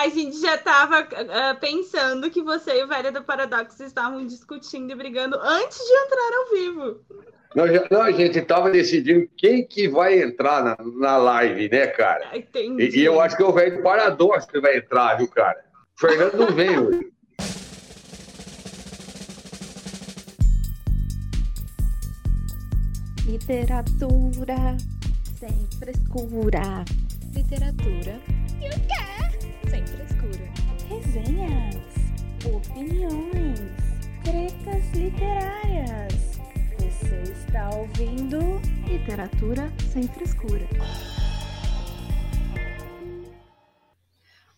A gente já estava uh, ah, pensando que você e o velho do Paradoxo estavam discutindo e brigando antes de entrar ao vivo. Não, já, não, a gente estava decidindo quem que vai entrar na, na live, né, cara? Entendi. E, e eu acho que é o velho do Paradoxo que vai entrar, viu, cara? O Fernando não vem hoje. Literatura sem frescura. Literatura e o quê? Sem frescura. Resenhas, opiniões, tretas literárias. Você está ouvindo Literatura sem frescura.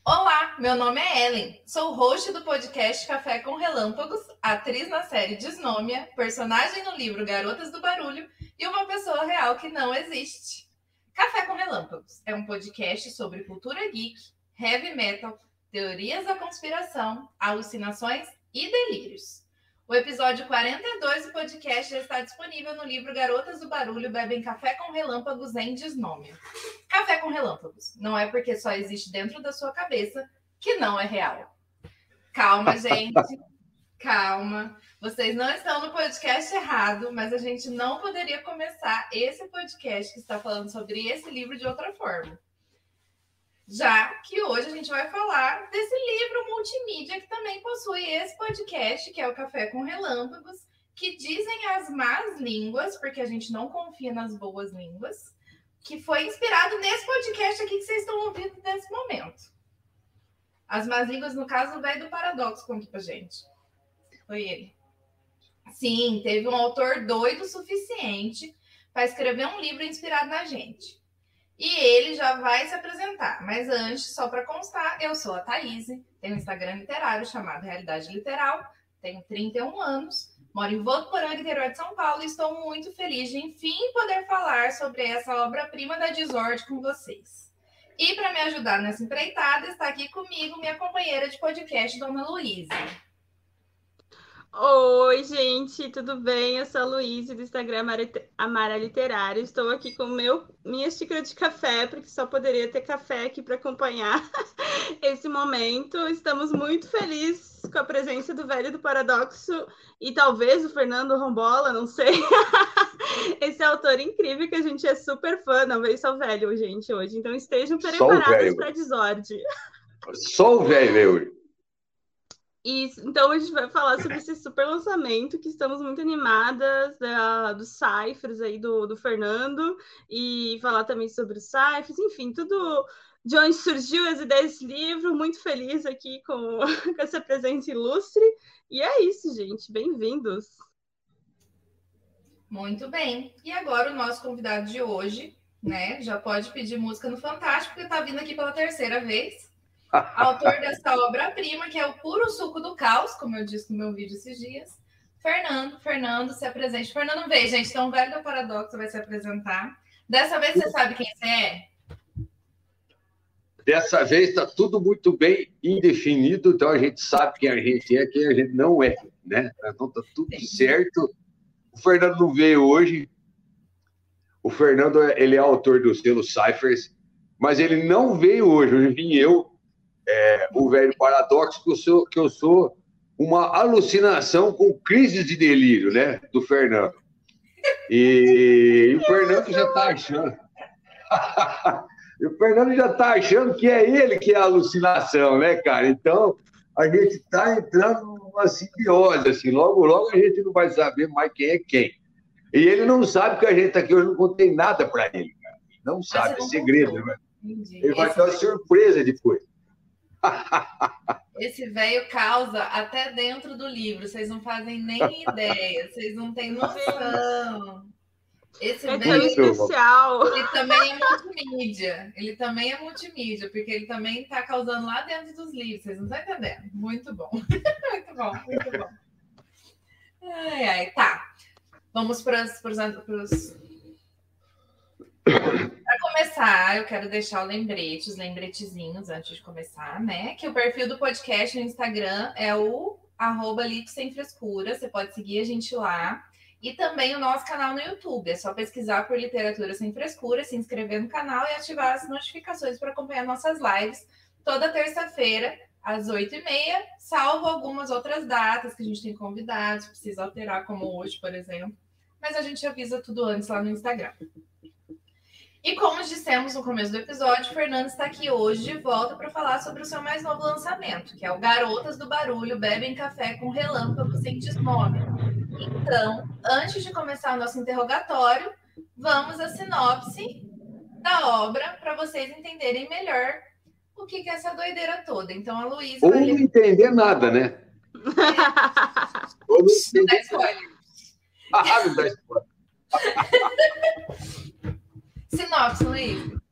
Olá, meu nome é Ellen, sou host do podcast Café com Relâmpagos, atriz na série Desnômia, personagem no livro Garotas do Barulho e uma pessoa real que não existe. Café com Relâmpagos é um podcast sobre cultura geek, heavy metal, teorias da conspiração, alucinações e delírios. O episódio 42 do podcast já está disponível no livro Garotas do Barulho Bebem Café com Relâmpagos em Desnômia. Café com Relâmpagos. Não é porque só existe dentro da sua cabeça que não é real. Calma, gente. Calma. Vocês não estão no podcast errado, mas a gente não poderia começar esse podcast que está falando sobre esse livro de outra forma já que hoje a gente vai falar desse livro multimídia que também possui esse podcast, que é o Café com Relâmpagos, que dizem as más línguas, porque a gente não confia nas boas línguas, que foi inspirado nesse podcast aqui que vocês estão ouvindo nesse momento. As más línguas, no caso, o velho do Paradoxo conta pra gente. Foi ele. Sim, teve um autor doido o suficiente para escrever um livro inspirado na gente. E ele já vai se apresentar. Mas antes, só para constar, eu sou a Thaís, tenho um Instagram literário chamado Realidade Literal, tenho 31 anos, moro em Votuporã, interior de São Paulo, e estou muito feliz de, enfim, poder falar sobre essa obra-prima da Desordem com vocês. E para me ajudar nessa empreitada, está aqui comigo minha companheira de podcast, Dona Luísa. Oi, gente, tudo bem? Eu sou a Luísa do Instagram Amara Literário. Estou aqui com meu, minha xícara de café, porque só poderia ter café aqui para acompanhar esse momento. Estamos muito felizes com a presença do velho do Paradoxo e talvez o Fernando Rombola, não sei. esse autor incrível que a gente é super fã. Não veio só o velho, gente, hoje. Então estejam preparados para a desordem. Só o velho, isso, então a gente vai falar sobre esse super lançamento que estamos muito animadas da, dos ciphers aí do, do Fernando e falar também sobre os ciphers, enfim, tudo de onde surgiu as ideias desse livro, muito feliz aqui com, com essa presença ilustre. E é isso, gente, bem-vindos. Muito bem. E agora o nosso convidado de hoje, né, já pode pedir música no Fantástico, porque está vindo aqui pela terceira vez autor dessa obra-prima, que é o puro suco do caos, como eu disse no meu vídeo esses dias. Fernando, Fernando, se apresente. Fernando veio, gente, então o velho do paradoxo vai se apresentar. Dessa vez você sabe quem você é? Dessa vez está tudo muito bem indefinido, então a gente sabe quem a gente é, quem a gente não é, né? Então está tudo Sim. certo. O Fernando não veio hoje. O Fernando ele é autor do selo Cyphers, mas ele não veio hoje. Hoje vim eu é, o velho paradoxo que eu, sou, que eu sou uma alucinação com crise de delírio, né? Do Fernando. E, e o Fernando já está achando. e o Fernando já está achando que é ele que é a alucinação, né, cara? Então, a gente está entrando numa simbiose, assim. Logo, logo a gente não vai saber mais quem é quem. E ele não sabe que a gente está aqui hoje, não contei nada para ele, cara. Não sabe, é segredo, né? Ele vai ter uma surpresa depois. Esse velho causa até dentro do livro, vocês não fazem nem ideia, vocês não têm noção. Esse é velho especial. Ele também é multimídia. Ele também é multimídia, porque ele também está causando lá dentro dos livros, vocês não estão entendendo. Muito bom. muito bom, muito bom. Ai, ai, tá. Vamos para os para começar, eu quero deixar o lembrete, os lembretezinhos antes de começar, né? Que o perfil do podcast no Instagram é o arroba Sem Frescura. Você pode seguir a gente lá. E também o nosso canal no YouTube. É só pesquisar por Literatura Sem Frescura, se inscrever no canal e ativar as notificações para acompanhar nossas lives toda terça-feira, às 8h30, salvo algumas outras datas que a gente tem convidados, precisa alterar, como hoje, por exemplo. Mas a gente avisa tudo antes lá no Instagram. E como dissemos no começo do episódio, o Fernando está aqui hoje de volta para falar sobre o seu mais novo lançamento, que é o Garotas do Barulho Bebem Café com Relâmpago Sem Desnome. Então, antes de começar o nosso interrogatório, vamos à sinopse da obra para vocês entenderem melhor o que, é essa doideira toda. Então, a Luísa. Ou não entender nada, né? Ou não entender. spoiler. Ah, não dá spoiler. Sinopse, Luísa.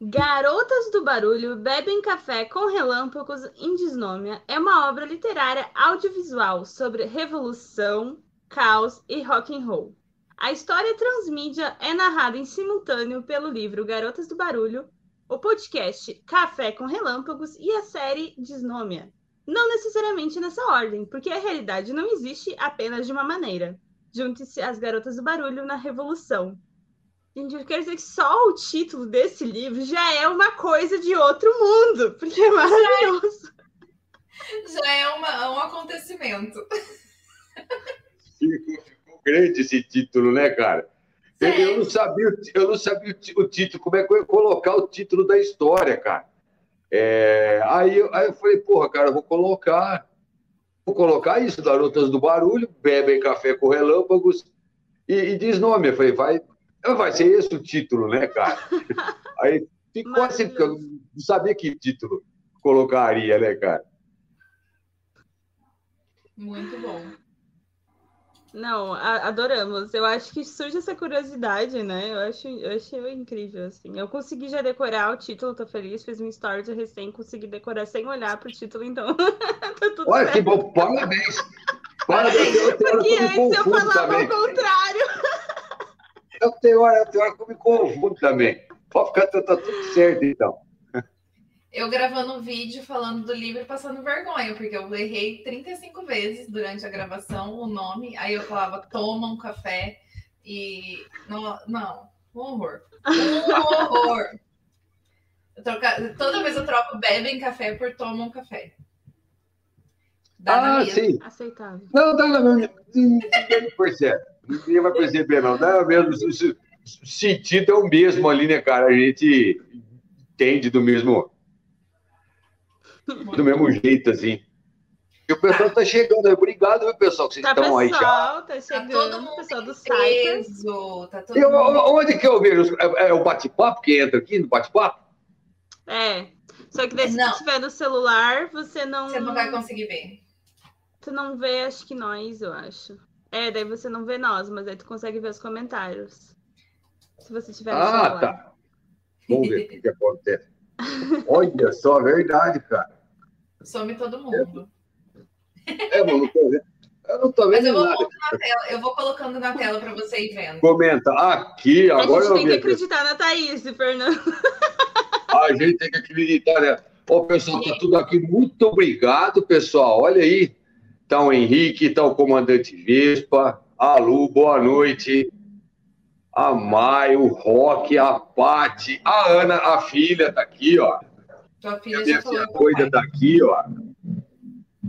Garotas do Barulho Bebem Café com Relâmpagos em Desnômia é uma obra literária audiovisual sobre revolução, caos e rock and roll. A história transmídia é narrada em simultâneo pelo livro Garotas do Barulho, o podcast Café com Relâmpagos e a série Desnômia. Não necessariamente nessa ordem, porque a realidade não existe apenas de uma maneira. Junte-se às Garotas do Barulho na Revolução, Gente, eu quero dizer que só o título desse livro já é uma coisa de outro mundo, porque é maravilhoso. Já é uma, um acontecimento. Ficou, ficou grande esse título, né, cara? Eu não sabia, eu não sabia o título, como é que eu ia colocar o título da história, cara. É, aí, aí eu falei, porra, cara, eu vou colocar, vou colocar isso, Garotas do Barulho, bebem café com relâmpagos e, e diz nome. Eu falei, vai, Vai ser esse o título, né, cara? Aí ficou assim, porque eu não sabia que título colocaria, né, cara? Muito bom. Não, adoramos. Eu acho que surge essa curiosidade, né? Eu acho, eu achei incrível, assim. Eu consegui já decorar o título, tô feliz. Fiz um story de recém, consegui decorar sem olhar pro título, então tá tudo Olha, certo. que bom, parabéns! Parabéns! Porque antes eu falava também. o contrário. Eu tenho hora, eu tenho hora que eu me confundo também. Pode ficar, tá, tá tudo certo, então. Eu gravando um vídeo falando do livro passando vergonha, porque eu errei 35 vezes durante a gravação o nome, aí eu falava toma um café e. Não, não um horror. Um horror. Troca... Toda vez eu troco bebem café por tomam café. Dá ah, sim. Aceitável. Não, dá na mesma. Ninguém percebe. Ninguém vai perceber, não. Dá na mesma. O sentido é o mesmo ali, né, cara? A gente entende do mesmo. Do mesmo jeito, assim. E o pessoal está chegando. Obrigado, viu, pessoal, que vocês tá, estão aí já. Tá chegando, tá pessoal do Cypher. Tá onde que eu vejo? É, é o bate-papo que entra aqui no bate-papo? É. Só que daí, se você estiver no celular, você não. Você não vai conseguir ver. Tu não vê, acho que nós, eu acho. É, daí você não vê nós, mas aí tu consegue ver os comentários. Se você tiver ah, celular. Tá. Vamos ver o que, que acontece. Olha só, verdade, cara. Some todo mundo. É, mas não tô vendo. Eu não tô vendo Mas eu vou, nada. Tela, eu vou colocando na tela para você ir vendo. Comenta. Aqui, agora A gente tem que acreditar na Thaís, Fernando. A gente tem que acreditar, né? Ó, pessoal, tá tudo aqui. Muito obrigado, pessoal. Olha aí. Tá o Henrique, tá o comandante Vespa, a Lu, boa noite. A Mai, o Roque, a Pati, a Ana, a filha tá aqui, ó. Tua filha já falou. A coisa tá aqui, ó.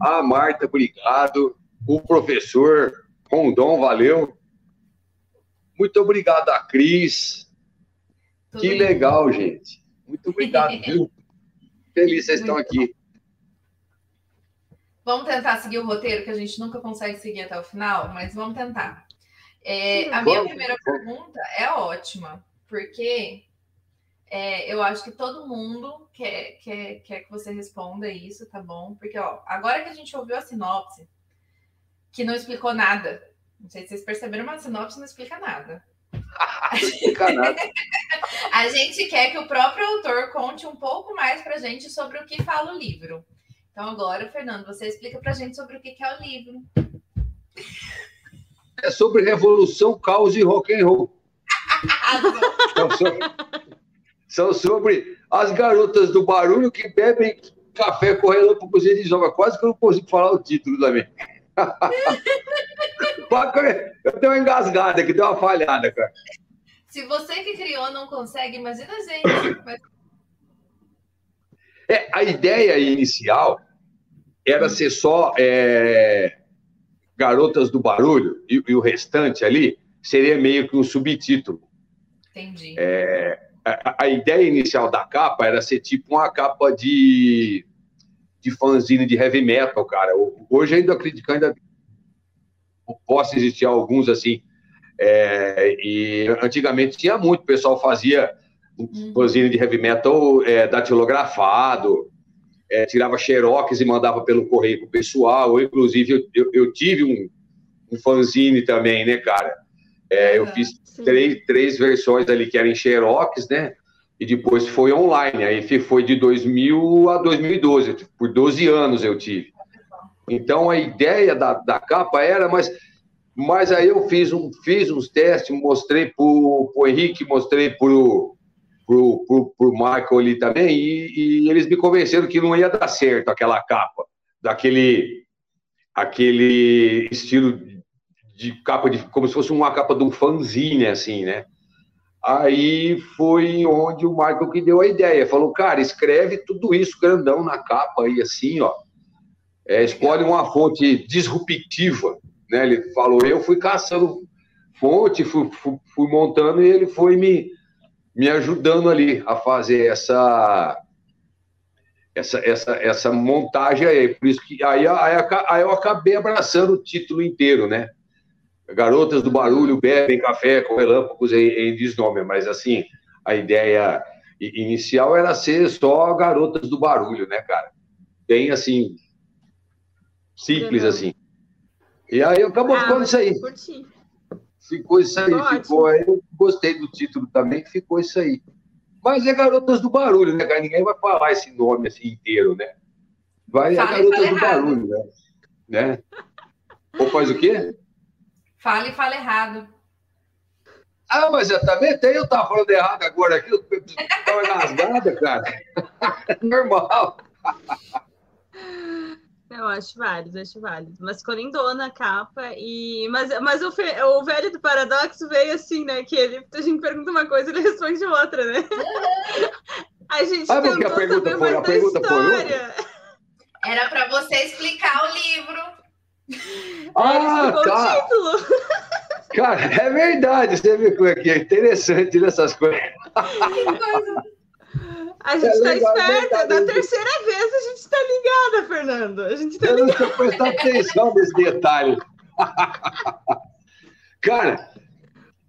A Marta, obrigado. O professor Rondon, valeu. Muito obrigado a Cris. Tudo que legal, gente. Muito obrigado, viu? Feliz que vocês estão aqui. Vamos tentar seguir o roteiro, que a gente nunca consegue seguir até o final, mas vamos tentar. É, a minha primeira pergunta é ótima, porque é, eu acho que todo mundo quer, quer, quer que você responda isso, tá bom? Porque, ó, agora que a gente ouviu a sinopse, que não explicou nada, não sei se vocês perceberam, mas a sinopse não explica nada. não explica nada. a gente quer que o próprio autor conte um pouco mais pra gente sobre o que fala o livro. Então agora, Fernando, você explica para a gente sobre o que é o livro. É sobre revolução, caos e rock and roll. são, sobre, são sobre as garotas do barulho que bebem café com relâmpagos de joga. Quase que eu não consigo falar o título também. eu tenho uma engasgada aqui, deu uma falhada, cara. Se você que criou não consegue, imagina a gente. É, a ideia inicial era ser só é, Garotas do Barulho e, e, o restante ali seria meio que um subtítulo. Entendi. É, a, a, ideia inicial da capa era ser tipo uma capa de, de fanzine de heavy metal, cara. Hoje ainda acredito que ainda possa existir alguns assim. É, e antigamente tinha muito, o pessoal fazia uhum. fanzine de heavy metal é, datilografado, é, tirava xerox e mandava pelo correio pro pessoal. Eu, inclusive, eu, eu tive um, um fanzine também, né, cara? É, eu fiz três, três versões ali que eram em xerox, né? E depois foi online. Aí foi de 2000 a 2012. Por 12 anos eu tive. Então a ideia da, da capa era, mas, mas aí eu fiz, um, fiz uns testes, mostrei pro, pro Henrique, mostrei pro, pro, pro, Michael ali também, e, e, eles me convenceram que não ia dar certo aquela capa, daquele aquele estilo de capa, de, como se fosse uma capa de um fanzine, assim, né? Aí foi onde o Michael que deu a ideia, falou, cara, escreve tudo isso grandão na capa aí, assim, ó, é, escolhe uma fonte disruptiva, né? Ele falou, eu fui caçando fonte, fui, fui, fui montando e ele foi me me ajudando ali a fazer essa essa, essa, essa montagem aí. Por isso que aí, aí, aí eu acabei abraçando o título inteiro, né? Garotas do Barulho bebem café com relâmpagos em, em desnome, mas assim, a ideia inicial era ser só Garotas do Barulho, né, cara? Bem assim, simples assim. E aí acabou ah, ficando isso aí. Curti. Ficou isso aí, Ótimo. ficou aí. Eu gostei do título também, ficou isso aí. Mas é Garotas do Barulho, né, cara? Ninguém vai falar esse nome assim inteiro, né? Vai fale, é Garotas do Barulho, né? né? Ou faz o quê? Fale e fala errado. Ah, mas eu também até eu tava falando errado agora aqui, eu tava engasgada, cara. Normal. Eu acho válido, acho válido. Mas ficou lindona a capa. E... Mas, mas o, fe... o velho do paradoxo veio assim, né? Que ele, a gente pergunta uma coisa e ele responde outra, né? A gente ah, porque a pergunta foi, a pergunta história. Era para você explicar o livro. Ah, tá. O título. Cara, é verdade. Você viu como é que é interessante nessas coisas. Que coisa. A gente está é esperta. Da terceira vez a gente está ligada, Fernando. A gente está ligada. Eu prestar atenção nesse detalhe. Cara,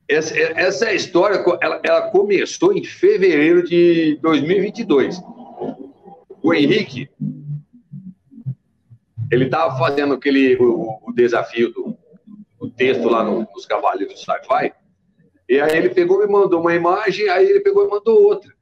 essa, essa história ela, ela, começou em fevereiro de 2022. O Henrique, ele estava fazendo aquele o, o desafio do, do, texto lá no, nos Cavaleiros do Sci-Fi. E aí ele pegou e mandou uma imagem, aí ele pegou e mandou outra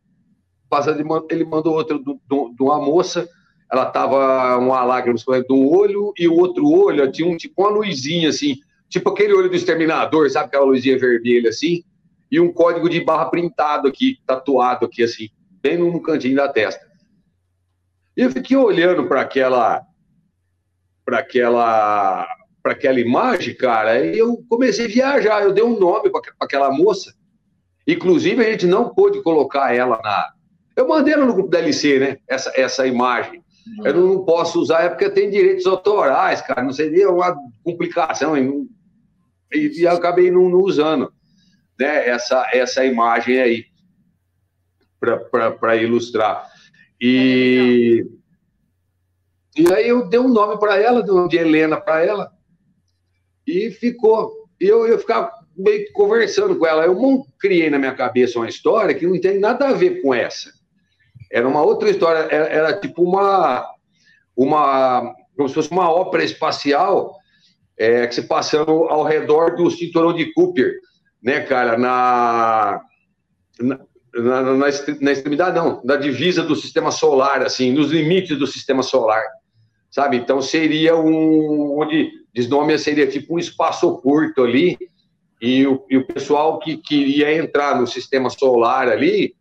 ele mandou outra de uma moça, ela tava uma lágrima um olho e o outro olho tinha um, tipo uma luzinha assim, tipo aquele olho do exterminador, sabe aquela luzinha vermelha assim, e um código de barra printado aqui, tatuado aqui assim, bem no cantinho da testa. E eu fiquei olhando para aquela para aquela para aquela imagem, cara, e eu comecei a viajar, eu dei um nome para aquela moça. Inclusive a gente não pôde colocar ela na eu mandei no grupo da LC, né? Essa, essa imagem. Uhum. Eu não posso usar, é porque tem direitos autorais, cara. Não seria uma complicação. E, e, acabei não, não, usando né? essa, essa imagem aí para ilustrar. E, é e aí eu dei um nome para ela, dei um de Helena para ela, e ficou. E eu, eu ficava meio que conversando com ela. Eu criei na minha cabeça uma história que não tem nada a ver com essa. Era uma outra história, era, era tipo uma, uma, como se fosse uma ópera espacial é, que se passando ao redor do cinturão de Cooper, né, cara, na, na, na, na, na extremidade, não, na divisa do sistema solar, assim, nos limites do sistema solar, sabe? Então seria um, onde desnome seria tipo um espaço curto ali, e o, e o pessoal que queria entrar no sistema solar ali,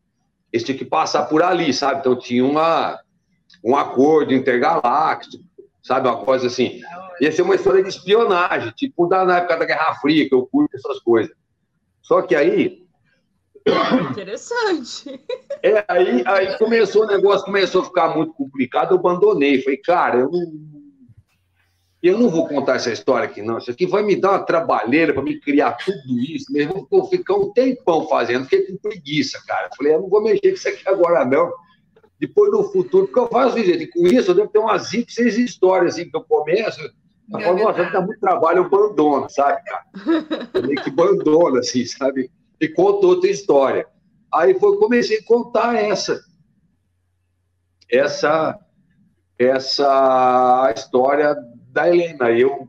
eles tinham que passar por ali, sabe? Então tinha uma, um acordo intergaláctico, sabe? Uma coisa assim. Ia ser uma história de espionagem, tipo da, na época da Guerra Fria, que eu curto essas coisas. Só que aí, Interessante. É, aí, aí começou o negócio, começou a ficar muito complicado, eu abandonei. Falei, cara, eu não, eu não vou contar essa história aqui, não. Isso aqui vai me dar uma trabalheira para me criar tudo isso. Mesmo vou ficar um tempão fazendo, fiquei com preguiça, cara. Falei, eu não vou mexer com isso aqui agora, não. Depois no futuro, porque eu faço isso, com isso eu devo ter umas 5, 6 histórias assim que eu começo. Eu falo, nossa, dá muito trabalho, eu abandono, sabe, cara? Eu meio que abandono, assim, sabe? E conto outra história. Aí foi, comecei a contar essa. Essa, essa história da Helena. Eu,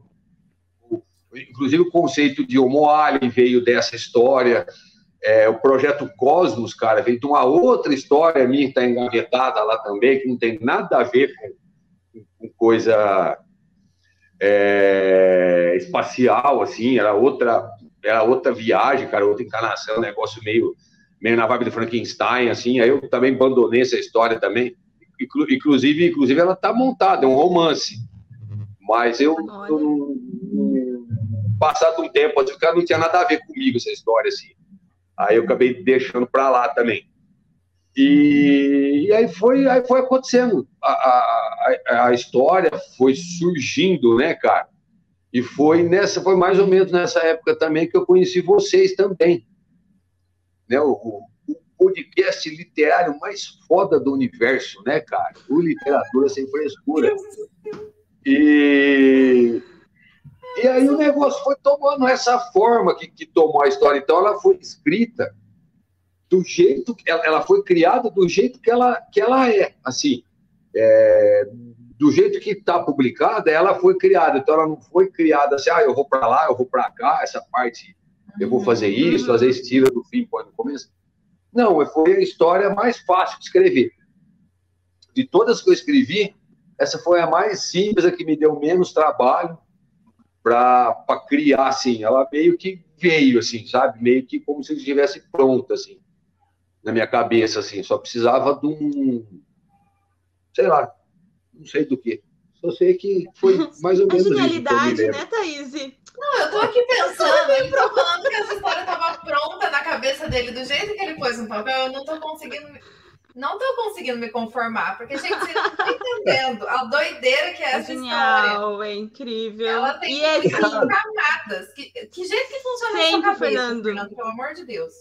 inclusive, o conceito de Homo veio dessa história. É, o projeto Cosmos, cara, veio de uma outra história minha que está engavetada lá também, que não tem nada a ver com, com coisa é, espacial, assim, era outra, era outra viagem, cara, outra encarnação, um negócio meio, meio na vibe do Frankenstein, assim, aí eu também abandonei essa história também, inclusive, inclusive ela tá montada, é um romance, mas eu, eu passado um tempo, assim, não tinha nada a ver comigo essa história, assim, aí eu acabei deixando para lá também. E, e, aí foi aí foi acontecendo a, a, a, história foi surgindo né cara? E foi nessa foi mais ou menos nessa época também que eu conheci vocês também. Né o, o podcast literário mais foda do universo né cara? O literatura sem frescura e e aí o negócio foi tomando essa forma que, que tomou a história então ela foi escrita do jeito que ela, ela foi criada do jeito que ela, que ela é, assim, é, do jeito que está publicada, ela foi criada. Então ela não foi criada assim, ah, eu vou para lá, eu vou para cá, essa parte eu vou fazer uhum. isso, às vezes tira do fim, pode no começo. Não, foi a história mais fácil de escrever. De todas que eu escrevi, essa foi a mais simples, a que me deu menos trabalho para criar, assim. Ela meio que veio, assim, sabe? Meio que como se estivesse pronta, assim na minha cabeça, assim, só precisava de um, sei lá, não sei do que. Só sei que foi mais ou menos. A genialidade, né, Thaís? Não, eu tô aqui pensando, tá falando que essa história tava pronta na cabeça dele, do jeito que ele pôs no papel, eu não tô conseguindo. Não tô conseguindo me conformar, porque, gente, vocês não estão entendendo a doideira que é, é essa genial, história. É incrível. Ela tem e é camadas. Que, que jeito que funciona Sempre, essa cabeça, Fernando. Fernando, pelo amor de Deus.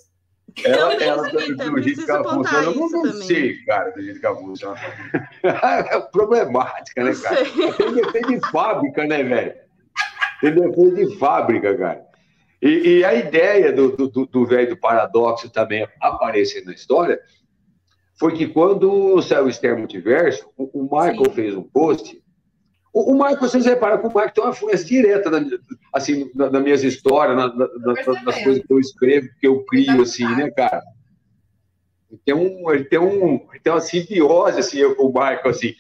Ela, ela do, do jeito que ela funciona, eu não, não sei, cara, do jeito que ela funciona. é problemática, né, cara? Tem defeito de fábrica, né, velho? Tem defeito de fábrica, cara. E, e a ideia do velho do, do, do paradoxo também aparecer na história foi que quando saiu o Esther Multiverso, o, o Michael Sim. fez um post o, o Marco, vocês reparam que o Marco tem uma influência direta na, assim, na, nas minhas histórias, na, na, nas coisas que eu escrevo, que eu crio, assim, né, cara? Tem, um, ele, tem um, ele tem uma simbiose, assim, eu com o Marco, assim.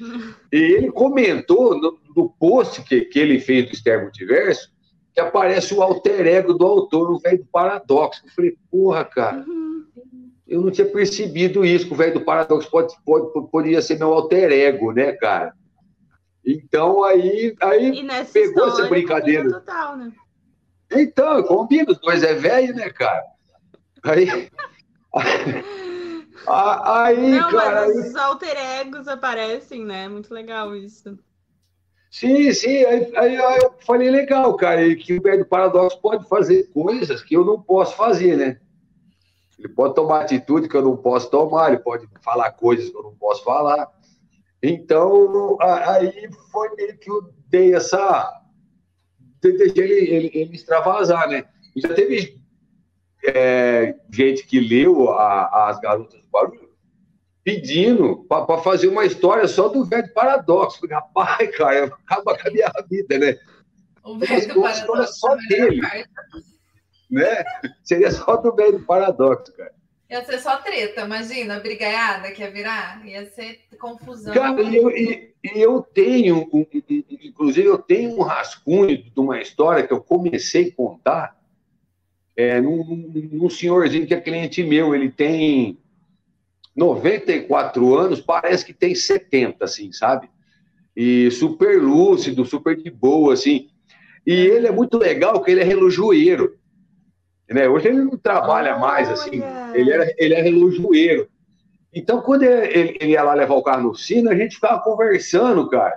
E ele comentou no, no post que, que ele fez do Esther Multiverso que aparece o alter ego do autor, o velho do paradoxo. Eu falei, porra, cara, uhum. Eu não tinha percebido isso, que o velho do paradoxo pode, pode, poderia ser meu alter ego, né, cara? Então aí, aí pegou essa brincadeira. Total, né? Então, combina, os dois é velho, né, cara? Aí. aí, Não, cara. Mas os alter egos aparecem, né? Muito legal isso. Sim, sim. Aí, aí, aí eu falei, legal, cara, que o do paradoxo pode fazer coisas que eu não posso fazer, né? Ele pode tomar atitude que eu não posso tomar, ele pode falar coisas que eu não posso falar. Então, aí foi meio que eu dei essa. Deixei ele, ele, ele extravasar, né? E já teve é, gente que leu a, as Garotas do Barulho pedindo para fazer uma história só do velho paradoxo. Falei, rapaz, cara, acaba com a minha vida, né? O velho paradoxo. só dele. Né? Seria só do velho paradoxo, cara. Ia ser só treta, imagina, brigaiada que ia virar, ia ser confusão. Cara, e eu, e, eu tenho, inclusive, eu tenho um rascunho de uma história que eu comecei a contar é, num, num senhorzinho que é cliente meu, ele tem 94 anos, parece que tem 70, assim, sabe? E super lúcido, super de boa, assim. E ele é muito legal, porque ele é relojoeiro. Né? Hoje ele não trabalha mais, assim, ele é, ele é relojoeiro. Então, quando ele, ele ia lá levar o carro no sino, a gente ficava conversando, cara.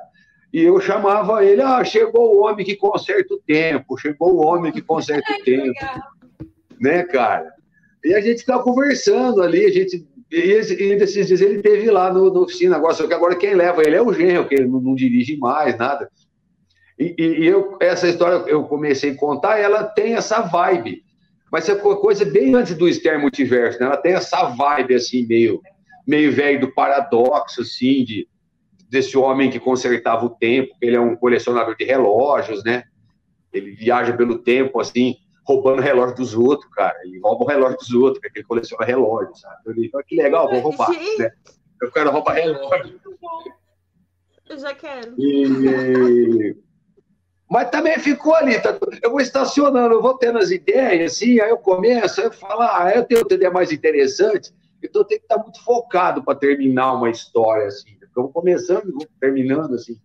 E eu chamava ele, ah, chegou o homem que conserta o tempo, chegou o homem que conserta o tempo né, cara? E a gente ficava conversando ali, a gente. E, e desses dias ele teve lá no, no oficina agora, só que agora quem leva ele é o genro, que ele não, não dirige mais, nada. E, e- e eu, essa história eu comecei a contar, ela tem essa vibe. Mas é co- coisa bem antes do Star Multiverso, né? Ela tem essa vibe, assim, meio, meio velho do paradoxo, assim, de, desse homem que consertava o tempo, ele é um colecionador de relógios, né? Ele viaja pelo tempo, assim, roubando relógio dos outros, cara. Ele rouba o relógio dos outros, porque ele coleciona relógio, sabe? Então ele fala, que legal, vou roubar. Gente. Né? Eu quero roubar relógio. Eu já quero. E... Mas também ficou ali, tá? eu vou estacionando, eu vou tendo as ideias, assim, aí eu começo, aí eu falo, ah, eu tenho outra ideia mais interessante, então eu tenho que estar muito focado para terminar uma história, assim. Eu vou começando e vou terminando, assim.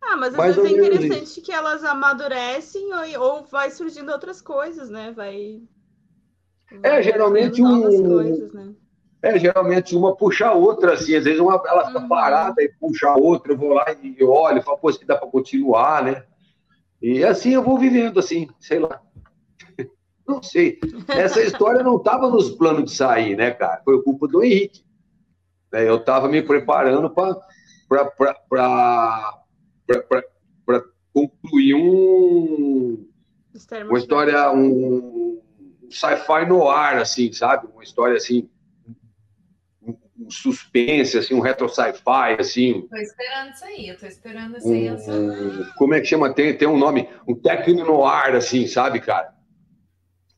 Ah, mas às Mais vezes é interessante que elas amadurecem ou, ou vai surgindo outras coisas, né? Vai. É, vai geralmente aparecendo novas um- coisas, né? É, geralmente uma puxa a outra, assim, às vezes uma, ela fica Uhum. parada e puxa a outra, eu vou lá e olho, falo, pô, isso aqui dá para continuar, né? E assim eu vou vivendo, assim, sei lá. Não sei. Essa história não estava nos planos de sair, né, cara? Foi culpa do Henrique. né? Eu estava me preparando para concluir um, uma história, um, um sci-fi no ar, assim, sabe? Uma história assim, um, suspense, assim, um retro sci-fi, assim. Tô esperando isso aí, eu tô esperando isso aí. Um, como é que chama? Tem, tem um nome, um técnico no ar, assim, sabe, cara?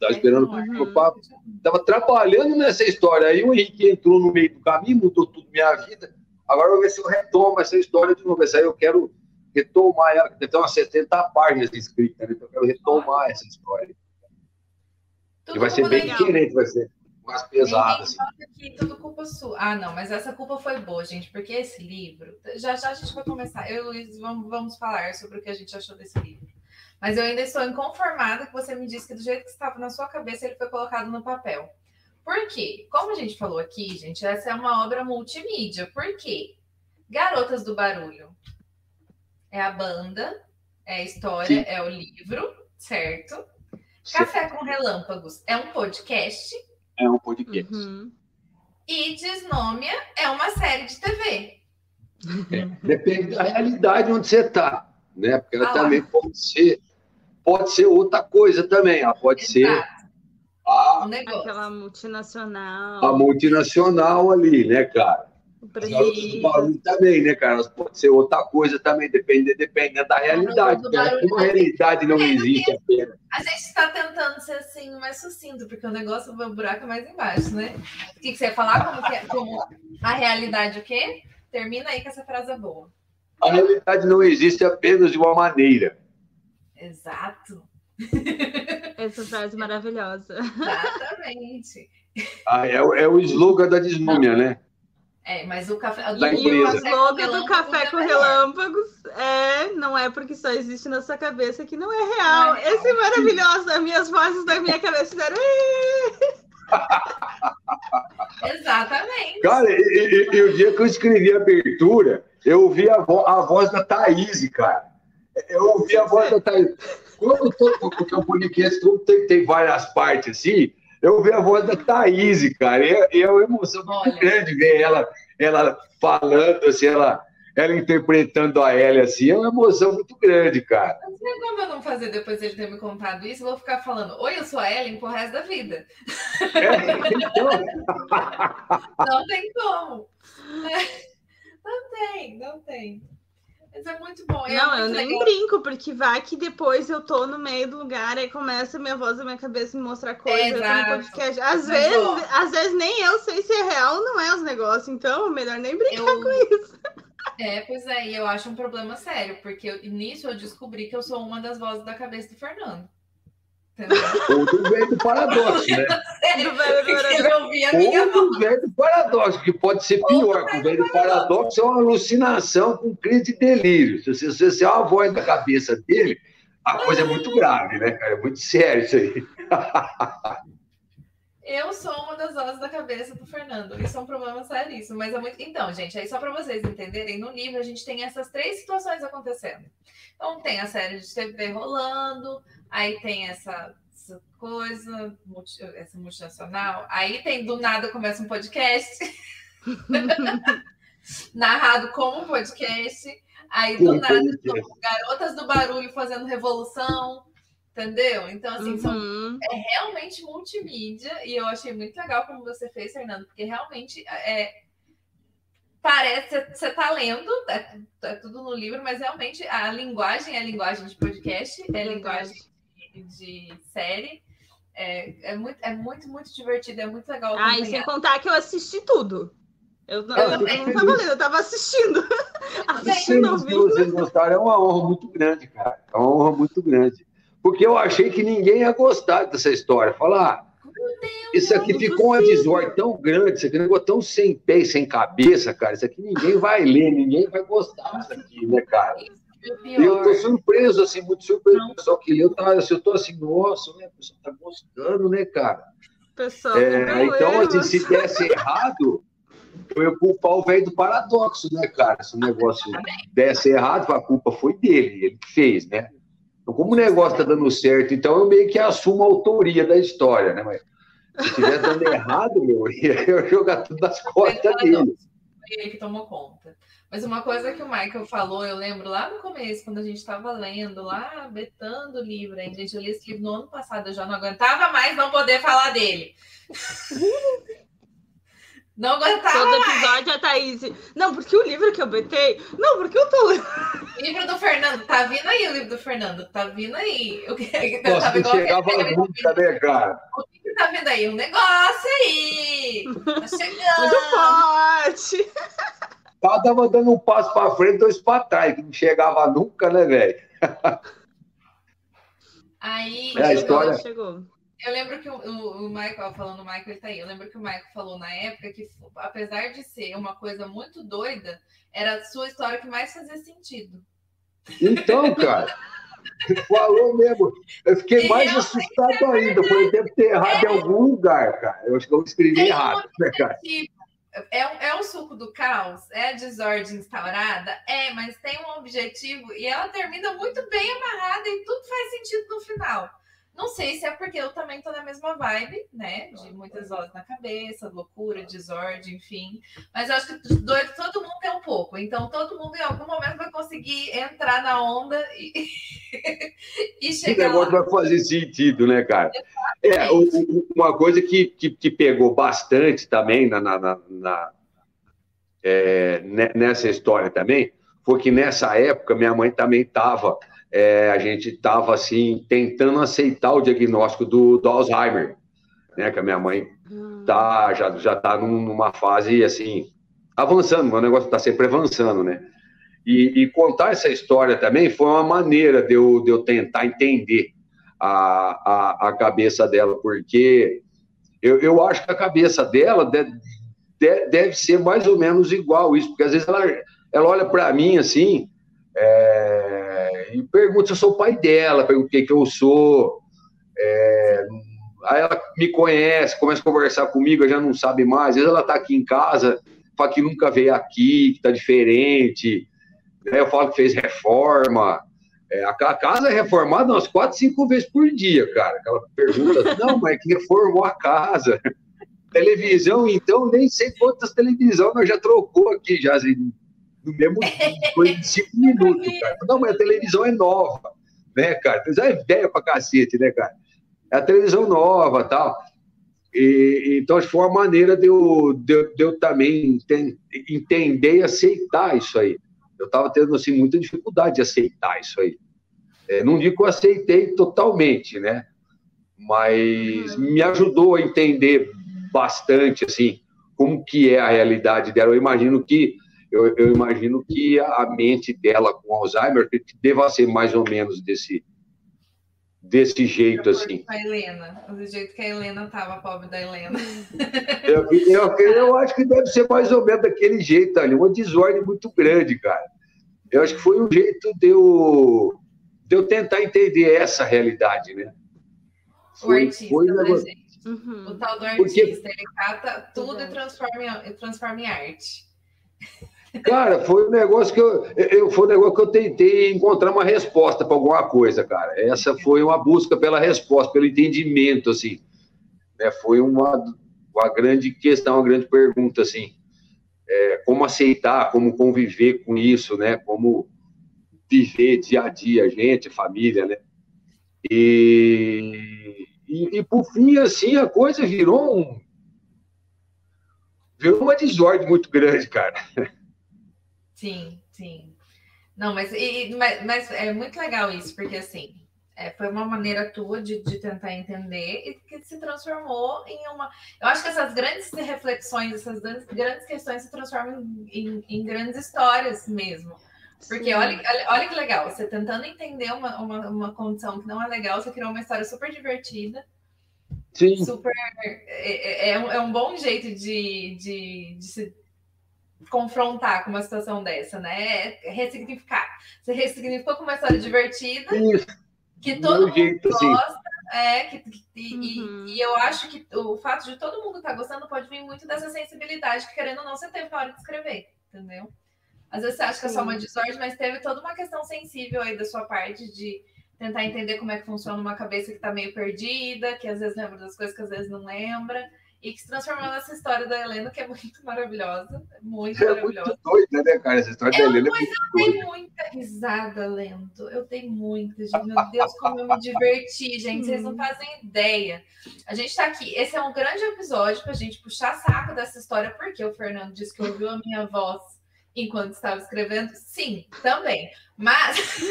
Tava esperando Uhum. o papo. Tava trabalhando nessa história. Aí o Henrique entrou no meio do caminho, mudou tudo minha vida. Agora eu vou ver se eu retomo essa história de novo. Essa aí eu quero retomar ela, que tem umas 70 páginas escritas, né? então eu quero retomar essa história. Tudo E vai ser culpa bem da diferente, vai ser mais. Ninguém Assim. que tudo culpa sua. Ah, não, mas essa culpa foi boa, gente, porque esse livro. Já já a gente vai começar. Eu e Luiz vamos, vamos falar sobre o que a gente achou desse livro. Mas eu ainda estou inconformada que você me disse que do jeito que estava na sua cabeça, ele foi colocado no papel. Por quê? Como a gente falou aqui, gente, essa é uma obra multimídia. Por quê? Garotas do Barulho é a banda, é a história, Sim. é o livro, certo? Café com Relâmpagos é um podcast. É um podcast. Uhum. E Desnômia é uma série de TV. Depende da realidade onde você está, né? Porque ela Ah lá. também pode ser, pode ser outra coisa também. Ela pode ser Exato, a, um. Aquela multinacional. a multinacional ali, né, cara? O barulho também, né, cara? Podem ser outra coisa também, depende, dependendo da realidade. do né? barulho Como a realidade não existe apenas. A gente está tentando ser assim mais sucinto, porque o negócio o buraco é mais embaixo, né? O que, que você ia falar? Como, que é- como a realidade o quê? Termina aí com essa frase é boa. A realidade não existe apenas de uma maneira. Exato, Essa frase maravilhosa. exatamente. Ah, é, o- é o slogan da desnúmia, né? É, mas o café. Da E o slogan do Café com Relâmpagos é não é porque só existe na sua cabeça que não é real. Não é real. Esse é maravilhoso. As minhas vozes da minha cabeça fizeram. É Exatamente. Cara, e, e- e o dia que eu escrevi a abertura, eu ouvi a, vo- a voz da Thaís, cara. Eu ouvi a voz da Thaís. Quando todo, porque o podcast tem, tem várias partes assim, eu ouvi a voz da Thaís, cara. E é, e é uma emoção muito Olha. grande ver ela, ela falando, assim, ela, ela interpretando a Ellie assim, é uma emoção muito grande, cara. Não sei como eu não fazer depois dele ter me contado isso, vou ficar falando, oi, eu sou a Ellen pro resto da vida. É, então, Não tem como. Não tem, não tem. Mas é muito bom. é Não, eu muito nem legal. brinco, porque vai que depois eu tô no meio do lugar, aí começa a minha voz da minha cabeça me mostrar coisas eu Exato. podcast. Às Mas, vezes, ó. às vezes nem eu sei se é real ou não é os negócios, então melhor nem brincar Eu- com isso. É, pois é, e eu acho um problema sério, porque eu- nisso eu descobri que eu sou uma das vozes da cabeça do Fernando. Outro velho do paradoxo, né? Velho do. Outro velho do paradoxo, que pode ser pior, que o velho do paradoxo é uma alucinação com crise de delírio. Se você, se é uma voz da cabeça dele, a coisa é muito grave, né, cara? É muito sério isso aí. Eu sou uma das vozes da cabeça do Fernando. Isso é um problema seríssimo. Mas é muito. Então, gente, aí só para vocês entenderem, no livro a gente tem essas três situações acontecendo. Então, tem a série de TV rolando, aí tem essa, essa coisa, multi, essa multinacional, aí tem do nada começa um podcast. narrado como podcast. Aí do nada, garotas do barulho fazendo revolução. Entendeu? Então, assim, uhum. são, é realmente multimídia, e eu achei muito legal como você fez, Fernando, porque realmente é, parece você está lendo, é, é, tudo no livro, mas realmente a linguagem é a linguagem de podcast, é a linguagem de, de série. É, é, muito, é muito, muito divertido, é muito legal. Ah, e sem contar que eu assisti tudo. Eu, eu, eu, eu não tava lendo, eu tava assistindo. assistindo, se vocês gostaram, é uma honra muito grande, cara. É uma honra muito grande porque eu achei que ninguém ia gostar dessa história. Falar, ah, isso aqui ficou um episódio tão grande, isso aqui ficou tão sem pé e sem cabeça, cara. Isso aqui ninguém vai ler, ninguém vai gostar disso aqui, né, cara? E eu tô surpreso, assim, muito surpreso. O pessoal que leu, tá, assim, eu tô assim, nossa, né, o pessoal tá gostando, né, cara? Pessoal, é, então, assim, se desse errado, eu ia culpar o velho do paradoxo, né, cara? Se o negócio desse errado, a culpa foi dele, ele que fez, né? Então, como o negócio está dando certo, então eu meio que assumo a autoria da história, né? Mas se estiver dando errado, meu, ia eu jogar tudo nas costas dele. Foi ele que tomou conta. Mas uma coisa que o Michael falou, eu lembro lá no começo, quando a gente estava lendo, lá, betando o livro, a gente, eu li esse livro no ano passado, eu já não aguentava mais não poder falar dele. Não aguentava Todo episódio mais. a Thaís. Não, porque o livro que eu betei. Não, porque eu tô lendo. Livro do Fernando, tá vindo aí o livro do Fernando, tá vindo aí. O que, Nossa, não chegava nunca, né, cara? O que tá vindo aí? Um negócio aí. Tá chegando. Muito forte. Tava dando um passo pra frente, dois pra trás, que não chegava nunca, né, velho? Aí, é, a história... chegou. Eu lembro que o, o, o Michael, falando o Michael, ele tá aí. Eu lembro que o Michael falou na época que, apesar de ser uma coisa muito doida, era a sua história que mais fazia sentido. Então, cara, falou mesmo. Eu fiquei mais assustado ainda. Foi deve ter errado é, em algum lugar, cara. Eu acho que eu escrevi errado, né, cara? É, é o suco do caos? É a desordem instaurada? É, mas tem um objetivo e ela termina muito bem amarrada e tudo faz sentido no final. Não sei se é porque eu também tô na mesma vibe, né? De muitas vozes na cabeça, loucura, desordem, enfim. Mas eu acho que doido todo mundo tem um pouco. Então todo mundo em algum momento vai conseguir entrar na onda e, e chegar. O negócio lá. vai fazer sentido, né, cara? É, uma coisa que, que, que, pegou bastante também na, na, na, na é, nessa história também foi que nessa época minha mãe também estava é, a gente estava assim tentando aceitar o diagnóstico do, do, Alzheimer, né? Que a minha mãe tá já já está numa fase assim avançando, o negócio está sempre avançando, né? E, e, contar essa história também foi uma maneira de eu, de eu tentar entender a, a, a cabeça dela, porque eu, eu acho que a cabeça dela deve, deve ser mais ou menos igual isso, porque às vezes ela, ela olha para mim assim, é, e pergunta se eu sou pai dela, pergunta o que, eu sou. É, aí ela me conhece, começa a conversar comigo, já não sabe mais. Às vezes ela está aqui em casa, fala que nunca veio aqui, que está diferente. Né? Eu falo que fez reforma. É, a casa é reformada umas quatro, cinco vezes por dia, cara. Ela pergunta, não, mas que reformou a casa? Televisão, então, nem sei quantas televisões nós já trocou aqui, já assim, no mesmo coisa de cinco minutos, cara. Não, mas a televisão é nova, né, cara? A televisão é velha pra cacete, né, cara? É a televisão nova tal. E, então, acho que foi uma maneira de eu, de, de eu também entender e aceitar isso aí. Eu estava tendo, assim, muita dificuldade de aceitar isso aí. É, não digo que eu aceitei totalmente, né? Mas me ajudou a entender bastante, assim, como que é a realidade dela. Eu imagino que eu, eu imagino que a mente dela com Alzheimer deva ser mais ou menos desse, desse jeito assim. A Helena, do jeito que a Helena estava, pobre da Helena. Eu, eu, eu, acho que deve ser mais ou menos daquele jeito ali, uma desordem muito grande, cara. Eu acho que foi um jeito de eu, de eu tentar entender essa realidade, né? Foi, o artista, foi né, gente? Uhum. O tal do artista, Porque... ele cata tudo e transforma, em, transforma em arte. Cara, foi um negócio que eu, eu, foi um negócio que eu tentei encontrar uma resposta para alguma coisa, cara. Essa foi uma busca pela resposta, pelo entendimento, assim. Né? Foi uma, uma grande questão, uma grande pergunta, assim. É, como aceitar, como conviver com isso, né? Como viver dia a dia, gente, família, né? E, e, e por fim, assim, a coisa virou um virou uma desordem muito grande, cara. Sim, sim. Não, mas, e, mas, mas, é muito legal isso, porque assim, é, foi uma maneira tua de, de, tentar entender e que se transformou em uma. Eu acho que essas grandes reflexões, essas grandes, questões se transformam em, em, grandes histórias mesmo. Porque olha, olha, olha, que legal, você tentando entender uma, uma, uma, condição que não é legal, você criou uma história super divertida. Sim. Super. É, é, é um, é um bom jeito de, de, de se confrontar com uma situação dessa, né? É ressignificar. Você ressignificou com uma história divertida, Isso. que todo mundo jeito, gosta, é, que, que e, uhum. e, eu acho que o fato de todo mundo estar tá gostando pode vir muito dessa sensibilidade que, querendo ou não, você teve na hora de escrever, entendeu? Às vezes você acha que é só uma desordem, mas teve toda uma questão sensível aí da sua parte de tentar entender como é que funciona uma cabeça que está meio perdida, que às vezes lembra das coisas que às vezes não lembra e que se transformou nessa história da Helena, que é muito maravilhosa. Muito é maravilhosa. Muito doida, né, cara? Essa história da Helena é muito eu dei muita risada, Lento. Eu dei muita, gente. Meu Deus, como eu me diverti, gente. Vocês não fazem ideia. A gente tá aqui. Esse é um grande episódio pra gente puxar saco dessa história, porque o Fernando disse que ouviu a minha voz enquanto estava escrevendo? Sim, também. Mas.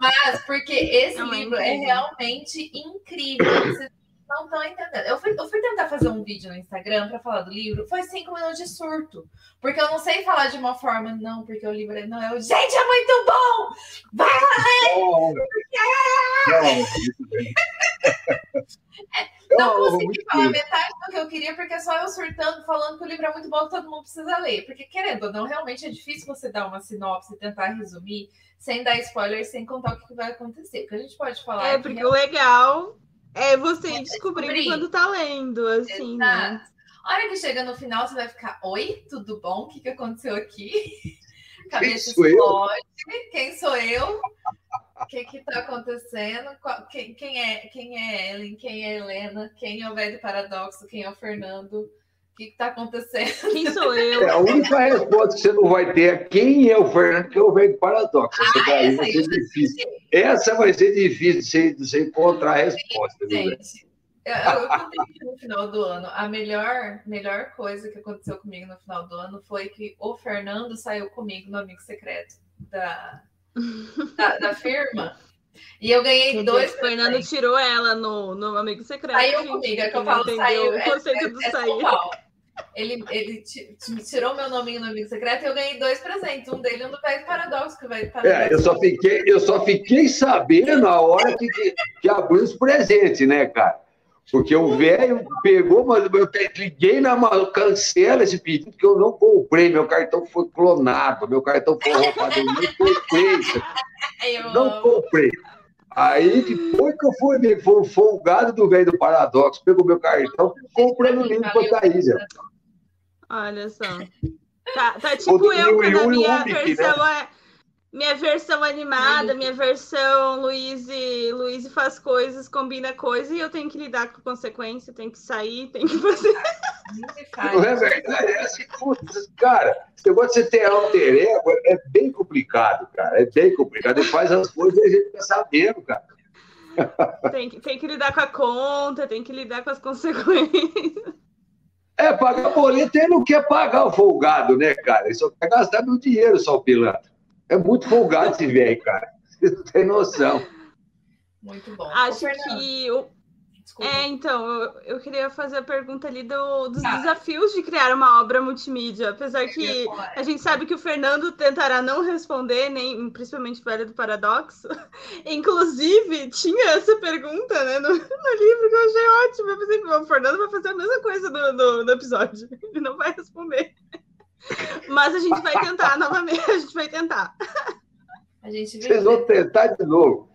Mas, porque esse não, livro é, é realmente incrível. Você não estão entendendo. Eu fui, eu fui tentar fazer um vídeo no Instagram para falar do livro, foi cinco minutos de surto. Porque eu não sei falar de uma forma, não, porque o livro é. Não, eu, gente, é muito bom! Vai lá ler! É, não consegui falar metade do que eu queria, porque é só eu surtando, falando que o livro é muito bom, que todo mundo precisa ler. Porque, querendo ou não, realmente é difícil você dar uma sinopse e tentar resumir sem dar spoiler, sem contar o que vai acontecer. Porque a gente pode falar. É, porque o legal é você é descobrir quando tá lendo, assim, né? Exato. né? A hora que chega no final, você vai ficar, oi, tudo bom? O que, que aconteceu aqui? Cabeça Quem explode. Quem sou eu? O que que tá acontecendo? Quem, quem, é, quem é Ellen? Quem é Helena? Quem é o velho paradoxo? Quem é o Fernando? O que está acontecendo? Quem sou eu? É, a única resposta que você não vai ter é quem é o Fernando, que é o velho paradoxo. Ah, essa daí vai ser difícil. Essa vai ser difícil de você encontrar a resposta. Gente, eu, eu contei no final do ano. A melhor, melhor coisa que aconteceu comigo no final do ano foi que o Fernando saiu comigo no Amigo Secreto da, da, da firma. E eu ganhei dois. O Fernando tirou ela no, no Amigo Secreto. Saiu comigo, é que eu falo saiu. O conceito é, do é, sair. Ele, ele tirou meu nominho no amigo secreto e eu ganhei dois presentes. Um dele é um do Velho Paradoxo, que vai É, eu só fiquei, eu só fiquei sabendo na hora que, que, que abriu os presentes, né, cara? Porque o velho pegou, mas eu liguei na cancela esse pedido, porque eu não comprei, meu cartão foi clonado, meu cartão foi roubado, eu não comprei. Não comprei. Aí, depois que eu fui ver, foi folgado do velho do Paradoxo, pegou meu cartão, comprando o livro para Thaís. Olha só. Tá, tá tipo eu, quando a minha versão né? é minha versão animada, minha versão Luiz Luiz faz coisas, combina coisas e eu tenho que lidar com consequência, tenho que sair, tenho que fazer. Não é verdade? É assim, putz, cara, esse negócio de você ter alter ego é bem complicado, cara. É bem complicado. Ele faz as coisas e a gente fica sabendo, cara. Tem que, tem que lidar com a conta, tem que lidar com as consequências. É, pagar boleto ele não quer pagar o folgado, né, cara? Ele só quer gastar meu dinheiro, só o pilantra. É muito folgado esse velho, cara. Você não tem noção. Muito bom. Acho que o, Desculpa. É, então, eu, eu, queria fazer a pergunta ali do, dos tá. desafios de criar uma obra multimídia, apesar que a gente sabe que o Fernando tentará não responder, nem principalmente o Velho do Paradoxo. Inclusive, tinha essa pergunta né, no, no livro que eu achei ótimo. Eu pensei, o Fernando vai fazer a mesma coisa no, no, no episódio, ele não vai responder. Mas a gente vai tentar novamente, a gente vai tentar. A gente Vocês vão tentar de novo.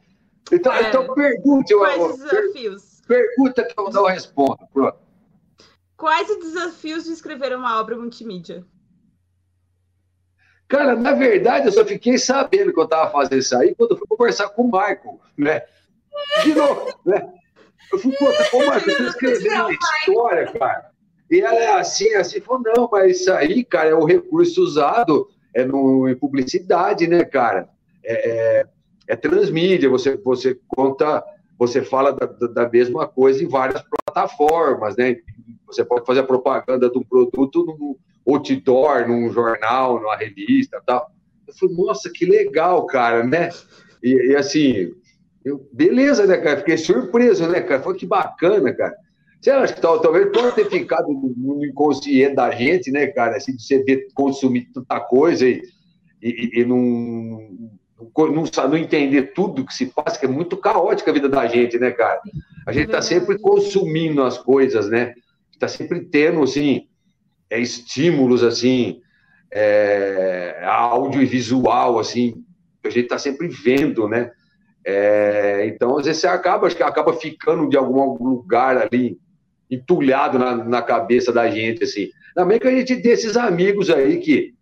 Então, É. então pergunte. eu- Quais os desafios? pergunta que eu não respondo. Pronto. Quais os desafios de escrever uma obra multimídia? Cara, na verdade, eu só fiquei sabendo que eu estava fazendo isso aí quando eu fui conversar com o Michael, né? De novo, né? Eu fui contar, pô, Michael, eu tô escrevendo uma história, cara. E ela é assim, assim, falou, não, mas isso aí, cara, é o recurso usado é no, em publicidade, né, cara? É, é, é transmídia, você, você conta, você fala da, da- mesma coisa em várias plataformas, né? Você pode fazer a propaganda de um produto num outdoor, num jornal, numa revista tal. Eu falei, nossa, que legal, cara, né? E, e assim, eu, beleza, né, cara? Fiquei surpreso, né, cara? Foi que bacana, cara. Você acha que tal- talvez pode ter ficado no, inconsciente da gente, né, cara? Assim, de você ver, consumir tanta coisa e, e, e não, não, não entender tudo que se passa, que é muito caótica a vida da gente, né, cara? A gente tá sempre consumindo as coisas, né? Tá sempre tendo, assim, é, estímulos, assim, é, áudio e visual, assim, a gente tá sempre vendo, né? É, então, às vezes, você acaba, acho que acaba ficando de algum lugar ali, entulhado na, na cabeça da gente, assim. Também que a gente tem esses amigos aí que,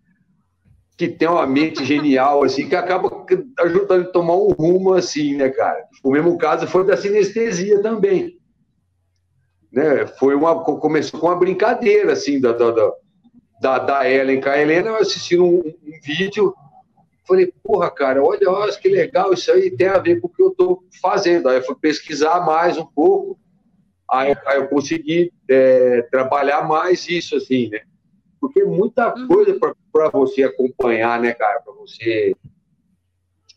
que tem uma mente genial, assim, que acaba ajudando a tomar um rumo, assim, né, cara? O mesmo caso foi da sinestesia também. Né? Foi uma, começou com uma brincadeira, assim, da, da, da, da, Ellen. Com a Helena, eu assisti um, um vídeo, falei, porra, cara, olha, olha que legal, isso aí tem a ver com o que eu estou fazendo. Aí eu fui pesquisar mais um pouco, aí, aí eu consegui é, trabalhar mais isso, assim, né? Porque muita Uhum. coisa para você acompanhar, né, cara? Para você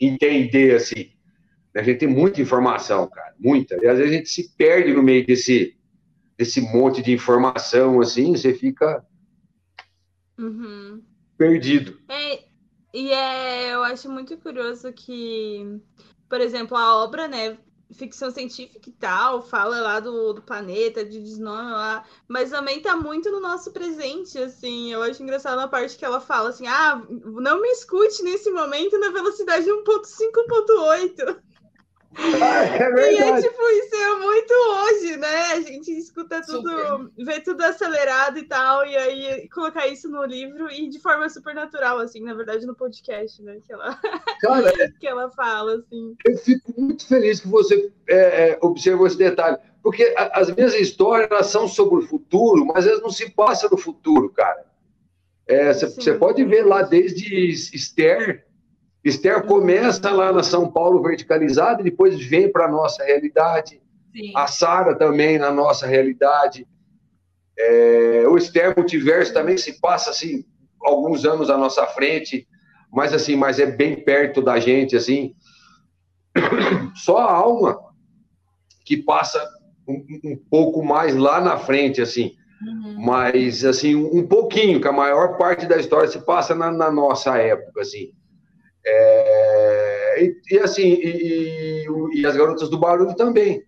entender, assim. A gente tem muita informação, cara, muita. E às vezes a gente se perde no meio desse, desse monte de informação, assim, você fica Uhum. perdido. É, e é, eu acho muito curioso que, por exemplo, a obra, né, ficção científica e tal, fala lá do, do planeta, de desnome lá, mas também tá muito no nosso presente, assim, eu acho engraçado a parte que ela fala assim, ah, não me escute nesse momento na velocidade 1.5.8. Ah, é E é verdade. tipo, isso é muito hoje, né? A gente escuta tudo, vê tudo acelerado e tal, e aí colocar isso no livro e de forma super natural, assim, na verdade, no podcast, né? Que ela, Cara, que ela fala, assim. eu fico muito feliz que você é, é, observou esse detalhe. Porque as minhas histórias elas são sobre o futuro, mas elas não se passam no futuro, cara. Você Sim. pode ver lá desde Esther. Esther começa lá na São Paulo verticalizada e depois vem para a nossa realidade. Sim. a Sara também na nossa realidade. É, o Esther Multiverso também se passa assim alguns anos à nossa frente, mas assim, mas é bem perto da gente assim. Só a alma que passa um, um pouco mais lá na frente assim, Uhum. mas assim um, pouquinho, que a maior parte da história se passa na, na nossa época assim. É, e, e, assim e, e- e as garotas do barulho também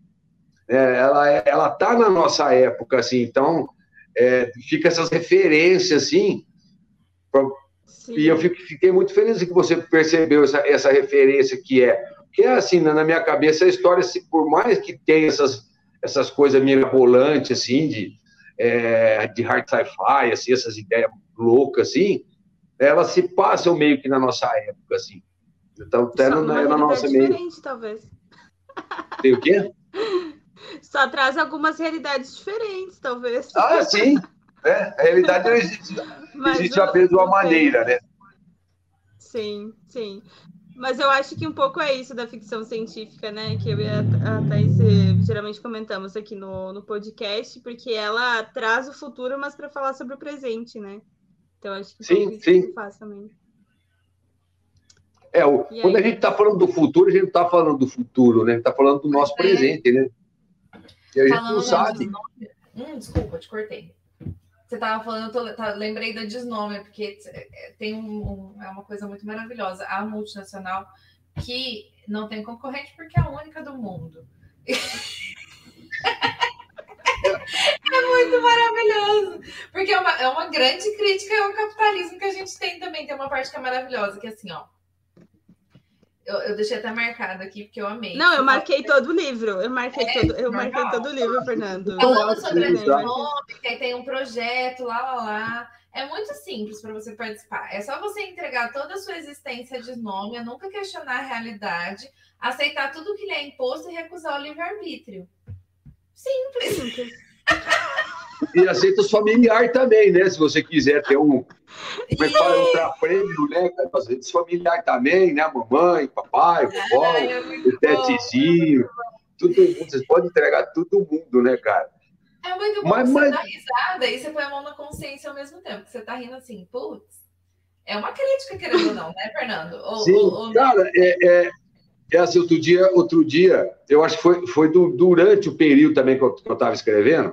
é, ela ela tá na nossa época assim então é, fica essas referências assim Sim. e eu fico- fiquei muito feliz que você percebeu essa, essa referência que é que é assim na na minha cabeça a história se por mais que tenha essas essas coisas mirabolantes assim de é, de hard sci-fi assim essas ideias loucas assim elas se passam meio que na nossa época assim então até na, na nossa meio diferente, talvez. tem o quê Só traz algumas realidades diferentes, talvez. Ah, sim. É, a realidade não existe, Mas existe o- apenas de uma maneira, né? Sim, sim. Mas eu acho que um pouco é isso da ficção científica, né? Que eu e a Thaís eh, geralmente comentamos aqui no, no podcast, porque ela traz o futuro, mas para falar sobre o presente, né? Então acho que Sim, sim. que faz também. É, o- E quando a aí? gente está falando do futuro, a gente não está falando do futuro, né? Está falando do nosso É. presente, né? E a gente Falando não sabe. Hum, desculpa, te cortei. Você tava falando, eu tô- tá- lembrei da desnômia, porque é, tem um, um- é uma coisa muito maravilhosa. A multinacional que não tem concorrente porque é a única do mundo. é muito maravilhoso. Porque é uma, é uma grande crítica ao capitalismo que a gente tem também. Tem uma parte que é maravilhosa, que é assim, ó. Eu, eu deixei até marcado aqui, porque eu amei. Não, eu marquei todo o livro. Eu marquei, é, todo, eu marquei todo o livro, Fernando. Falando sobre a dinâmica, e tem um projeto, lá, lá, lá. É muito simples para você participar. É só você entregar toda a sua existência de nome, nunca questionar a realidade, aceitar tudo que lhe é imposto e recusar o livre-arbítrio. Simples. Simples. E aceita os familiares também, né? Se você quiser ter um. Como é que fala? Um prêmio, né? Às vezes familiar também, né? Mamãe, papai, vovó, é o tetezinho. Tudo mundo. Vocês podem entregar todo mundo, né, cara? É muito bom mas, você mas... dar risada e você põe a mão na consciência ao mesmo tempo. Você tá rindo assim, putz. É uma crítica, querendo ou não, né, Fernando? Ou, Sim, ou, ou... cara, é, é, é assim, outro dia, outro dia, eu acho que foi, foi do, durante o período também que eu estava escrevendo,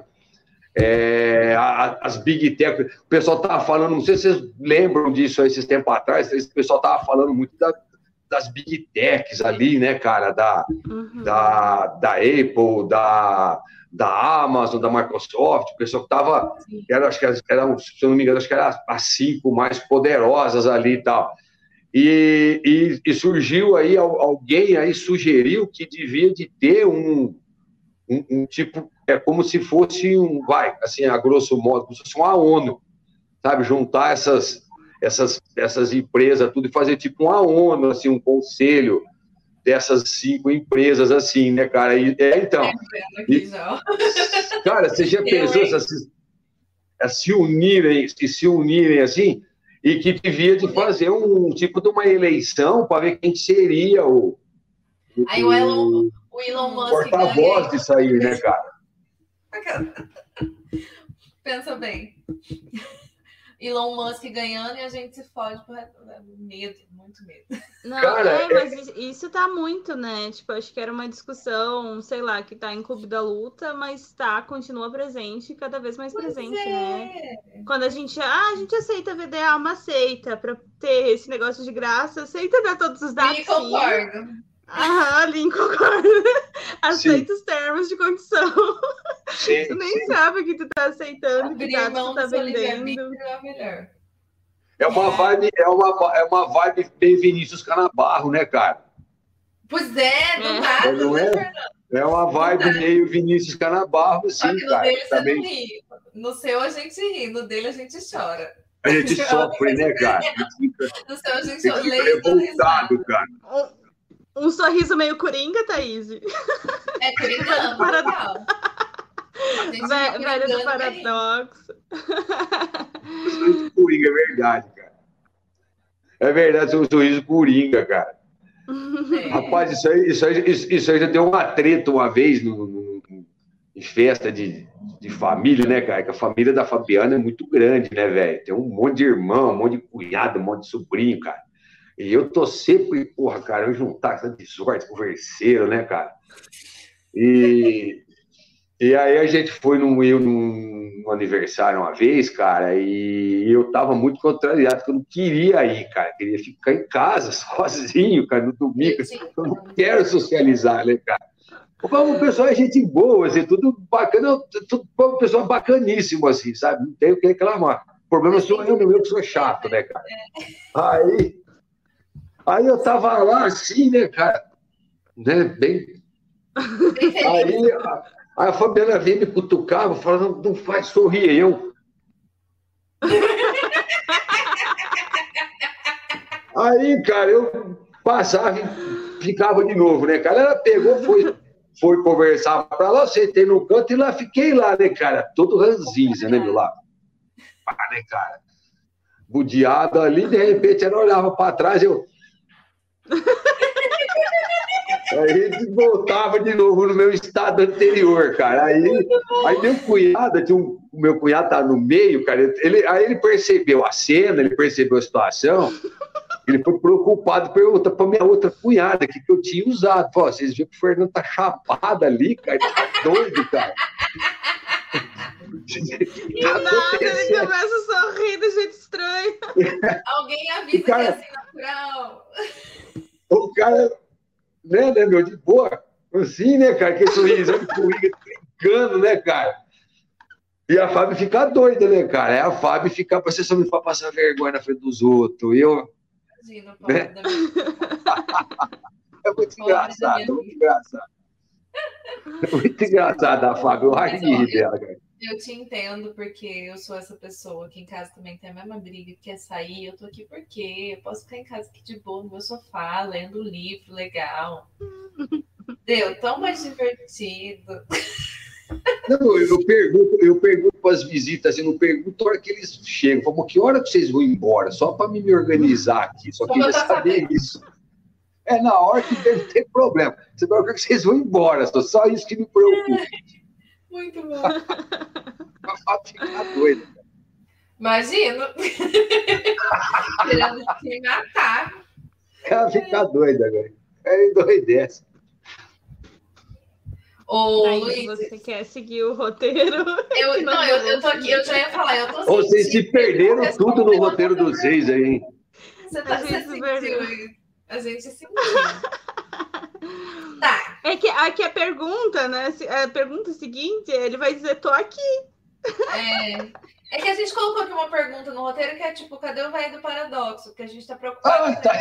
é, as Big Tech, o pessoal estava falando, não sei se vocês lembram disso aí esses tempos atrás, o pessoal estava falando muito da, das Big Techs ali, né, cara, da, uhum. da, da Apple, da, da Amazon, da Microsoft, o pessoal que estava, era, acho que eram, se eu não me engano, acho que eram as cinco mais poderosas ali e tal. E, e, e, surgiu aí, alguém aí sugeriu que devia de ter um, um, um, tipo, é como se fosse um, vai, assim, a grosso modo, como se fosse uma ONU, sabe, juntar essas, essas, essas empresas, tudo, e fazer tipo uma ONU, assim, um conselho dessas cinco empresas, assim, né, cara, e, é, então, e, cara, você já pensou se, se unirem, se, se unirem, assim, e que devia de fazer um tipo de uma eleição para ver quem seria o, o, Aí o Elon, o Elon Musk porta-voz disso aí, né, cara? Pensa bem. Elon Musk ganhando e a gente se fode por medo, muito medo. Não, Cara, é, é, mas isso tá muito, né? Tipo, acho que era uma discussão, sei lá, que tá em clube da luta, mas tá, continua presente, cada vez mais pois presente, é. né? Quando a gente, ah, a gente aceita VDA, uma aceita para ter esse negócio de graça, aceita dar todos os dados. Sim, concordo. Ah, Lin concorda. Aceita os termos de condição. Sim, tu nem sim. sabe o que tu tá aceitando, que tá, tu tá vendendo. É, é uma vibe, é uma, é uma vibe bem Vinícius Canabarro, né, cara? Pois é, do é. nada, não é? Né, é uma vibe meio Vinícius Canabarro, sim, no cara. Dele Também... não ri. No seu a gente ri, no dele a gente chora. A gente sofre, né, cara? No seu a gente fica revoltado, cara. Um sorriso meio coringa, Thaís. É coringa, paradoxo. Velho do paradoxo. Sorriso coringa, é verdade, cara. É verdade, um sorriso coringa, cara. É. Rapaz, isso aí, isso, aí, isso, isso aí já deu uma treta uma vez no, no, no, em festa de, de família, né, cara? Que a família da Fabiana é muito grande, né, velho? Tem um monte de irmão, um monte de cunhado, um monte de sobrinho, cara. E eu tô sempre, porra, cara, eu juntar essa de sorte, converseiro, né, cara? E, e aí a gente foi num, eu num, num, aniversário uma vez, cara, e eu tava muito contrariado, porque eu não queria ir, cara. Eu queria ficar em casa, sozinho, cara, no domingo. Eu não quero socializar, né, cara? O pessoal é gente boa, assim, tudo bacana, tudo, o pessoal bacaníssimo, assim, sabe? Não tem o que reclamar. O problema sou eu, meu, que sou chato, né, cara? Aí, Aí eu tava lá assim, né, cara? Né, bem. aí, a, a Fabiana veio me cutucar, falando, não faz sorrir, eu. aí, cara, eu passava e ficava de novo, né, cara? Ela pegou, foi, foi conversar pra lá, sentei no canto e lá fiquei lá, né, cara? Todo ranzinza, né, meu lá? Ah, né, cara? Budeado ali, de repente ela olhava para trás, eu. Aí voltava de novo no meu estado anterior, cara. Aí, aí meu cunhado, tinha um, o meu cunhado tá no meio, cara. Ele, aí ele percebeu a cena, ele percebeu a situação. Ele foi preocupado, pergunta para minha outra cunhada que, que eu tinha usado. Pô, vocês viram que o Fernando tá chapado ali, cara? Ele tá doido, cara. E tá nada, ele começa a sorrir de jeito estranho. Alguém avisa cara, que é assim natural. O cara, né, né, meu, de boa, assim, né, cara, que sorriso, brincando, né, cara? E a Fábio fica doida, né, cara? É a Fábio fica, você só me faz passar vergonha na frente dos outros. Eu, Imagina, Né? da minha É muito Pobre engraçado, é muito engraçado. É muito engraçado a Fábio, eu rir dela, cara. Eu te entendo, porque eu sou essa pessoa que em casa também tem a mesma briga, que quer sair. Eu tô aqui por quê? Eu posso ficar em casa aqui de boa, no meu sofá, lendo um livro legal. Deu tão mais divertido. Não, eu pergunto, eu pergunto para as visitas, eu não pergunto a hora que eles chegam. Falo, que hora que vocês vão embora? Só para me organizar aqui, só Só queria pra saber saber. isso. É na hora que deve ter problema. Você vai ver que vocês vão embora, só, só isso que me preocupa. Muito bom. Pra ficar doido. Imagino. Querendo te matar. Ela fica doida agora. É endoidece. Ô, Aí Luiz, você quer seguir o roteiro. eu, não, eu, eu tô aqui, eu já ia falar, eu tô Vocês se perderam tudo no roteiro dos seis aí, hein? Você tá A gente se perdeu. sentiu. A gente sentiu. Tá, É que aqui a pergunta, né? A pergunta seguinte, ele vai dizer, tô aqui. é... É que a gente colocou aqui uma pergunta no roteiro que é tipo, cadê o velho do paradoxo? Que a gente tá preocupado. Ah, tá.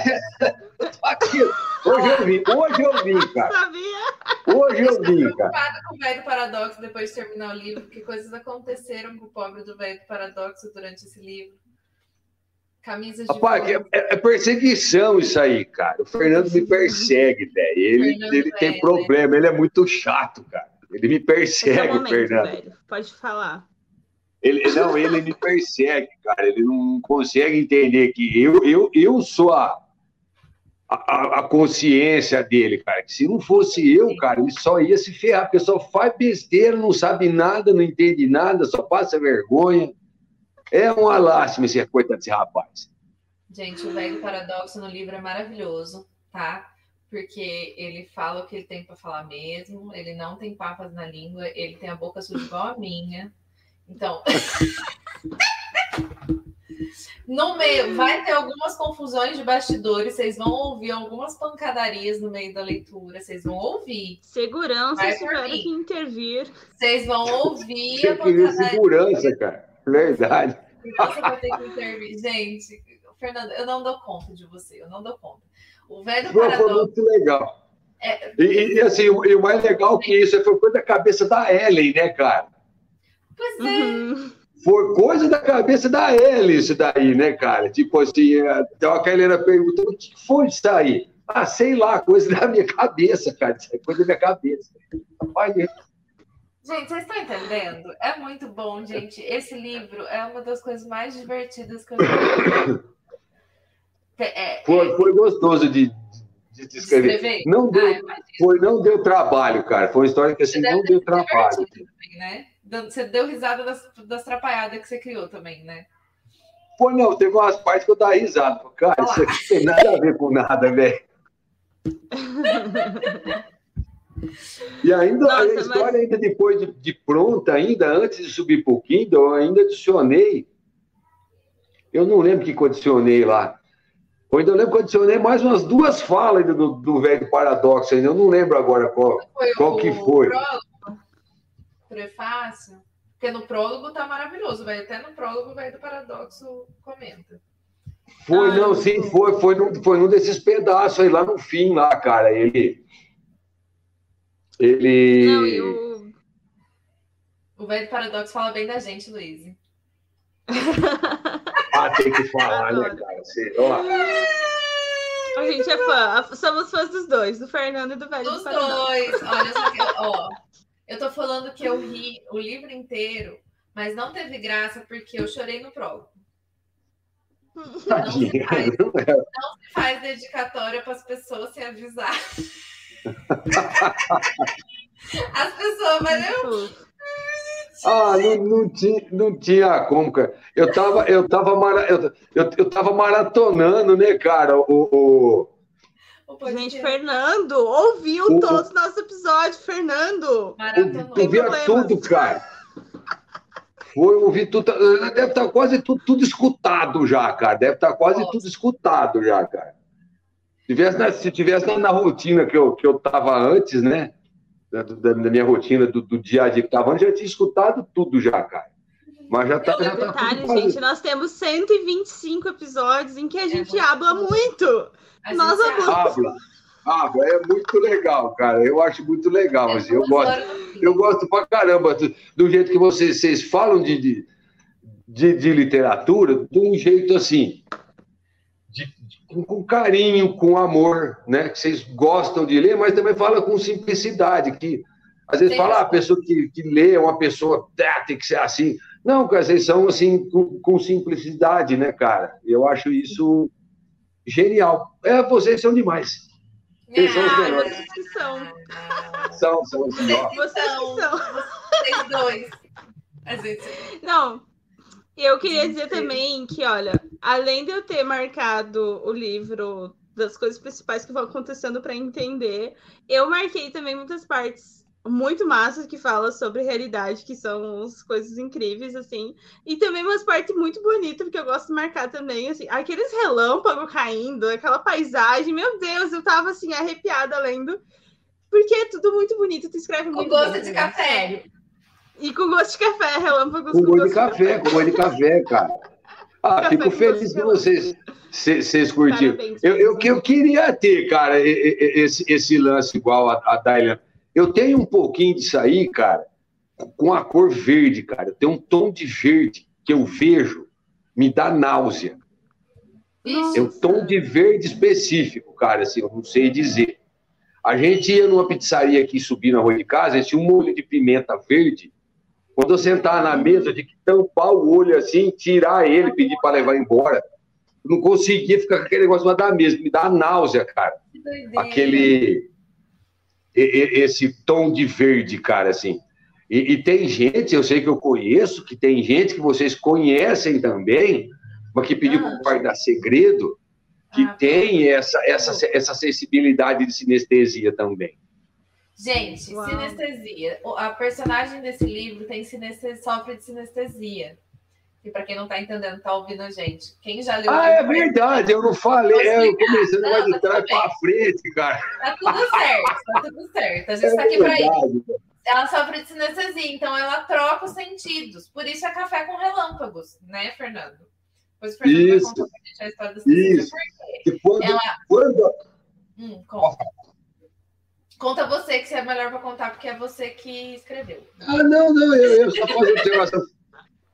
Eu tô aqui. Hoje eu vim, hoje eu vim, cara. Sabia? Hoje eu vim, cara. preocupada com o velho do paradoxo depois de terminar o livro, que coisas aconteceram com o pobre do velho do paradoxo durante esse livro. Camisas de Rapaz, é, é perseguição isso aí, cara. O Fernando me persegue, velho. Ele, Fernando ele tem velho, problema, ele é muito chato, cara. Ele me Esse é persegue, momento, Fernando. velho. Pode falar. Ele, não, ele me persegue, cara. Ele não consegue entender que eu, eu, eu sou a, a, a consciência dele, cara. Que se não fosse eu, cara, ele só ia se ferrar, porque só faz besteira, não sabe nada, não entende nada, só passa vergonha. É uma lástima esse coitado desse rapaz. Gente, o velho paradoxo no livro é maravilhoso, tá? Porque ele fala o que ele tem para falar mesmo, ele não tem papas na língua, ele tem a boca suja igual a minha. Então. No meio, vai ter algumas confusões de bastidores, vocês vão ouvir algumas pancadarias no meio da leitura, vocês vão ouvir. Segurança, Vai por tiveram mim. que intervir. Vocês vão ouvir a pancadaria. segurança, cara. Verdade. Ter que intervir. Gente, Fernando, eu não dou conta de você, eu não dou conta. O velho Foi, foi muito legal. É, E, e, assim, o, e o mais legal que isso foi coisa da cabeça da Ellen, né, cara? Pois é, Uhum. Foi coisa da cabeça da Ellen isso daí, né, cara? Tipo assim, então a Helena perguntando o que foi isso aí? Ah, sei lá, coisa da minha cabeça, cara. Isso é coisa da minha cabeça. Rapaz, gente, vocês estão entendendo? É muito bom, gente. Esse livro é uma das coisas mais divertidas que eu já vi. É, é, foi, foi gostoso de, de, de escrever. escrever? Não Ah, deu, eu imagino. foi, não deu trabalho, cara. Foi uma história que assim, não deu trabalho. também, né? Você deu risada das, das trapalhadas que você criou também, né? Pô, não, teve umas partes que eu dava risada. Cara, isso aqui não tem nada a ver com nada, velho. E ainda Nossa, a história, ainda depois de, de pronta, ainda antes de subir para o Kindle, eu ainda adicionei. Eu não lembro o que adicionei lá. Eu ainda lembro que adicionei mais umas duas falas ainda do, do velho paradoxo ainda. Eu não lembro agora qual. Foi Qual que foi? prólogo, prefácio. Porque no prólogo tá maravilhoso, vai até no prólogo vai do paradoxo comenta. Foi, Ah, não, sim, foi, foi, num, foi num desses pedaços aí lá no fim, lá, cara. Ele. Ele. Não, e o... O velho do paradoxo fala bem da gente, Luiz. Ah, tem que falar, né, cara? Você, ó, A gente é fã. Somos fãs dos dois, do Fernando e do velho Dos do dois. Olha só que, ó. Eu tô falando que eu ri o livro inteiro, mas não teve graça porque eu chorei no prólogo. tadinha. Faz dedicatória para as pessoas se avisar. As pessoas, mas eu Ah, não, não, tinha, não tinha como, cara. Eu tava, eu tava, mara, eu, eu, eu tava maratonando, né, cara, o, o, Gente, Fernando, ouviu O- todos os nossos episódios, Fernando. maratonou. Tu via tudo, cara. Foi ouvir tudo. Deve estar quase tudo, tudo escutado já, cara. Deve estar quase Nossa. tudo escutado já, cara. Se tivesse na, se tivesse na, na rotina que eu, que eu tava antes, né? Da, da- da minha rotina do, do dia a dia que tava antes, já tinha escutado tudo já, cara. Mas já tá, E já tá detalhe, tudo gente, nós temos 125 episódios em que a gente muito habla muito. A Nós gente amamos. Habla. Habla, é muito legal, cara. Eu acho muito legal, assim, eu gosto. Eu gosto pra caramba do, do jeito que vocês, vocês falam de, de, de, de literatura, de um jeito assim, com, com carinho, com amor, né? Que vocês gostam de ler, mas também fala com simplicidade, que às vezes Tem fala, ah, a pessoa que, que lê é uma pessoa, ah, tem que ser assim. Não, cara, vocês são assim, com, com simplicidade, né, cara? Eu acho isso genial. É, vocês são demais. Vocês são os Ah, melhores. Vocês que são. São, são. Vocês que são. Vocês dois. A Não, eu queria dizer também que, olha, além de eu ter marcado o livro das coisas principais que vão acontecendo para entender, eu marquei também muitas partes muito massas que falam sobre realidade, que são as coisas incríveis, assim, e também umas partes muito bonitas, porque eu gosto de marcar também, assim, aqueles relâmpagos caindo, aquela paisagem, meu Deus, eu tava, assim, arrepiada lendo, porque é tudo muito bonito, tu escreve Com muito gosto bem, de né? café. E com gosto de café, relâmpagos Com gosto gosto de café, com gosto de café, cara. Ah, Café fico com feliz de vocês, cê- vocês curtiram. Parabéns. Eu, eu, eu queria ter, cara, esse, esse lance igual a, a. Eu tenho um pouquinho disso aí, cara, com a cor verde, cara. Tem um tom de verde que eu vejo, me dá náusea. Ixi, É um tom de verde específico, cara, assim, eu não sei dizer. A gente ia numa pizzaria aqui subir na rua de casa, tinha um molho de pimenta verde. Quando eu sentar na mesa, de que tampar o olho assim, tirar ele, pedir para levar embora. Eu não conseguia ficar com aquele negócio lá da mesa, me dá náusea, cara. Aquele. Esse tom de verde, cara, assim. E, e tem gente, eu sei que eu conheço, que tem gente que vocês conhecem também, mas que pediu Ah. para o pai dar segredo, que Ah, tem essa, essa, essa sensibilidade de sinestesia também. Gente, Uau. sinestesia. O- A personagem desse livro tem sinestesia, sofre de sinestesia. E para quem não tá entendendo, tá ouvindo a gente. Quem já leu o Ah, é verdade, eu não falei, eu comecei mais de tá trás para frente, cara. tá tudo certo, tá tudo certo. A gente É tá aqui para isso. Ela sofre de sinestesia, então ela troca os sentidos. Por isso é café com relâmpagos, né, Fernando? Pois o Fernando Isso. vai contar pra gente a história da sinestesia. Isso. Por quê? E quando, Ela- quando Hum, conta. Conta você, que é melhor para contar, porque é você que escreveu. Ah, não, não, eu, eu só faço observação.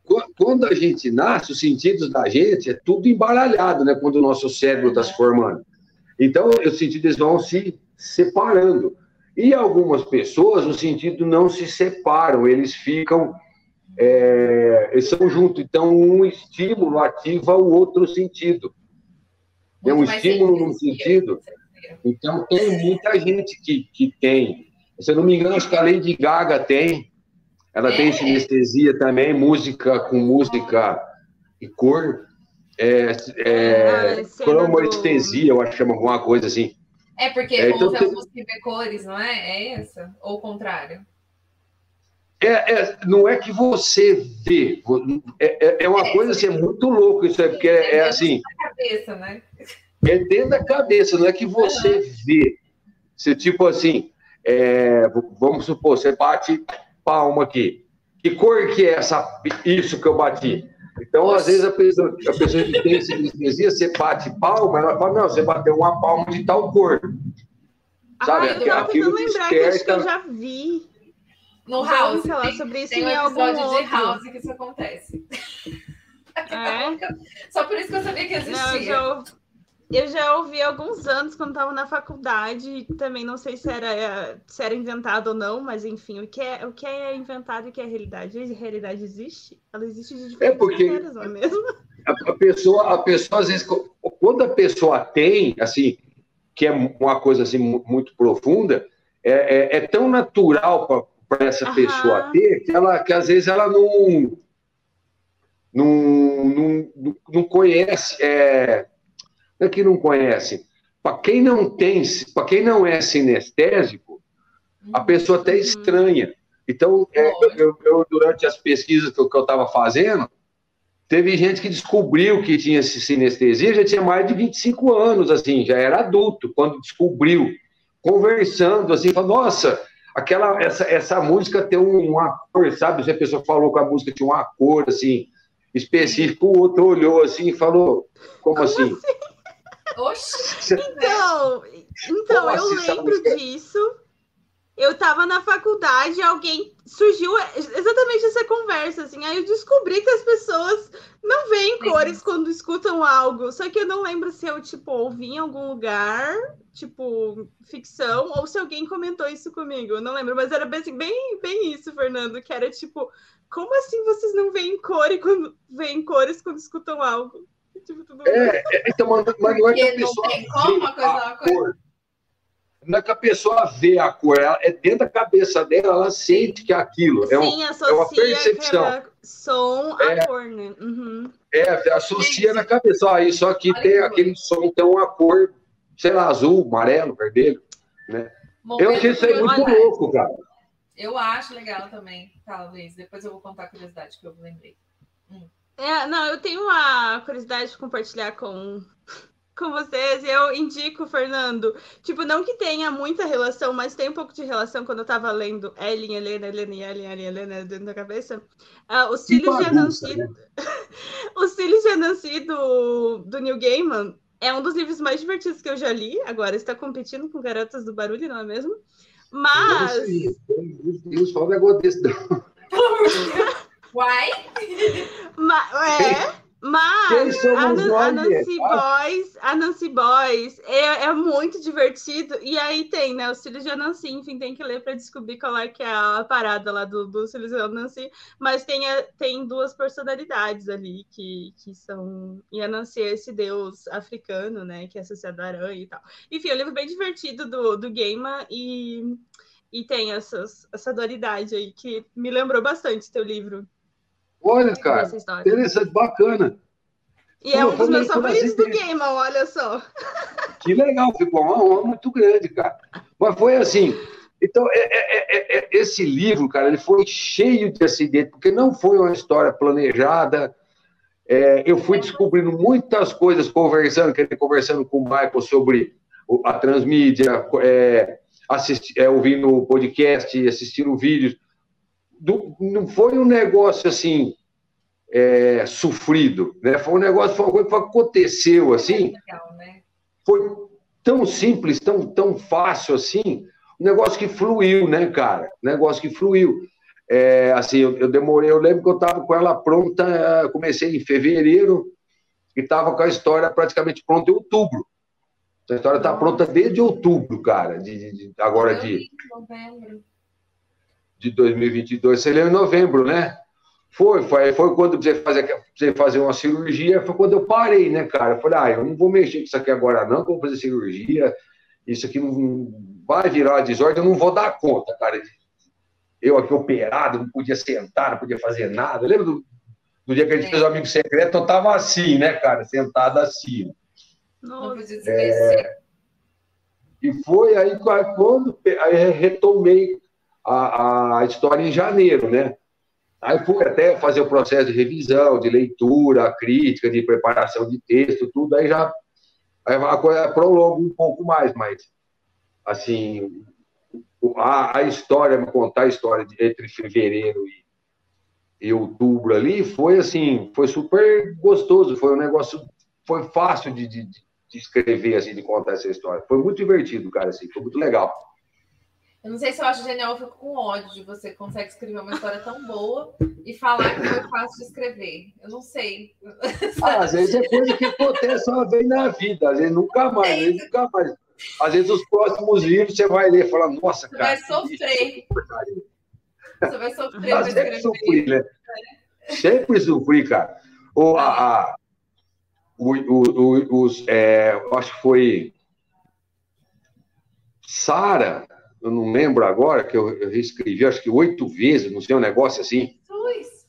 Qu- Quando a gente nasce, os sentidos da gente é tudo embaralhado, né? Quando o nosso cérebro está se formando. Então, os sentidos vão se separando. E algumas pessoas, os sentidos não se separam, eles ficam. é, eles são juntos. Então, um estímulo ativa o outro sentido. É um Muito mais estímulo num sentido. Então, tem muita gente que, que tem. Se eu não me engano, acho que a Lady Gaga tem. Ela tem É. sinestesia também, música com música e cor. É, é, Ah, a cena cromoestesia, eu acho que chama alguma coisa assim. É porque É, então ouve tem- a música e vê cores, não é? É essa? Ou o contrário? É, é, não é que você vê, é, é- é uma coisa assim, é muito louco isso aí, porque é, é assim, Cabeça, né? É dentro da cabeça, não é que você vê. Você, tipo assim, é, vamos supor, você bate palma aqui. Que cor que é essa, isso que eu bati? Então, às vezes, a pessoa, a pessoa que tem sinestesia, você bate palma, ela fala, não, você bateu uma palma de tal cor. Sabe, Ah, eu tava aquilo tentando lembrar que acho que desperta- eu já vi. No House. falar Tem, sobre isso tem um em algum episódio de outro. House que isso acontece. É? Só por isso que eu sabia que Não, eu existia. já, ou- eu já ouvi há alguns anos quando estava na faculdade. Também não sei se era, se era inventado ou não, mas enfim, o que é, o que é inventado e o que é realidade? A realidade existe? Ela existe de diferentes porque- maneiras, não é mesmo? a, a pessoa, a pessoa às vezes, quando a pessoa tem, assim, que é uma coisa assim mu- muito profunda, é, é- é tão natural para essa Aham. pessoa ter que ela, que às vezes ela não não, não, não- não conhece, é, não é que não conhece. Para quem não tem, para quem não é sinestésico, a pessoa até estranha. Então, é, eu, eu- durante as pesquisas que eu estava fazendo, teve gente que descobriu que tinha sinestesia, já tinha mais de 25 anos, assim, já era adulto, quando descobriu, conversando, assim, falou, nossa, aquela, essa, essa música tem uma cor, sabe? Se a pessoa falou que a música tinha uma cor, assim, específica, o outro olhou assim e falou, como, como assim? assim? Oxi. Então, então eu assim, lembro disso. Eu tava na faculdade, alguém surgiu exatamente essa conversa, assim. Aí eu descobri que as pessoas não veem cores quando escutam algo. Só que eu não lembro se eu, tipo, ouvi em algum lugar, tipo, ficção, ou se alguém comentou isso comigo. Eu não lembro, mas era bem, bem, bem isso, Fernando, que era tipo, como assim vocês não veem cor quando veem cores quando escutam algo? É, é, então, mas, mas não é que a pessoa. Não tem como uma coisa, uma coisa. Não é que a pessoa vê a cor, ela, é dentro da cabeça dela, ela sente que é aquilo. Sim, é, um, é uma percepção. Som é, a cor, né? Uhum. É, associa na cabeça. Ah, isso aqui Olha tem aquele som, tem uma cor, sei lá, azul, amarelo, vermelho. Né? eu achei isso aí muito louco, cara. Eu acho legal também, talvez. Depois eu vou contar a curiosidade que eu lembrei. Hum. É, não, eu tenho uma curiosidade de compartilhar com, com vocês e eu indico, Fernando. Tipo, não que tenha muita relação, mas tem um pouco de relação quando eu tava lendo Ellen, Helena, Helena e Ellen, Ellen, Helena dentro da cabeça. Uh, os filhos de Anansi. Né? os filhos de Anansi do, do Neil Gaiman é um dos livros mais divertidos que eu já li. Agora está competindo com Garotas do Barulho, não é mesmo? Mas. Deus, fala um negócio desse, não. Uai? Mas, é. Mas a, a, Nancy Boys, a Nancy Boys é, é, muito divertido. E aí tem, né? Os filhos de Nancy, enfim, tem que ler para descobrir qual é que é a parada lá do, dos filhos de Nancy. Mas tem, tem duas personalidades ali que, que são. E a Nancy é esse deus africano, né? Que é associado à aranha e tal. Enfim, é um livro bem divertido do, do Gamer e, e tem essas, essa dualidade aí que me lembrou bastante teu livro. Olha, cara, interessante, bacana. E é um dos meus favoritos do game, olha só. Que legal, ficou uma honra muito grande, cara. Mas foi assim. Então, é, é, é, é, esse livro, cara, ele foi cheio de acidentes, porque não foi uma história planejada. É, eu fui descobrindo muitas coisas conversando, conversando com o Michael sobre a transmídia, é, é, ouvindo o podcast, assistindo vídeos do, não foi um negócio assim é, sofrido, né? Foi um negócio, foi uma coisa que aconteceu assim. Legal, né? Foi tão simples, tão, tão fácil assim, um negócio que fluiu, né, cara? Um negócio que fluiu. É, assim, eu, eu, demorei, eu lembro que eu estava com ela pronta, comecei em fevereiro e estava com a história praticamente pronta em outubro. A história está pronta desde outubro, cara, de, de, de agora de. Novembro de 2022, você leu em novembro, né? Foi, foi, foi quando você fazer, você fazer uma cirurgia, foi quando eu parei, né, cara? Eu falei, ah, eu não vou mexer com isso aqui agora, não, vou fazer cirurgia, isso aqui não vai virar desordem, eu não vou dar conta, cara. Eu aqui operado, não podia sentar, não podia fazer nada. Lembra do, do dia que a gente é. fez o amigo secreto? Eu tava assim, né, cara? Sentado assim. Nossa, é, e foi aí quando aí retomei a, a história em janeiro, né? Aí fui até fazer o processo de revisão, de leitura, crítica, de preparação de texto, tudo, aí já aí a coisa prolonga um pouco mais, mas assim, a, a história, contar a história de, entre fevereiro e, e outubro ali foi assim, foi super gostoso, foi um negócio, foi fácil de, de, de escrever, assim, de contar essa história. Foi muito divertido, cara, assim, foi muito legal. Eu não sei se eu acho genial, eu fico com ódio de você que consegue escrever uma história tão boa e falar que foi fácil de escrever. Eu não sei. Ah, às vezes é coisa que acontece uma vez na vida, às vezes nunca mais, às vezes nunca mais. Às vezes os próximos livros você vai ler e fala, nossa, você cara. Vai sofrer. Você vai sofrer para escrever. Sofri, né? Sempre sofri, cara. O, a, a, o, o, o, os, é, eu acho que foi Sara eu não lembro agora, que eu, eu reescrevi, acho que oito vezes, não sei, um negócio assim. Dois.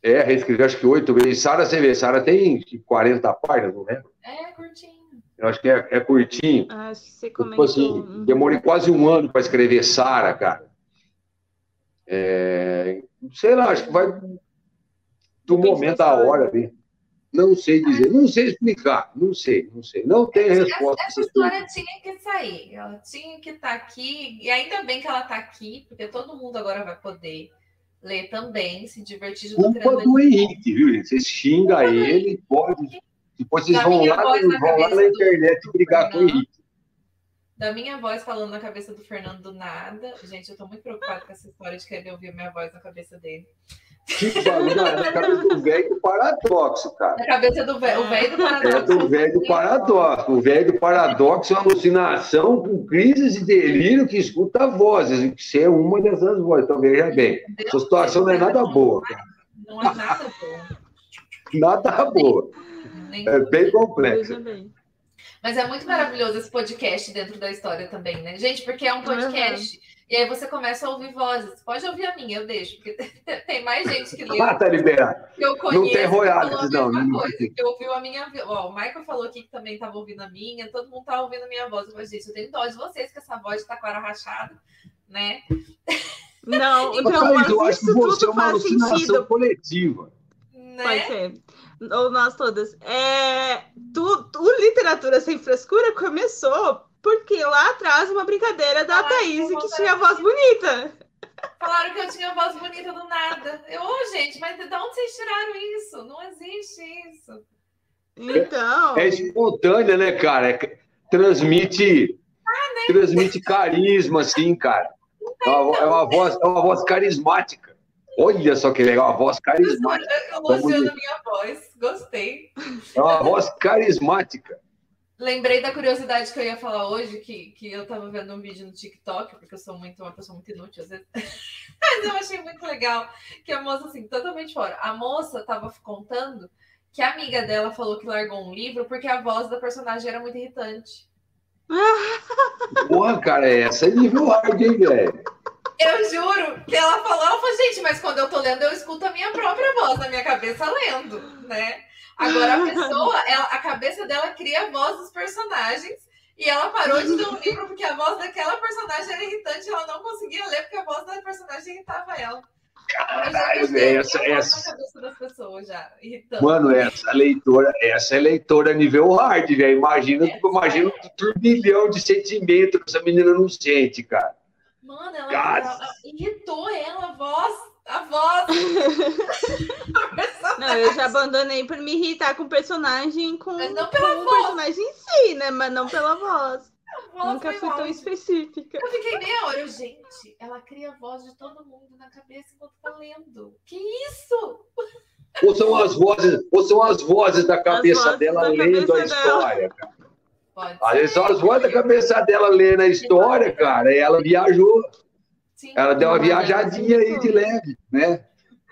É, reescrevi acho que oito vezes. Sara, você vê, Sara tem 40 páginas, não lembro. É, curtinho. Eu acho que é, é curtinho. Ah, você tipo comentou. Tipo assim, demorei quase um ano para escrever Sara, cara. É, sei lá, acho que vai do momento da hora ali. Não sei dizer, não sei explicar, não sei, não sei, não tem resposta. Essa, essa história tinha que sair, ela tinha que estar tá aqui, e ainda bem que ela está aqui, porque todo mundo agora vai poder ler também, se divertir. Culpa do Henrique, viu, gente? Vocês xingam ele, pode. Depois vocês vão lá, vão lá na internet do... brigar com o Henrique. Da minha voz falando na cabeça do Fernando do nada. Gente, eu tô muito preocupada com essa história de querer ouvir a minha voz na cabeça dele. Que barulho, na cabeça do velho do paradoxo, cara. Na cabeça do velho, o velho do paradoxo. É do velho do paradoxo. O velho do paradoxo é uma alucinação com crises de delírio que escuta vozes. Você é uma dessas vozes, então veja bem. Essa situação não é nada boa. Cara. Não é nada boa. Nada boa. É bem complexo. Mas é muito maravilhoso esse podcast dentro da história também, né? Gente, porque é um podcast. Uhum. E aí você começa a ouvir vozes. Pode ouvir a minha, eu deixo, porque tem mais gente que lê. Ah, tá liberado. Que eu conheço, não tem royalties, não. não coisa, que ouviu a minha. Ó, o Michael falou aqui que também estava ouvindo a minha, todo mundo tá ouvindo a minha voz. Eu falei, gente, eu tenho dó de vocês que essa voz de taquara rachada, né? Não, não, mas eu acho que você é uma alucinação sentido. coletiva. Né? Pode ser. Ou nós todas. É, tu, tu, literatura sem frescura começou porque lá atrás uma brincadeira da Falaram Thaís que, que tinha voz bonita. Falaram que eu tinha voz bonita do nada. Eu, ô, oh, gente, mas de onde vocês tiraram isso? Não existe isso. Então. É espontânea, né, cara? É, transmite. Ah, né? Transmite carisma, assim, cara. É uma, é uma, voz, é uma voz carismática. Olha só que legal, uma voz carismática. Elogiando a minha voz, gostei. É uma voz carismática. Lembrei da curiosidade que eu ia falar hoje, que, que eu tava vendo um vídeo no TikTok, porque eu sou muito uma pessoa muito inútil às vezes. Mas eu achei muito legal que a moça, assim, totalmente fora. A moça tava contando que a amiga dela falou que largou um livro porque a voz da personagem era muito irritante. Porra, cara, essa é nível hard, hein, velho? Eu juro que ela falou, ela falou, gente, mas quando eu tô lendo, eu escuto a minha própria voz na minha cabeça lendo, né? Agora a pessoa, ela, a cabeça dela cria a voz dos personagens e ela parou de ler um livro porque a voz daquela personagem era irritante e ela não conseguia ler porque a voz da personagem irritava ela. Caralho, velho, essa, essa... Já, Mano, essa leitora, essa é leitora nível hard, velho. Imagina, é, imagina é. um turbilhão de sentimentos que essa menina não sente, cara. Mano, ela, ela, irritou ela, a voz a voz. não, eu já abandonei por me irritar com o personagem com, Mas não pela com voz. o personagem em si, né? Mas não pela voz. voz Nunca fui tão específica. Eu fiquei meia hora, eu, gente, ela cria a voz de todo mundo na cabeça enquanto tá lendo. Que isso? Ou são as vozes, ou são as vozes da cabeça vozes dela da lendo cabeça a história, cara. Às vezes as vozes da cabeça dela lendo a história, cara, e ela viajou. Sim, ela deu uma viajadinha aí de leve, né?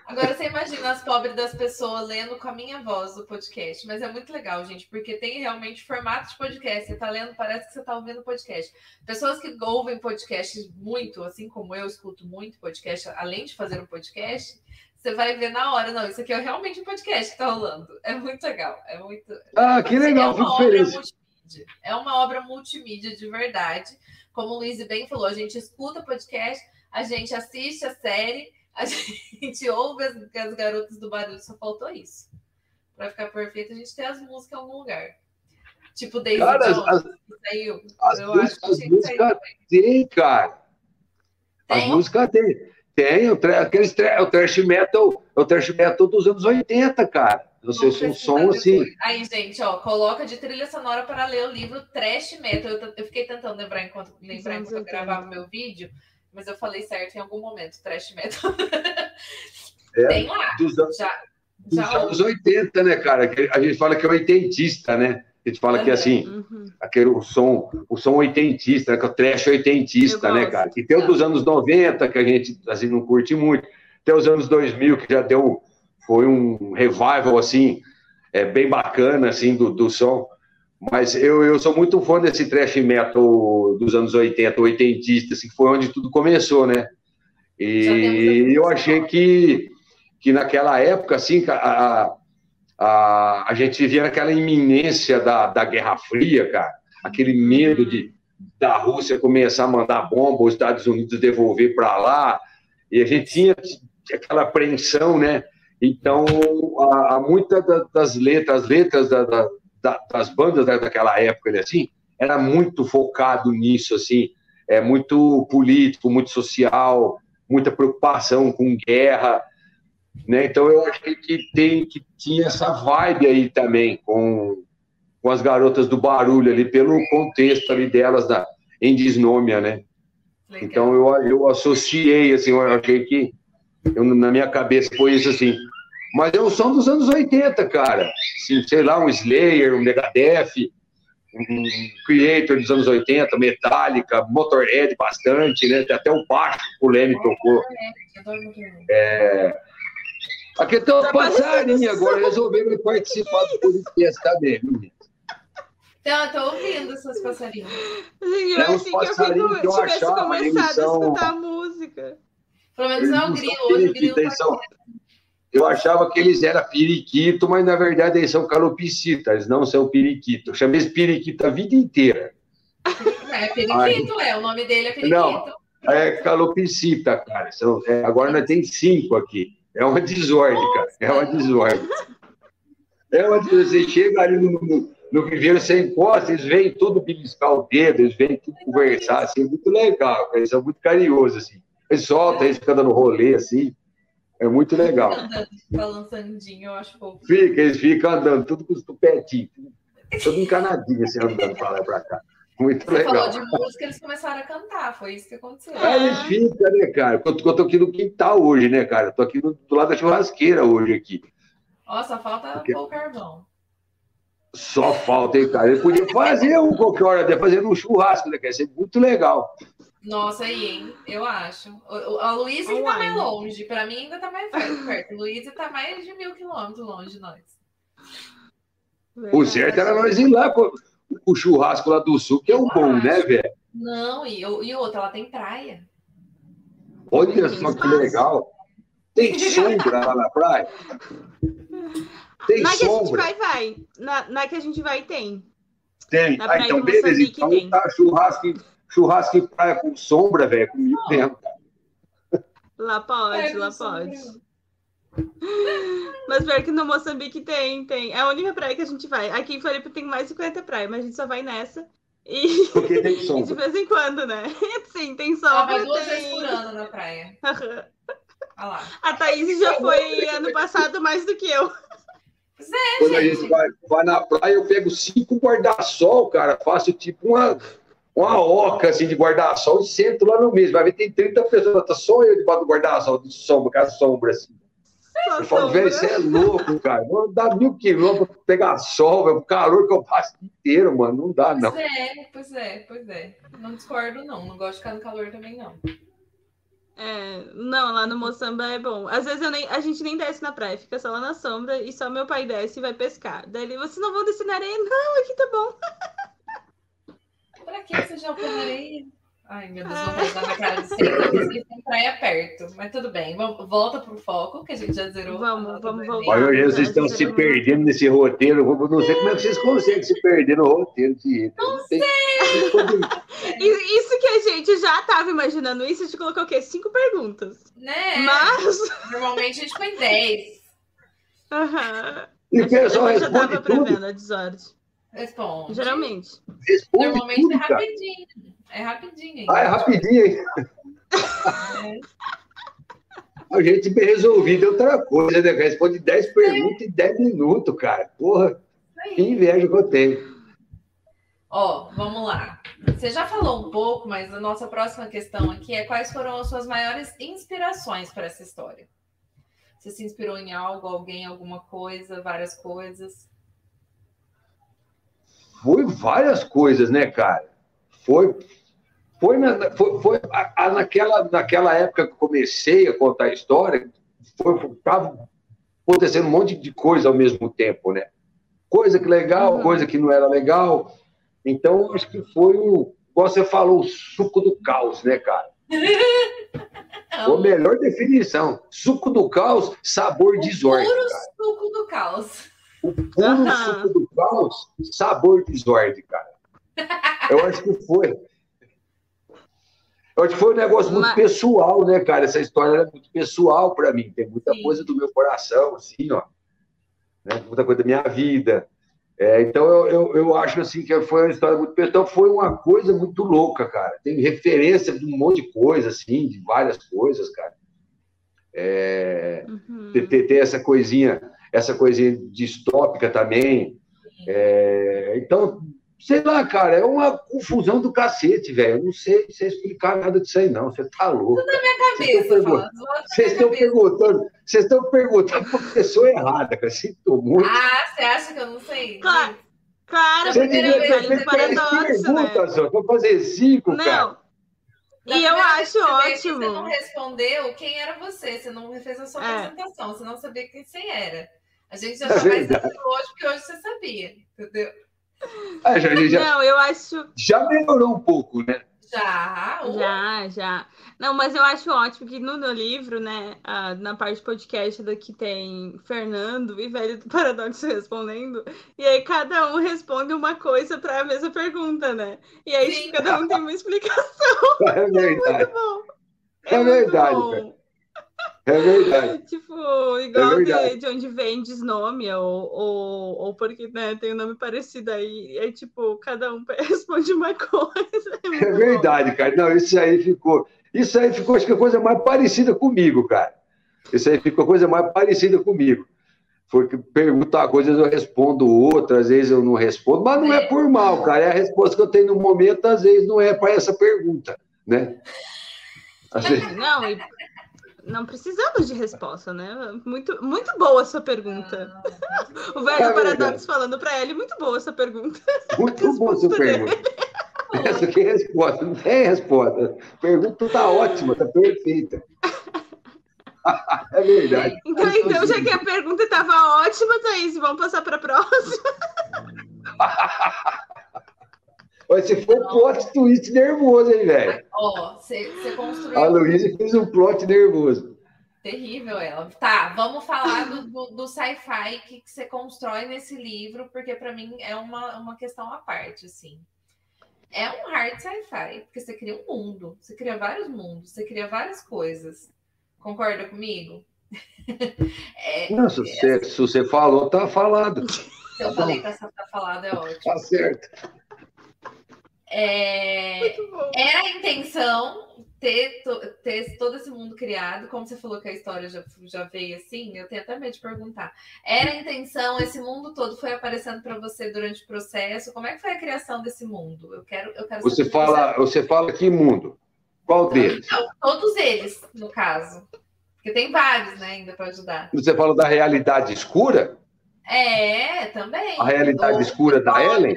Agora você imagina as pobres das pessoas lendo com a minha voz o podcast, mas é muito legal, gente, porque tem realmente formato de podcast. Você tá lendo, parece que você tá ouvindo podcast. Pessoas que ouvem podcast muito, assim como eu escuto muito podcast, além de fazer um podcast, você vai ver na hora, não, isso aqui é realmente um podcast que tá rolando. É muito legal, é muito. Ah, que legal, é fico feliz. É uma obra multimídia de verdade. Como o Luiz bem falou, a gente escuta podcast a gente assiste a série, a gente ouve as, as garotas do barulho, só faltou isso. Para ficar perfeito, a gente tem as músicas em algum lugar. Tipo Daisy cara, Jones, as, saiu. As Eu músicas, acho que as músicas tem, cara. Tem? As músicas tem. Tem, o, aqueles, o trash metal, o trash metal dos anos 80, cara. Não sei se é um som assim. Aí, gente, ó, coloca de trilha sonora para ler o livro Trash Metal. Eu, eu fiquei tentando lembrar enquanto, lembrar enquanto eu gravava meu vídeo mas eu falei certo em algum momento, trash metal. É, Tem lá. Dos anos, já, dos já anos 80, né, cara? A gente fala que é oitentista, né? A gente fala uhum. que assim, uhum. aquele o som, o som oitentista, né, que é o trash oitentista, né, cara? E tem o dos anos 90, que a gente assim, não curte muito. Tem os anos 2000, que já deu, foi um revival, assim, é, bem bacana, assim, do, do som. Mas eu, eu sou muito fã desse thrash metal dos anos 80, 80, assim, que foi onde tudo começou, né? E eu achei que, que naquela época, assim, a, a, a gente vivia naquela iminência da, da Guerra Fria, cara, aquele medo de da Rússia começar a mandar bomba, os Estados Unidos devolver para lá, e a gente tinha aquela apreensão, né? Então, há, muitas das letras, as letras da, da, das bandas daquela época, assim, era muito focado nisso, assim, é muito político, muito social, muita preocupação com guerra, né? Então eu achei que tem que tinha essa vibe aí também com, com as garotas do barulho ali pelo contexto ali delas da em Disnômia, né? Legal. Então eu, eu associei assim, eu achei que eu, na minha cabeça foi isso assim. Mas é um som dos anos 80, cara. Assim, sei lá, um Slayer, um Megadeth, um Creator dos anos 80, Metallica, Motorhead bastante, né? Até o baixo o Leme tocou. É... Aqui tem um tá passarinho agora, resolvendo participar do podcast também, viu, Então, eu tô ouvindo esses passarinhos. eu achei que eu, fico, que eu tivesse começado são... a escutar a música. Pelo menos não é o grilo, hoje o grilo tá são... Eu achava que eles eram periquito, mas na verdade eles são calopsita, eles não são periquito. Eu chamei esse periquito a vida inteira. É periquito, Ai. é, o nome dele é periquito. Não, é calopsita, cara. São, é, agora nós temos cinco aqui. É uma desordem, cara. É uma desordem. É uma desordem. Você chega ali no, no, no viveiro, você encosta, eles vêm tudo beliscar o dedo, eles vêm tudo conversar, assim, é muito legal, cara. Eles são muito carinhosos, assim. Eles soltam, eles ficam dando rolê, assim. É muito legal. Balançandinho, eu acho fofo. Fica, eles ficam andando, tudo com os tupetinhos, tudo encanadinho, assim, andando pra lá e pra cá. Muito Você legal. falou de música, eles começaram a cantar, foi isso que aconteceu. É, eles ficam, né, cara? Eu tô, eu tô aqui no quintal hoje, né, cara? Eu tô aqui do, do lado da churrasqueira hoje aqui. Nossa, falta Porque... pouco carvão. Só falta, hein, cara? Ele podia fazer um qualquer hora, até fazer um churrasco, né? Quer ser muito legal. Nossa, aí, hein? Eu acho. A Luísa ainda tá mais longe. Para mim, ainda tá mais perto. Luísa tá mais de mil quilômetros longe de nós. O certo era nós ir lá com o churrasco lá do sul, que é o bom, né, velho? Não, e, e outra, ela tem praia. Olha só que legal. Tem sombra lá na praia? Tem na sombra. que a gente vai, vai. Na, na que a gente vai, tem. Tem. ah, então, beleza. Então tem. tá churrasco churrasco em praia com sombra, velho, comigo oh. mesmo. Lá pode, é, lá pode. Mas pior que no Moçambique tem, tem. É a única praia que a gente vai. Aqui em Floripa tem mais de 50 praias, mas a gente só vai nessa. E... Porque tem sombra. de vez em quando, né? Sim, tem sombra. Ela vai duas tem... vezes por ano na praia. lá. A Thaís já foi ano passado mais do que eu. É, Quando gente. a gente vai, vai na praia, eu pego cinco guarda-sol, cara, faço tipo uma uma oca assim de guarda-sol e sento lá no mesmo. Vai ver, tem 30 pessoas, tá só eu debaixo do guarda-sol, de sombra, com a sombra assim. eu falo, velho, você é louco, cara. Não dá mil quilômetros pra pegar sol, velho. O calor que eu passo inteiro, mano. Não dá, não. Pois é, pois é, pois é. Não discordo, não. Não gosto de ficar no calor também, não. É, não, lá no Moçamba é bom. Às vezes eu nem, a gente nem desce na praia, fica só lá na sombra e só meu pai desce e vai pescar. Daí ele, vocês não vão descer na areia? Não, aqui tá bom. Pra que você já areia? Ai, meu Deus, vou dar na cara de sempre tem praia perto. Mas tudo bem, volta pro foco, que a gente já zerou. Vamos, vamos voltar. Olha, hoje vocês estão se perdendo nesse roteiro. Eu não sei como é que vocês conseguem se perder no roteiro. De... Não, sei! Isso que a gente já estava imaginando isso, a gente colocou o quê? Cinco perguntas. Né? Mas... Normalmente a gente põe dez. Aham. E o pessoal responde já tudo. prevendo a desordem. Responde. Geralmente. Responde Normalmente tudo, é rapidinho. É rapidinho. Ah, é rapidinho, hein? É. A gente bem resolvido é outra coisa, né? Responde 10 perguntas em 10 minutos, cara. Porra, que inveja que eu tenho. Ó, vamos lá. Você já falou um pouco, mas a nossa próxima questão aqui é quais foram as suas maiores inspirações para essa história? Você se inspirou em algo, alguém, alguma coisa, várias coisas? Foi várias coisas, né, cara? Foi, foi, na, foi, foi a, a, naquela, naquela época que eu comecei a contar a história, foi, tava acontecendo um monte de coisa ao mesmo tempo, né? Coisa que legal, uhum. coisa que não era legal. Então, acho que foi o, igual você falou, o suco do caos, né, cara? a melhor definição. Suco do caos, sabor de desordem. Puro cara. suco do caos. O puro uhum. suco do caos, sabor de desordem, cara. Eu acho que foi. Eu acho que foi um negócio muito Mas- pessoal, né, cara? Essa história é muito pessoal para mim. Tem muita Sim. coisa do meu coração, assim, ó. Né? Muita coisa da minha vida. É, então, eu, eu, eu acho, assim, que foi uma história muito pessoal. Então, foi uma coisa muito louca, cara. Tem referência de um monte de coisa, assim, de várias coisas, cara. É, Uhum. ter, ter- ter essa coisinha, essa coisinha distópica também. É, então, sei lá, cara, é uma confusão do cacete, velho. Eu não sei, sei explicar nada disso aí, não. Você tá louco. Cabeça, Vocês estão fala, zoa na Vocês estão cabeça. perguntando, vocês estão perguntando para a pessoa errada, cara. Sinto muito. Ah, você acha que eu não sei? Claro. Claro, Você devia ter três paradoxos, né? perguntas, só. Vou fazer cinco, cara. Não. Da E eu acho ótimo. Você não respondeu quem era você, você não fez a sua É. apresentação, você não sabia quem você era. A gente já É mais verdade. tranquilo hoje, porque hoje você sabia, entendeu? Ah, já, já, Não, eu acho. já melhorou um pouco, né? Já, Já, já. Não, mas eu acho ótimo que no, no livro, né, ah, na parte podcast daqui tem Fernando e Velho do Paradoxo respondendo, e aí cada um responde uma coisa para a mesma pergunta, né? E aí Sim. cada um tem uma explicação. É verdade. Muito bom. É verdade, bom. cara. É verdade. Tipo, igual É verdade. de, de onde vem desnome, ou, ou, ou porque né, tem um nome parecido aí. Aí, tipo, cada um responde uma coisa. É, É bom. verdade, cara. Não, isso aí ficou. Isso aí ficou, acho que a coisa mais parecida comigo, cara. Isso aí ficou a coisa mais parecida comigo. Porque perguntar coisas eu respondo outras, às vezes eu não respondo, mas não é por mal, cara. É a resposta que eu tenho no momento, às vezes não é para essa pergunta, né? Vezes- Não, e não precisamos de resposta, né? Muito, muito boa a sua pergunta. O velho É falando pra ele, muito boa essa pergunta. Muito bom essa pergunta. Essa aqui é resposta, não tem resposta. A pergunta tá ótima, tá perfeita. É verdade. Então, então já que a pergunta estava ótima, Thaís, vamos passar para a próxima. Mas se for um plot twist nervoso, hein, velho? Ó, você você construiu. A Luísa fez um plot nervoso. Terrível ela. Tá, vamos falar do, do, do sci-fi que, que você constrói nesse livro, porque para mim é uma, uma questão à parte, assim. É um hard sci-fi, porque você cria um mundo, você cria vários mundos, você cria várias coisas. Concorda comigo? É, Não, se você, se você falou, tá falado. se eu falei que essa tá falada é ótimo. Tá certo. É, Muito bom. Era a intenção ter, to- ter todo esse mundo criado, como você falou que a história já, já veio assim, eu tenho até medo de perguntar. Era a intenção, esse mundo todo foi aparecendo para você durante o processo. Como é que foi a criação desse mundo? Eu quero, eu quero Você saber fala, você fala que mundo? Qual deles? Todos eles, no caso. Porque tem vários, né, ainda para ajudar. Você fala da realidade escura? É, também. A realidade Ou- escura da Ellen?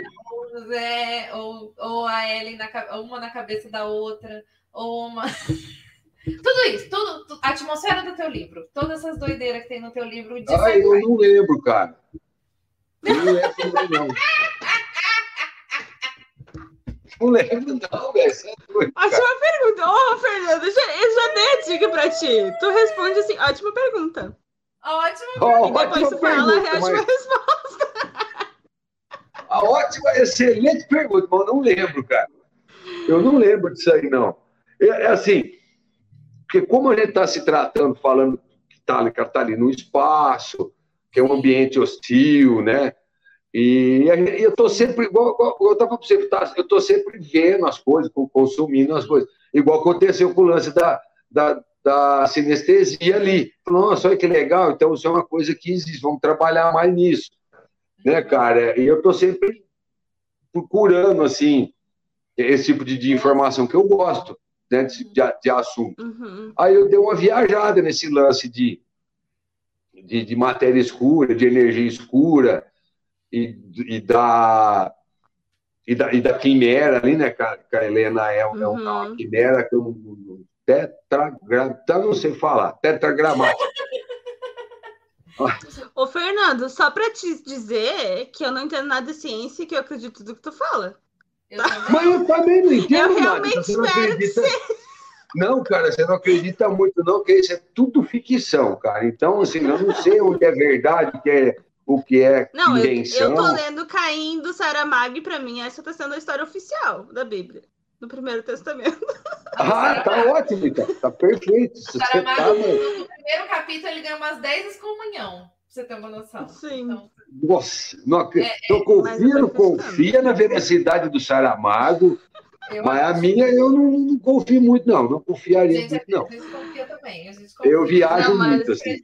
Ou, é, ou, ou a Ellen, na, uma na cabeça da outra, ou uma. tudo isso, tudo, tu- a atmosfera do teu livro, todas essas doideiras que tem no teu livro de Ai, eu não lembro, cara. Eu não lembro, não. Não lembro, não, velho. Você é cara. Ótima pergunta. Ô, Fernando, eu já, eu já dei a dica pra ti. Tu responde assim, ótima pergunta. Ótimo. Ó, E depois ótima tu fala a pergunta, ótima mas- resposta. A ótima, excelente pergunta, mas eu não lembro, cara. Eu não lembro disso aí, não. É, é assim, porque como a gente está se tratando, falando que está tá ali no espaço, que é um ambiente hostil, né? E gente- eu estou sempre, igual, igual eu estava para você, tá? eu estou sempre vendo as coisas, consumindo as coisas. Igual aconteceu com o lance da, da, da sinestesia ali. Nossa, olha que legal, então isso é uma coisa que existe, vamos trabalhar mais nisso né, cara? E eu tô sempre procurando, assim, esse tipo de, de informação que eu gosto, né, de, de, de assunto. Uhum. Aí eu dei uma viajada nesse lance de, de, de matéria escura, de energia escura e, e da e da, e da quimera ali, né, cara? Que a Helena é, é uma Uhum. quimera que eu não- não- tetragra, tá, não sei falar, tetragramática. Ô, Fernando, só pra te dizer que eu não entendo nada de ciência e que eu acredito em tudo que tu fala. Eu também. Mas eu também não entendo Eu nada. realmente Você não espero que acredita... Não, cara, você não acredita muito, não, que isso é tudo ficção, cara. Então, assim, eu não sei onde é verdade, o que é, o que é Não, eu, invenção. eu tô lendo Caim do Saramago e pra mim essa tá sendo a história oficial da Bíblia, do Primeiro Testamento. Ah, tá ótimo, então. Tá perfeito. O Saramago, tá, no primeiro capítulo, ele ganha umas 10 excomunhão, pra você ter uma noção. Sim. Então, Nossa, não, é, então é, confia, não confia na veracidade do Saramago, eu mas acho. a minha eu não, não, confio muito, não. Não confiaria gente, muito, não. A gente confia também. A gente confia. Eu viajo não, muito, assim.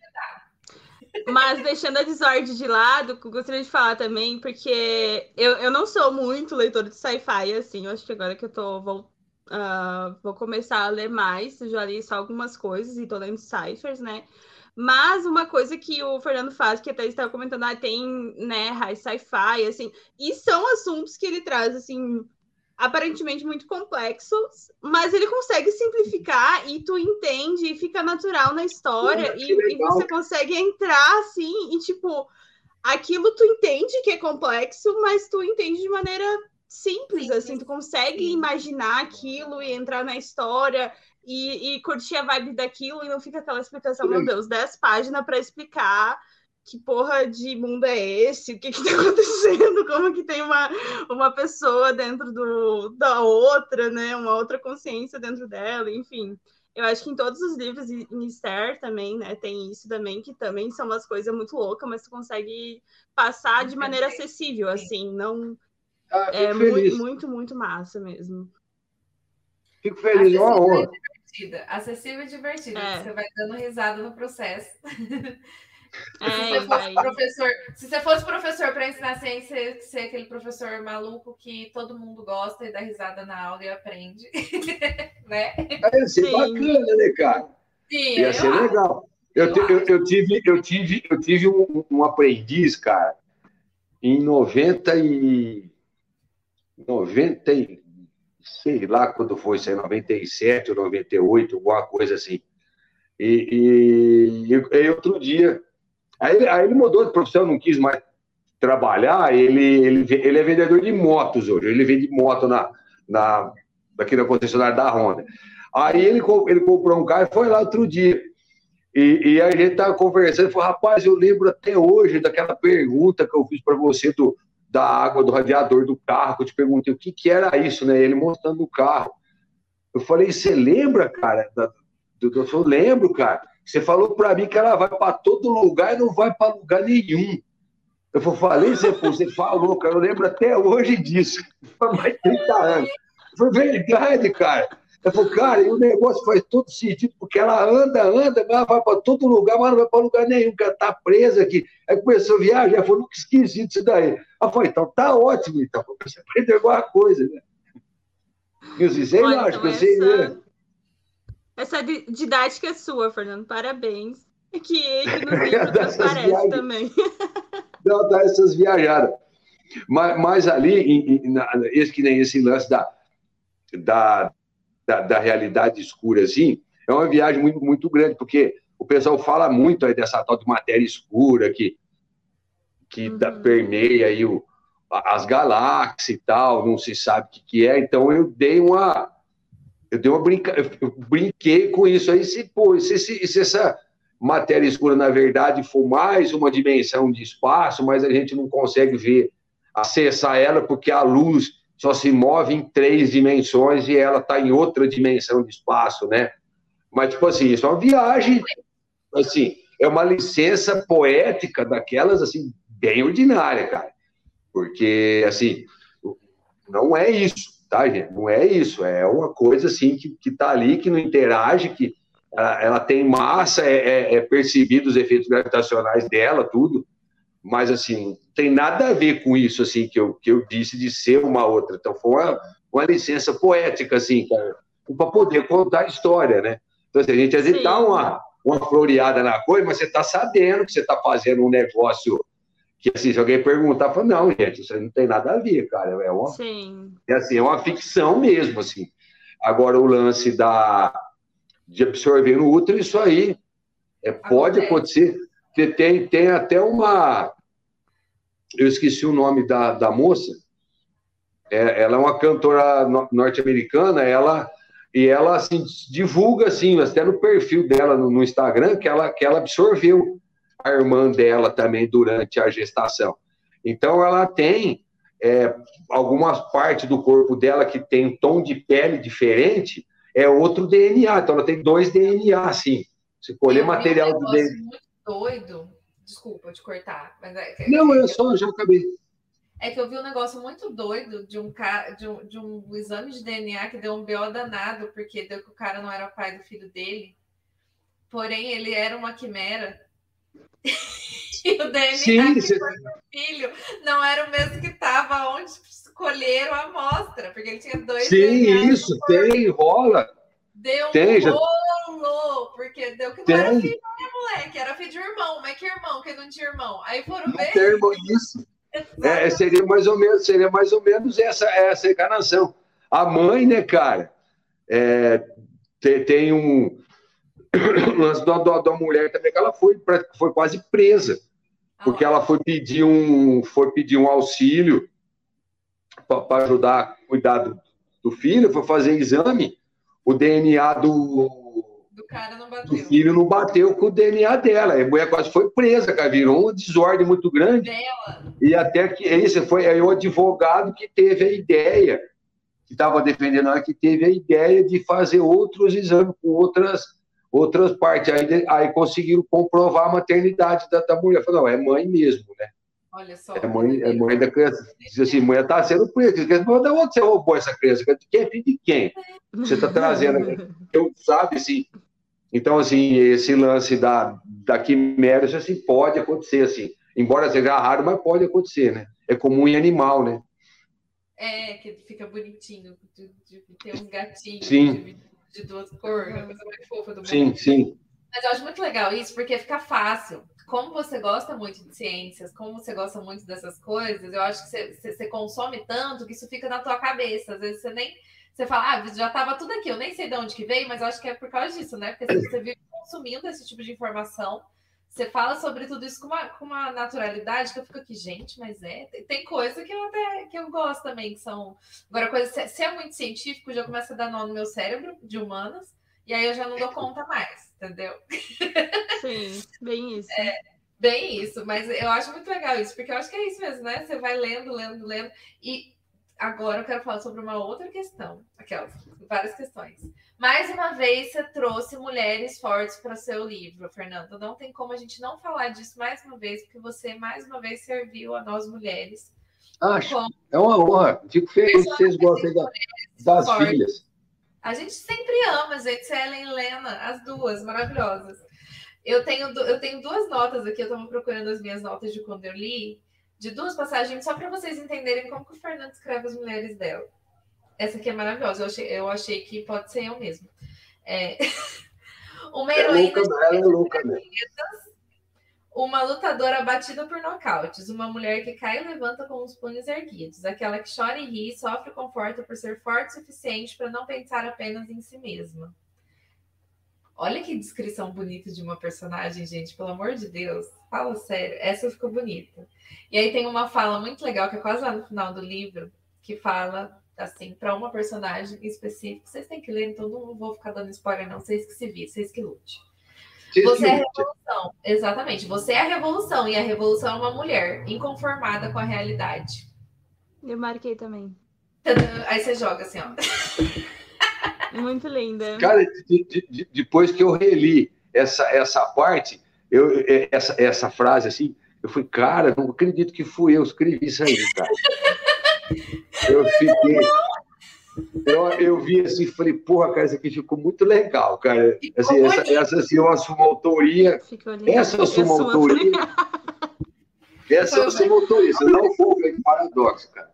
Mas deixando a desordem de lado, gostaria de falar também, porque eu, eu não sou muito leitor de sci-fi, assim, eu acho que agora que eu tô vou, uh, vou começar a ler mais, eu já li só algumas coisas e tô lendo ciphers, né? Mas uma coisa que o Fernando faz, que até estava comentando, ah, tem, né, high sci-fi, assim, e são assuntos que ele traz, assim, aparentemente muito complexos, mas ele consegue simplificar e tu entende e fica natural na história e, e, você consegue entrar assim e tipo aquilo tu entende que é complexo, mas tu entende de maneira simples, assim, tu consegue imaginar aquilo e entrar na história e, e curtir a vibe daquilo e não fica aquela explicação, meu Deus, 10 páginas para explicar que porra de mundo é esse? O que que tá acontecendo? Como que tem uma, uma pessoa dentro do, da outra, né? Uma outra consciência dentro dela, enfim. Eu acho que em todos os livros, em Esther também, né, tem isso também, que também são umas coisas muito loucas, mas tu consegue passar de maneira acessível, assim, não... Ah, é muito, muito, muito massa mesmo. Fico feliz, acessível uma honra. Divertida. Acessível e divertida. É. Você vai dando risada no processo. É, se, você fosse professor, se você fosse professor para ensinar ciência, ser aquele professor maluco que todo mundo gosta e dá risada na aula e aprende, né? Ia ser Sim. bacana, né, cara? Sim, Ia ser legal. Eu, eu, eu, eu, tive, eu tive, eu tive um, um aprendiz, cara, em 90 e 90 e, sei lá quando foi, sei, 97 ou 98, alguma coisa assim. E, e, e outro dia Aí, aí ele mudou de profissão, não quis mais trabalhar. Ele, ele, ele é vendedor de motos hoje. Ele vende moto na, na, aqui na concessionária da Honda. Aí ele, ele comprou um carro e foi lá outro dia. E, e a gente estava conversando falou: rapaz, eu lembro até hoje daquela pergunta que eu fiz para você do, da água do radiador do carro, que eu te perguntei o que, que era isso, né? Ele mostrando o carro. Eu falei: você lembra, cara? Do, do, eu lembro, cara. Você falou para mim que ela vai para todo lugar e não vai para lugar nenhum. Eu falei, você, você falou, cara, eu lembro até hoje disso. Faz mais de 30 anos. Foi verdade, cara. Eu falei, cara, e o negócio faz todo sentido, porque ela anda, anda, mas ela vai para todo lugar, mas não vai para lugar nenhum, porque ela está presa aqui. Aí começou a viajar, falou, nunca esqueci disso daí. Ela falou, então tá ótimo, então. Você aprendeu alguma coisa, né? Eu sei lá, acho que eu sei, né? Essa didática é sua, Fernando. Parabéns. É que ele nos livros transparece viagens. também. Não, dá essas viajadas. Mas, mas ali, em, na, esse, que nem esse lance da, da, da, da, realidade escura, assim, é uma viagem muito, muito grande, porque o pessoal fala muito aí dessa tal de matéria escura que, que uhum. da, permeia aí o, as galáxias e tal, não se sabe o que, que é. Então eu dei uma eu dei uma brinca... eu brinquei com isso aí, se, pô, se, se, se essa matéria escura, na verdade, for mais uma dimensão de espaço, mas a gente não consegue ver, acessar ela, porque a luz só se move em três dimensões e ela está em outra dimensão de espaço, né? Mas, tipo assim, isso é uma viagem, assim, é uma licença poética daquelas, assim, bem ordinária, cara. Porque, assim, não é isso tá, gente? Não é isso, é uma coisa assim que, que tá ali, que não interage, que ela, ela tem massa, é, é, é, percebido os efeitos gravitacionais dela, tudo, mas assim, tem nada a ver com isso, assim, que eu, que eu disse de ser uma outra. Então foi uma, uma licença poética, assim, para poder contar a história, né? Então, assim, a gente às vezes dá uma, uma floreada na coisa, mas você está sabendo que você está fazendo um negócio que assim, se alguém perguntar, fala, não, gente, isso não tem nada a ver, cara. É uma, Sim. É, assim, é uma ficção mesmo, assim. Agora, o lance da, de absorver no útero, isso aí é, pode acontecer. Tem, tem até uma. Eu esqueci o nome da, da moça. É, ela é uma cantora norte-americana, ela e ela assim divulga assim, até no perfil dela no, no Instagram que ela que ela absorveu a irmã dela também durante a gestação. Então, ela tem é, algumas partes do corpo dela que tem um tom de pele diferente, é outro DNA. Então ela tem dois DNA, sim. Se colher Eu material um do DNA. muito doido. Desculpa te cortar, mas é, Não, eu só já acabei. é que eu vi um negócio muito doido de um, ca- de um, de um exame de DNA que deu um BO danado, porque deu que o cara não era pai do filho dele. Porém, ele era uma quimera. e o DNA Sim, que você- foi do filho não era o mesmo que estava onde escolheram a amostra, porque ele tinha dois sim, DNAs. isso, tem, rola. Deu Tem, um já- rolo, porque deu que não era Tem. filho, né, moleque? Era filho de irmão, mas que irmão, que não tinha irmão. Aí foram Não ver. tem irmão, isso. É, seria mais ou menos, seria mais ou menos essa, essa encarnação. A mãe, né, cara, é, tem, tem um o lance da, da, da mulher também que ela foi, foi quase presa, porque ela foi pedir um, foi pedir um auxílio para ajudar a cuidar do, do filho, foi fazer exame, o DNA do, Do cara não do bateu. filho não bateu com o DNA dela. A mulher quase foi presa, cara, virou uma desordem muito grande. Dela. E até que esse foi aí o advogado que teve a ideia, que estava defendendo ela, que teve a ideia de fazer outros exames com outras, outras partes. Aí, aí conseguiram comprovar a maternidade da, da mulher. Falou, não, é mãe mesmo, né? Olha só. É mãe, é mãe da criança. Diz assim, mulher está sendo presa. Da onde você roubou essa criança? De quem é filho de quem? Você está trazendo. Eu, sabe, assim. Então, assim, esse lance da, da quimera, isso assim, pode acontecer, assim. Embora seja raro, mas pode acontecer, né? É comum em animal, né? É, que fica bonitinho, de, de ter uns gatinhos Sim. de, de duas cores, uma coisa muito fofa do Sim, mundo. sim. Mas eu acho muito legal isso, porque fica fácil. Como você gosta muito de ciências, como você gosta muito dessas coisas, eu acho que você, você- você consome tanto que isso fica na tua cabeça. Às vezes você nem. Você fala, ah, já estava tudo aqui, eu nem sei de onde que veio, mas eu acho que é por causa disso, né? Porque você vive consumindo esse tipo de informação. Você fala sobre tudo isso com uma, com uma naturalidade que eu fico aqui, gente, mas é. Tem, coisa que eu até que eu gosto também, que são. Agora, coisa, se, é muito científico, já começa a dar nó no meu cérebro de humanas, e aí eu já não dou conta mais, entendeu? Sim, bem isso. Bem isso, mas eu acho muito legal isso, porque eu acho que é isso mesmo, né? Você vai lendo, lendo, lendo. E agora eu quero falar sobre uma outra questão. Aquelas, várias questões. Mais uma vez, você trouxe mulheres fortes para o seu livro, Fernanda. Não tem como a gente não falar disso mais uma vez, porque você, mais uma vez, serviu a nós mulheres. Acho. Com É uma honra. Fico feliz que vocês gostem da- das fortes. filhas. A gente sempre ama, gente. Ellen e Lena, as duas, maravilhosas. Eu tenho, eu tenho duas notas aqui, eu estava procurando as minhas notas de quando eu li, de duas passagens, só para vocês entenderem como que o Fernando escreve as mulheres dela. Essa aqui é maravilhosa, eu achei, eu achei que pode ser eu mesmo. É... Uma É heroína louca, é louca, né? uma lutadora batida por nocautes, uma mulher que cai e levanta com os punhos erguidos, aquela que chora e ri e sofre conforto por ser forte o suficiente para não pensar apenas em si mesma. Olha que descrição bonita de uma personagem, gente, pelo amor de Deus. Fala sério, essa ficou bonita. E aí tem uma fala muito legal, que é quase lá no final do livro, que fala assim, para uma personagem específica. Vocês têm que ler, então não vou ficar dando spoiler, não. Vocês que se viram, vocês que lute. Você é a revolução. Exatamente. Você é a revolução. E a revolução é uma mulher inconformada com a realidade. Eu marquei também. Aí você joga assim, ó. Muito linda. Cara, de- de- de- depois que eu reli essa, essa parte, eu, é, essa, essa frase assim, eu fui, cara, não acredito que fui eu que escrevi isso aí, cara. Eu fiquei. Eu, eu vi assim e falei, porra, cara, isso aqui ficou muito legal, cara. Assim, essa, essa assim, eu assumo a autoria. Essa eu assumo autoria. Essa eu assumo autoria. Você não foi um paradoxo, cara.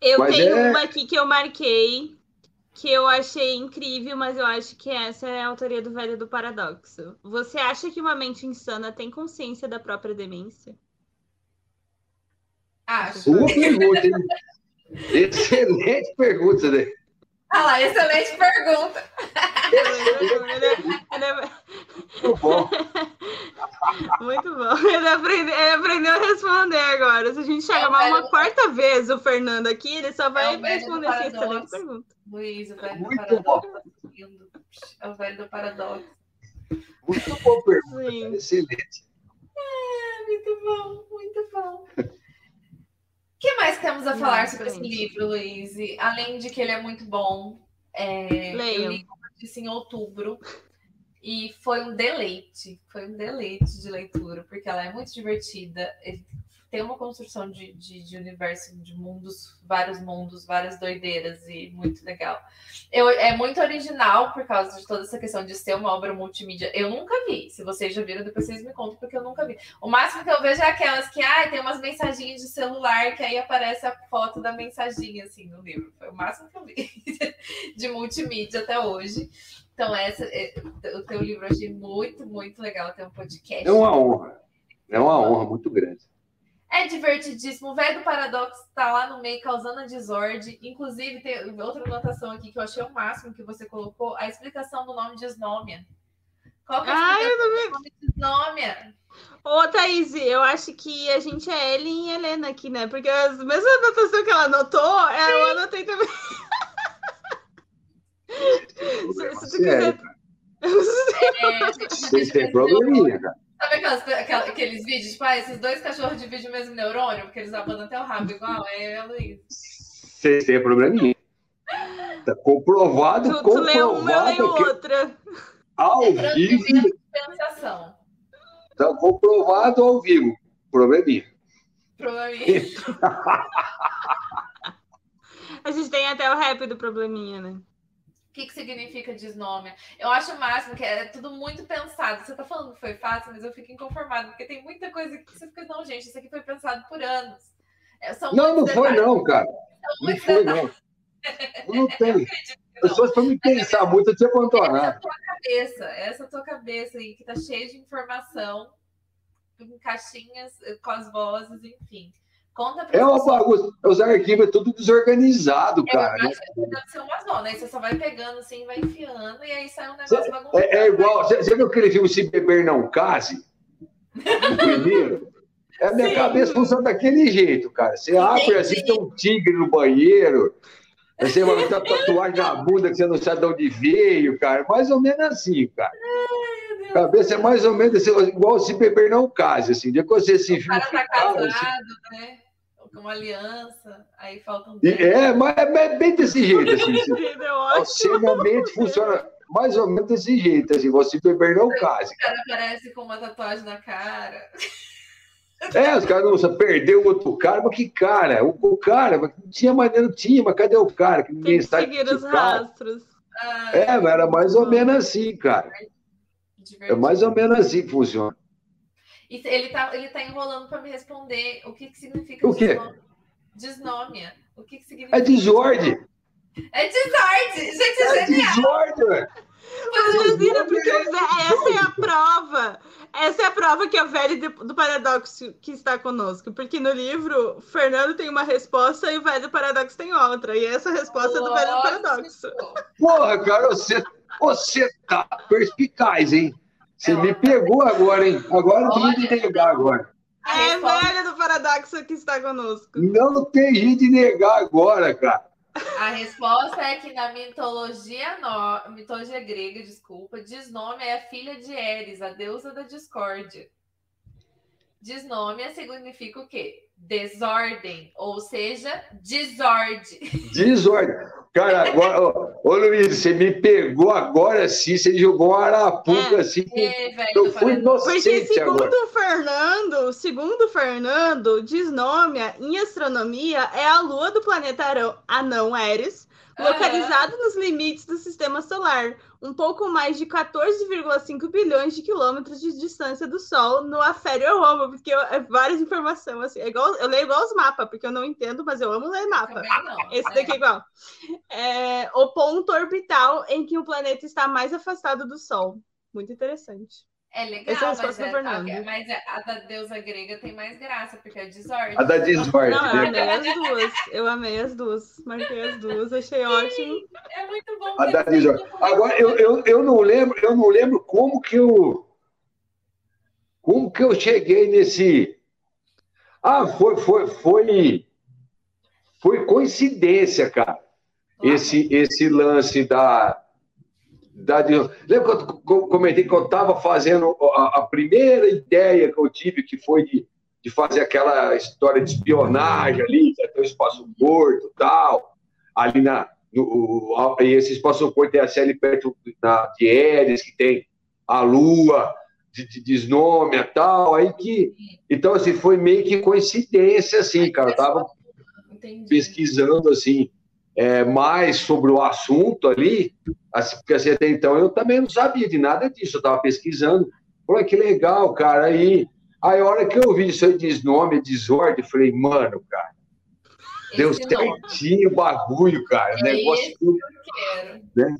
Eu Mas tenho é- uma aqui que eu marquei, que eu achei incrível, mas eu acho que essa é a autoria do velho do paradoxo. Você acha que uma mente insana tem consciência da própria demência? Acho. Boa pergunta, hein? Excelente pergunta, né? Ah lá, excelente pergunta. Ele é- Muito bom. Muito bom. Ele aprendeu, ele aprendeu a responder agora. Se a gente É o chamar uma quarta vez o Fernando aqui, ele só vai É do responder essa excelente paradoxo. pergunta. Luiz, o velho do Muito paradoxo. Lindo. É o velho do paradoxo. Muito boa pergunta, Sim. Excelente. É, muito bom, muito bom. O que mais temos a Não, falar sobre esse livro, Luiz? Além de que ele é muito bom. É, eu Leiam. li com uma disse em outubro. E foi um deleite, foi um deleite de leitura, porque ela é muito divertida. Tem uma construção de, de, de universo, de mundos, vários mundos, várias doideiras, e muito legal. Eu, é muito original por causa de toda essa questão de ser uma obra multimídia. Eu nunca vi. Se vocês já viram, depois vocês me contam, porque eu nunca vi. O máximo que eu vejo é aquelas que ah, tem umas mensaginhas de celular que aí aparece a foto da mensaginha assim no livro. Foi o máximo que eu vi de multimídia até hoje. Então, essa, é, o teu livro eu achei muito, muito legal. Tem um podcast. É uma honra. É uma honra muito grande. É divertidíssimo. O velho do paradoxo está lá no meio causando a desordem. Inclusive, tem outra anotação aqui que eu achei o máximo que você colocou: a explicação do nome de Snômia. Qual que é a Ai, eu explicação também. do nome de Snômia? Ô, Thaís, eu acho que a gente é Ellen e Helena aqui, né? Porque as mesmas anotações que ela anotou, é, eu anotei também. se, se tu quiser. É, a gente- Sem ter probleminha, cara. Sabe aquelas- aquela- aqueles vídeos? Tipo, ah, esses dois cachorros dividem o mesmo neurônio, porque eles abandonam até o rabo igual. É a Luiz. Sem ter probleminha. Tá comprovado, Tu, tu leu uma, eu leio comprovado outra. ao vivo. Sensação. Tá comprovado ao vivo. Probleminha. Provavelmente. A gente tem até o rap do probleminha, né? O que, que significa desnômia? Eu acho o máximo que é tudo muito pensado. Você tá falando que foi fácil, mas eu fico inconformada, porque tem muita coisa que você fica, não, gente, isso aqui foi pensado por anos. É, são Não, não foi detalhes, não, cara. são Não foi detalhes, não. Não tem. As pessoas para me pensar muito, eu tinha Essa é abandonado. a tua cabeça, essa é tua cabeça aí, que tá cheia de informação, em caixinhas, eh, com as vozes, enfim. Conta pra É uma bagunça. Os arquivos é tudo desorganizado, É, cara. né? que deve ser uma zona. Aí você só vai pegando assim, vai enfiando, e aí sai um negócio bagunçado. É, é igual. Você, você viu aquele filme Se Beber Não Case? O primeiro? É, a minha Sim. cabeça funciona daquele jeito, cara. Você abre assim, tem um tigre no banheiro. Você vai botar tatuagem na bunda que você não sabe de onde veio, cara. Mais ou menos assim, cara. A cabeça é mais ou menos assim, igual se beber não case, assim. Depois você se O cara tá casado, assim. né? Com uma aliança, aí faltam É, mas é bem desse jeito, assim. É realmente funciona mais ou menos desse jeito, assim. Você beber não case. O cara aparece com uma tatuagem na cara. É, os caras não você perdeu o outro cara, mas que cara? O, o cara, mas não tinha maneira, não tinha, mas cadê o cara? Que ninguém Tem que sabe seguir os cara. rastros. Ah, É, mas era mais ou menos assim, cara. É divertido. mais ou menos assim que funciona. E ele tá, ele tá enrolando para me responder o que, que significa O quê? desnô- desnômia. O que, que significa? É desordem. É desordem! Gente, É é desordem, viram, porque essa é a prova. Essa é a prova que é o velho do paradoxo que está conosco. Porque no livro, o Fernando tem uma resposta e o velho do paradoxo tem outra. E essa resposta é do velho do paradoxo. Porra, cara, você, você tá perspicaz, hein? Você me pegou agora, hein? Agora tem de negar agora. A É resposta, velho do paradoxo que está conosco. Não tem jeito de negar agora, cara. a resposta é que na mitologia, no, mitologia grega, desculpa, desnômia é a filha de Eris, a deusa da discórdia. Desnômia significa o quê? Desordem, ou seja, desordem. Desordem. Cara, agora, ô, ô Luiz, você me pegou agora sim, você jogou uma arapuca É. assim. É, velho Eu fui paradoxo. Porque inocente segundo agora. o Fernando, segundo o Fernando, desnômia em astronomia é a lua do planeta Arão- anão Eris, Localizado nos limites do sistema solar, um pouco mais de 14,5 bilhões de quilômetros de distância do Sol, no Afério Roma, porque eu, é várias informações, assim, é igual, eu leio igual os mapas, porque eu não entendo, mas eu amo ler mapa. Esse daqui é igual. É o ponto orbital em que o planeta está mais afastado do Sol. Muito interessante. É legal, Essa é a mas, resposta é, do Fernando. a- mas a, a da deusa grega tem mais graça, porque é desordem. A da desordem. Não, eu né? amei as duas. Eu amei as duas. Marquei as duas, achei ótimo. É muito bom. A da desordem. Agora, eu, eu, eu não lembro, eu não lembro como que eu. Como que eu cheguei nesse. Ah, foi, foi, foi. Foi coincidência, cara. Esse, esse lance da. Da de- lembra que eu co- comentei que eu estava fazendo a, a primeira ideia que eu tive, que foi de, de fazer aquela história de espionagem ali, que até o espaço morto e tal, ali na, no, e esse espaço-corpo tem a Célia perto da, de Eres, que tem a Lua, de, de desnome e tal, aí que... Então, assim, foi meio que coincidência, assim, cara, eu tava Entendi. pesquisando, assim, é, mais sobre o assunto ali, assim, porque assim, até então eu também não sabia de nada disso, eu estava pesquisando. Falei, que legal, cara. Aí, aí a hora que eu vi isso aí, desnome, desordem, falei, mano, cara, deu Esse certinho o bagulho, cara. É negócio tudo, né?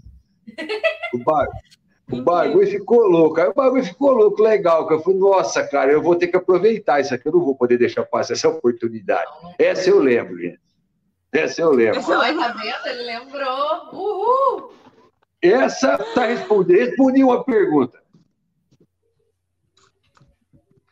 O bagulho. O bagulho ficou louco. Aí o bagulho ficou louco, legal. Eu falei, nossa, cara, eu vou ter que aproveitar isso aqui. Eu não vou poder deixar passar essa oportunidade. Essa eu lembro, gente. Essa eu lembro. Essa, tá vendo? Ele lembrou. Uhul! Essa tá respondendo. Respondi uma pergunta.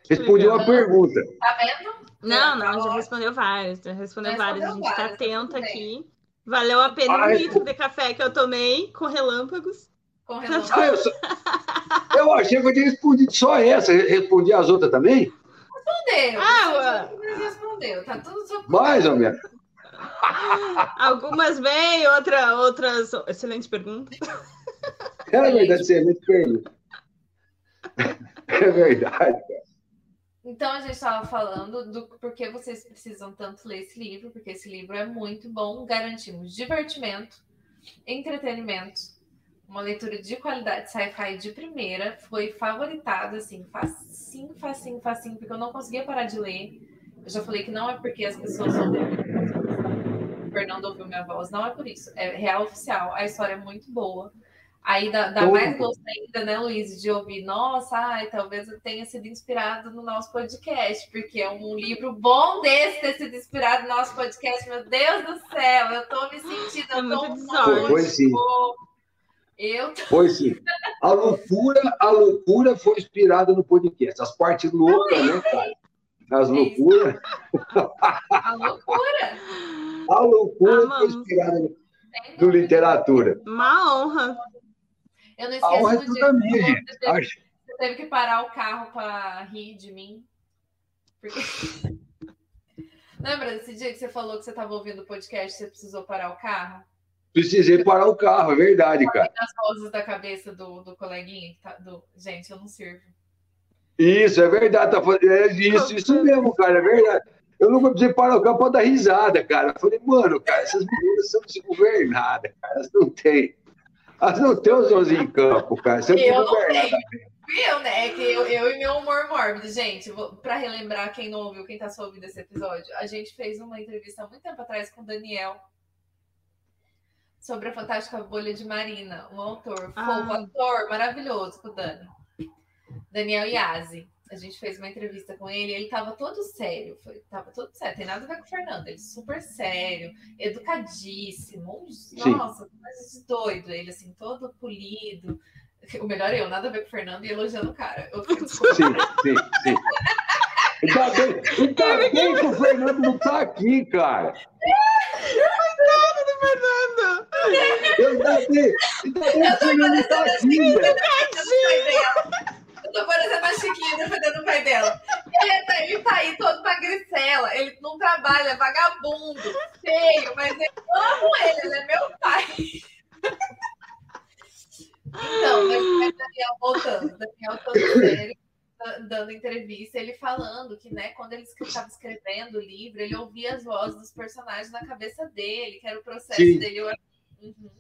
Respondi uma pergunta. Tá vendo? Não, não, já respondeu várias. Já respondeu várias. A gente está atenta aqui. Valeu a pena um litro de café que eu tomei com relâmpagos. Com relâmpagos. eu, eu, achei que eu tinha respondido só essa. Respondi as outras também? Respondeu. Ah, respondeu. Tá tudo Mais ou menos. Algumas bem, outra, outras. Excelente pergunta. É verdade, excelente pergunta. É verdade, cara. Então a gente estava falando do porquê vocês precisam tanto ler esse livro, porque esse livro é muito bom, garantimos divertimento, entretenimento, uma leitura de qualidade sci-fi de primeira, foi favoritada, assim, facinho, facinho, facinho, porque eu não conseguia parar de ler. Eu já falei que não é porque as pessoas o Fernando ouviu minha voz, não é por isso, é real oficial, a história é muito boa. Aí dá, dá mais gosto ainda, né, Luiz, de ouvir, nossa, ai, talvez eu tenha sido inspirado no nosso podcast, porque é um livro bom desse ter sido inspirado no nosso podcast. Meu Deus do céu, eu tô me sentindo é muito desordem. Foi sim. Eu tô... Foi sim. A loucura, a loucura foi inspirada no podcast. As partes loucas, né, cara? As é loucuras. A loucura. A loucura foi inspirada no, no literatura. Uma honra. Eu não esqueço a do dia minha, você, teve, você teve que parar o carro para rir de mim. Porque... Lembra desse dia que você falou que você estava ouvindo o podcast e você precisou parar o carro? Precisei parar o carro, é verdade, cara. As vozes da cabeça do, do coleguinha. Tá, do... Gente, eu não sirvo. Isso, é verdade. Tá, é isso, isso mesmo, cara, é verdade. Eu nunca precisei parar o carro para dar risada, cara. Eu falei, mano, cara, essas meninas são desgovernadas, cara. Elas não têm. Ah, não tem os 11 em campo, cara. Você eu não tenho. Eu, né? É que eu, eu e meu humor mórbido. Gente, para relembrar quem não ouviu, quem tá só ouvindo esse episódio, a gente fez uma entrevista há muito tempo atrás com o Daniel sobre a fantástica bolha de Marina, um autor, ah. um ator maravilhoso com o Dani. Daniel Yazzi a gente fez uma entrevista com ele, ele tava todo sério, foi, tava todo sério, tem nada a ver com o Fernando, ele super sério, educadíssimo, Sim. nossa, coisa de doido, ele assim, todo polido. O melhor é eu, nada a ver com o Fernando e elogiando o cara. Eu, sim, sim, sim. Ainda bem, ainda bem que o Fernando não tá aqui, cara. Coitado do Fernando! Ainda bem, ainda bem que o Fernando não tá aqui, velho. Tô parecendo a Chiquinha defendendo o pai dela. Ele tá, ele tá aí todo magricela, ele não trabalha, é vagabundo, feio, mas eu amo ele, ele é meu pai. Então, mas Daniel voltando, Daniel todo sério, dando entrevista, ele falando que, né, quando ele estava escrevendo o livro, ele ouvia as vozes dos personagens na cabeça dele, que era o processo Sim. dele. Eu, uhum.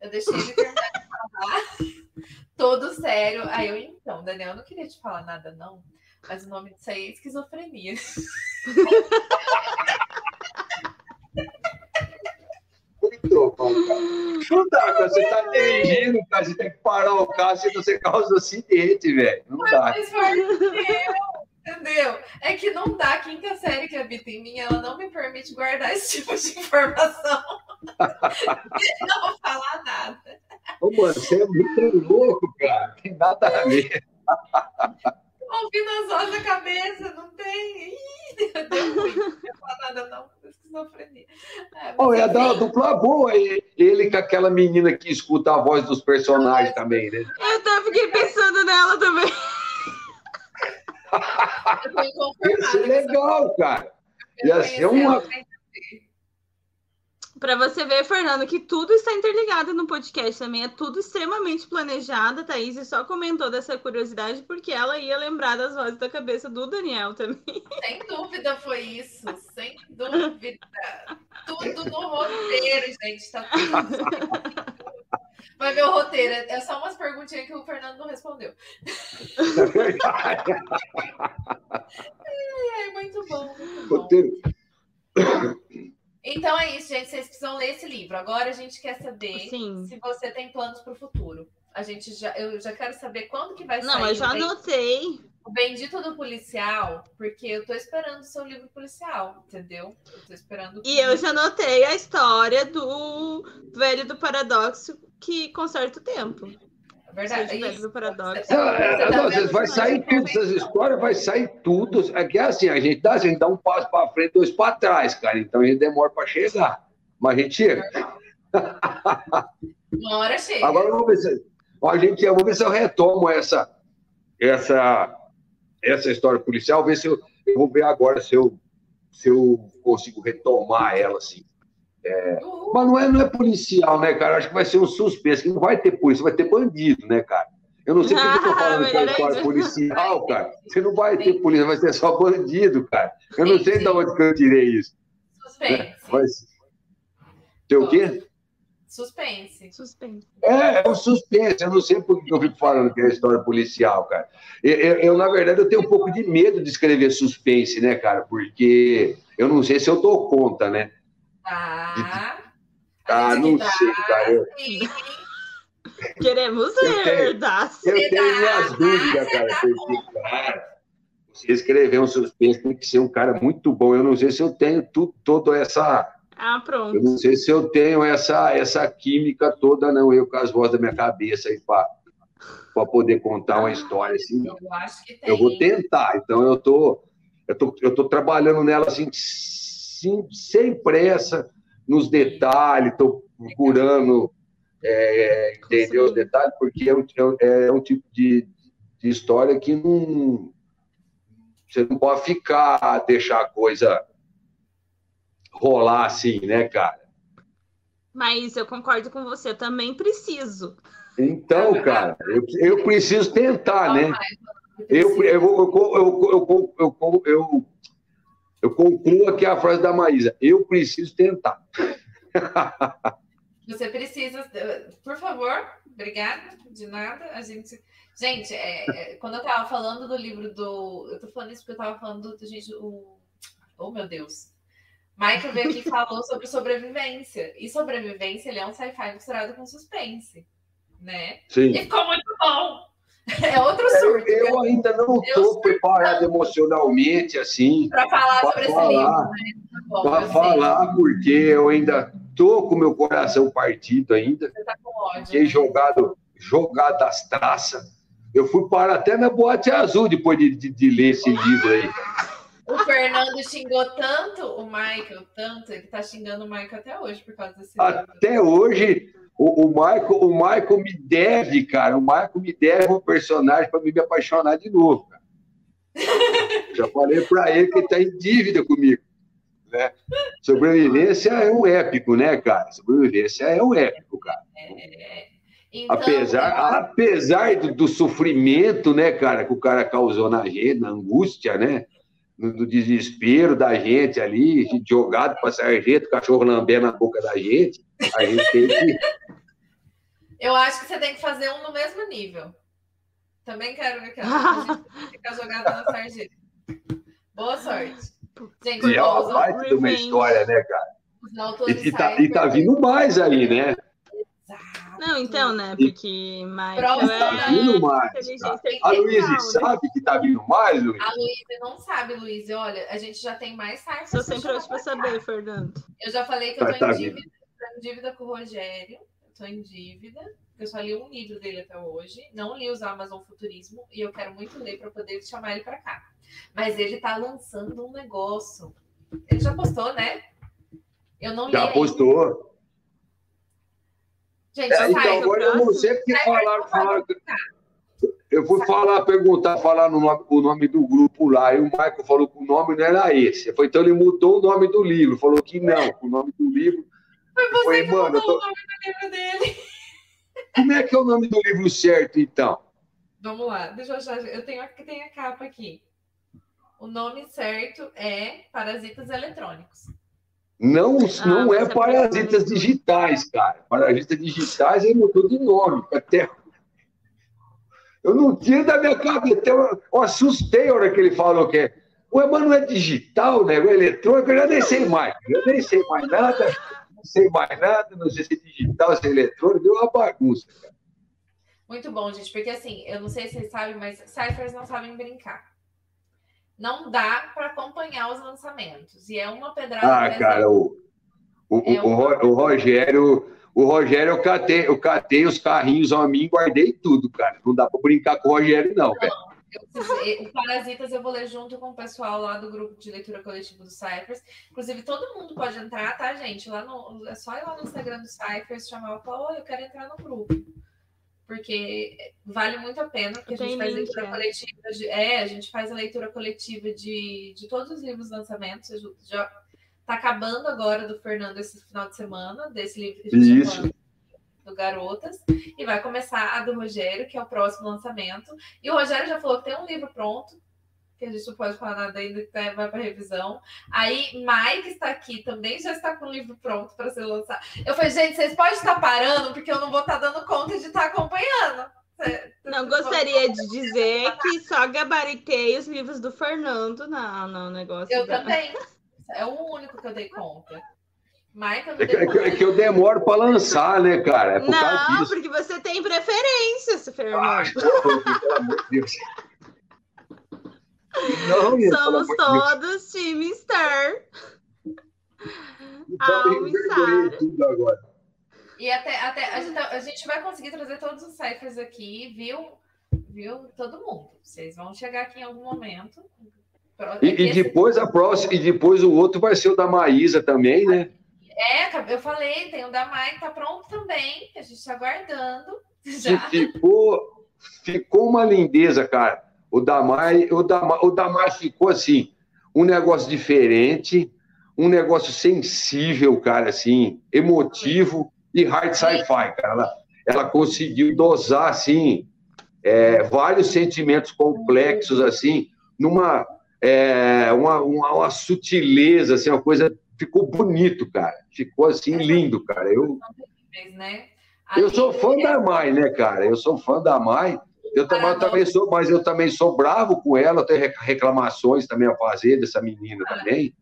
Eu deixei ele terminar de falar todo sério. Aí eu, então, Daniel, eu não queria te falar nada, não, mas o nome disso aí é esquizofrenia. Não dá, cara. Você tá dirigindo, cara. Você tem que parar o carro, senão você causa um acidente, velho. Não mas dá. Entendeu? É que não dá. A quinta série que habita em mim, ela não me permite guardar esse tipo de informação. não vou falar nada. Ô, mano, você é muito louco, cara. Tem nada a ver. Ouvindo as vozes da cabeça, não tem. Ih, deu ruim. Não falar nada, não. Esquizofrenia. É, oh, é da dupla boa. Ele com aquela menina que escuta a voz dos personagens também, né? Eu até fiquei pensando nela também. Ia ser legal, cara. Ia ser uma. Para você ver, Fernando, que tudo está interligado no podcast também. É tudo extremamente planejado. A Thaís só comentou dessa curiosidade porque ela ia lembrar das vozes da cabeça do Daniel também. Sem dúvida foi isso. Sem dúvida. Tudo no roteiro, gente. Tá tudo. Mas meu roteiro é só umas perguntinhas que o Fernando não respondeu. é, é, muito bom. Muito bom. Roteiro. Então é isso, gente. Vocês precisam ler esse livro. Agora a gente quer saber Sim. se você tem planos para o futuro. A gente já, eu já quero saber quando que vai Não, sair. Não, eu já anotei. O Bendito do Policial, porque eu tô esperando o seu livro policial, entendeu? Eu tô esperando. E eu já anotei a história do velho do paradoxo que conserta o tempo. Verdade. Velho do paradoxo. É, não, tá vai sair tudo, essas histórias, vai sair tudo. É que é assim, a gente dá, a gente dá um passo para frente, dois para trás, cara. Então a gente demora para chegar. Mas a gente chega. Uma hora chega. Agora vamos ver se, a gente, vamos ver se eu retomo essa, essa, essa história policial, ver se eu, eu vou ver agora se eu, se eu consigo retomar ela assim. É, mas não é, não é policial, né, cara? Acho que vai ser um suspense, que não vai ter polícia, vai ter bandido, né, cara? Eu não sei o que eu tô falando que é história policial, cara. Você não vai ter polícia, vai ser só bandido, cara. Eu não sei de onde que eu tirei isso. Suspense. Mas... Tem o quê? Suspense. Suspense. É, é um suspense. Eu não sei por que eu fico falando que é história policial, cara. Eu, eu, eu, na verdade, eu tenho um pouco de medo de escrever suspense, né, cara? Porque eu não sei se eu dou conta, né? Tá. Ah, não sei, cara. Queremos ver, tá? Eu tenho minhas dúvidas, cara. Porque, cara, você escrever um suspense tem que ser um cara muito bom. Eu não sei se eu tenho tudo, toda essa. Ah, pronto. Eu não sei se eu tenho essa, essa química toda, não, eu com as vozes da minha cabeça aí para poder contar uma história assim. Eu acho que tem. Eu vou tentar, então eu tô, eu tô, eu tô trabalhando nela assim sim, sem pressa, nos detalhes, estou procurando é, entender os detalhes, porque é um, é um tipo de, de história que não. Você não pode ficar, deixar a coisa rolar assim, né, cara? Mas eu concordo com você, eu também preciso. Então, cara, eu, eu preciso tentar, né? Eu, eu, eu, eu, eu, eu concluo aqui a frase da Maísa. Eu preciso tentar. Você precisa, por favor, obrigada, de nada. A gente, gente, é, é, quando eu estava falando do livro do, eu tô falando isso porque eu estava falando do gente, o, oh meu Deus, Michael veio aqui e falou sobre sobrevivência e sobrevivência ele é um sci-fi misturado com suspense, né? Sim. E ficou muito bom. É outro surto. Eu, eu ainda não estou preparado emocionalmente, assim. Para falar sobre falar, esse livro, né? Tá Para falar, porque eu ainda estou com meu coração partido ainda. Você tá com ódio. Fiquei né? jogado, jogado das traças. Eu fui parar até na boate azul depois de, de, de ler esse livro aí. O Fernando xingou tanto o Michael, tanto, ele tá xingando o Michael até hoje por causa desse Até livro. hoje, o, o, Michael, o Michael me deve, cara. O Michael me deve um personagem para me apaixonar de novo. Cara. Já falei para ele que ele está em dívida comigo. Né? Sobrevivência é um épico, né, cara? Sobrevivência é um épico, cara. É... Então, apesar apesar do, do, sofrimento, né, cara, que o cara causou na gente, na angústia, né? No, no desespero da gente ali, jogado para sargento, cachorro lambendo na boca da gente, a gente tem que eu acho que você tem que fazer um no mesmo nível. Também quero ver que ficar jogada na sarjeta. Boa sorte. Gente, e é uma parte de uma história, né, cara? E, e, tá, e tá vindo mais aí, né? Não, então, né? Porque mais. é... tá vindo mais. Tá? A Luísa né? sabe que tá vindo mais, Luísa? A Luísa não sabe, Luísa. Olha, a gente já tem mais sarfa. Sou sempre hoje pra saber, Fernando. Eu já falei que eu tô tá, em, tá dívida, tô em dívida com o Rogério estou em dívida. Eu só li um livro dele até hoje. Não li os Amazon Futurismo e eu quero muito ler para poder chamar ele para cá. Mas ele está lançando um negócio. Ele já postou, né? Eu não li. Já postou. Gente, é, então, agora eu não sei porque falaram, falaram. Eu fui falar, perguntar, falar no nome, o nome do grupo lá, e o Michael falou que o nome não era esse. Então ele mudou o nome do livro, falou que não, o nome do livro Foi você Oi, que mano, mudou tô- o nome do livro dele. Como é que é o nome do livro certo, então? Vamos lá, deixa eu achar. Eu tenho, tenho a capa aqui. O nome certo é Parasitas Eletrônicos. Não, não você é é parasitas perfeito. digitais, cara. Parasitas digitais aí mudou de nome. Até... Eu não tiro da minha cabeça. Eu, eu assustei a hora que ele falou que é. Ué, mas não é digital, né? É eletrônico, eu já nem sei mais. Eu nem sei mais nada, não sei mais nada, não sei se é digital, se é eletrônico, deu uma bagunça. cara. Muito bom, gente, porque assim, eu não sei se vocês sabem, mas ciphers não sabem brincar. Não dá para acompanhar os lançamentos. E é uma pedrada. Ah, cara, o, o, É o, o Rogério, o Rogério, eu catei, eu catei os carrinhos a mim, guardei tudo, cara. Não dá pra brincar com o Rogério, não, velho. O Parasitas eu vou ler junto com o pessoal lá do grupo de leitura coletiva do Cyphers. Inclusive, todo mundo pode entrar, tá, gente? Lá no, é só ir lá no Instagram do Cyphers, chamar e falar, oi, eu quero entrar no grupo. Porque vale muito a pena, porque a gente faz link, leitura é. coletiva de. É, a gente faz a leitura coletiva de, de todos os livros lançamentos. Já tá acabando agora do Fernando esse final de semana, desse livro que a gente Isso. tá falando, do Garotas. E vai começar a do Rogério, que é o próximo lançamento. E o Rogério já falou que tem um livro pronto, que a gente não pode falar nada ainda, que tá- vai para revisão. Aí, Mike está aqui, também já está com o livro pronto para ser lançado. Eu falei, gente, vocês podem estar parando, porque eu não vou estar dando conta de estar acompanhando. Não gostaria de dizer que só gabaritei os livros do Fernando no, no negócio. Eu da- também. É o único que eu dei conta. Mike, eu não É que, dei é que- é eu demoro pra lançar, né, cara? É por causa Não, disso. porque você tem preferências, Ah, Fernando. pelo amor de Deus. Não, Somos de todos time Star. Então, agora. E até, até a, gente, a gente vai conseguir trazer todos os ciphers aqui, viu? Viu? Todo mundo. Vocês vão chegar aqui em algum momento. E, é e esse- depois a próxima, e depois o outro vai ser o da Maísa também, né? É, eu falei, tem o da Mai, tá pronto também. A gente tá aguardando. Já. ficou, ficou uma lindeza, cara. O Damai, o Damai, o Damai ficou assim, um negócio diferente, um negócio sensível, cara, assim, emotivo e hard sci-fi, cara. Ela, ela conseguiu dosar, assim, é, vários sentimentos complexos, assim, numa é, uma, uma, uma sutileza, assim, uma coisa. Ficou bonito, cara. Ficou assim, lindo, cara. Eu, né? eu sou fã da Mai, né, cara? Eu sou fã da Mai. Eu também, eu também sou, mas eu também sou bravo com ela. Eu tenho rec- reclamações também a fazer dessa menina também,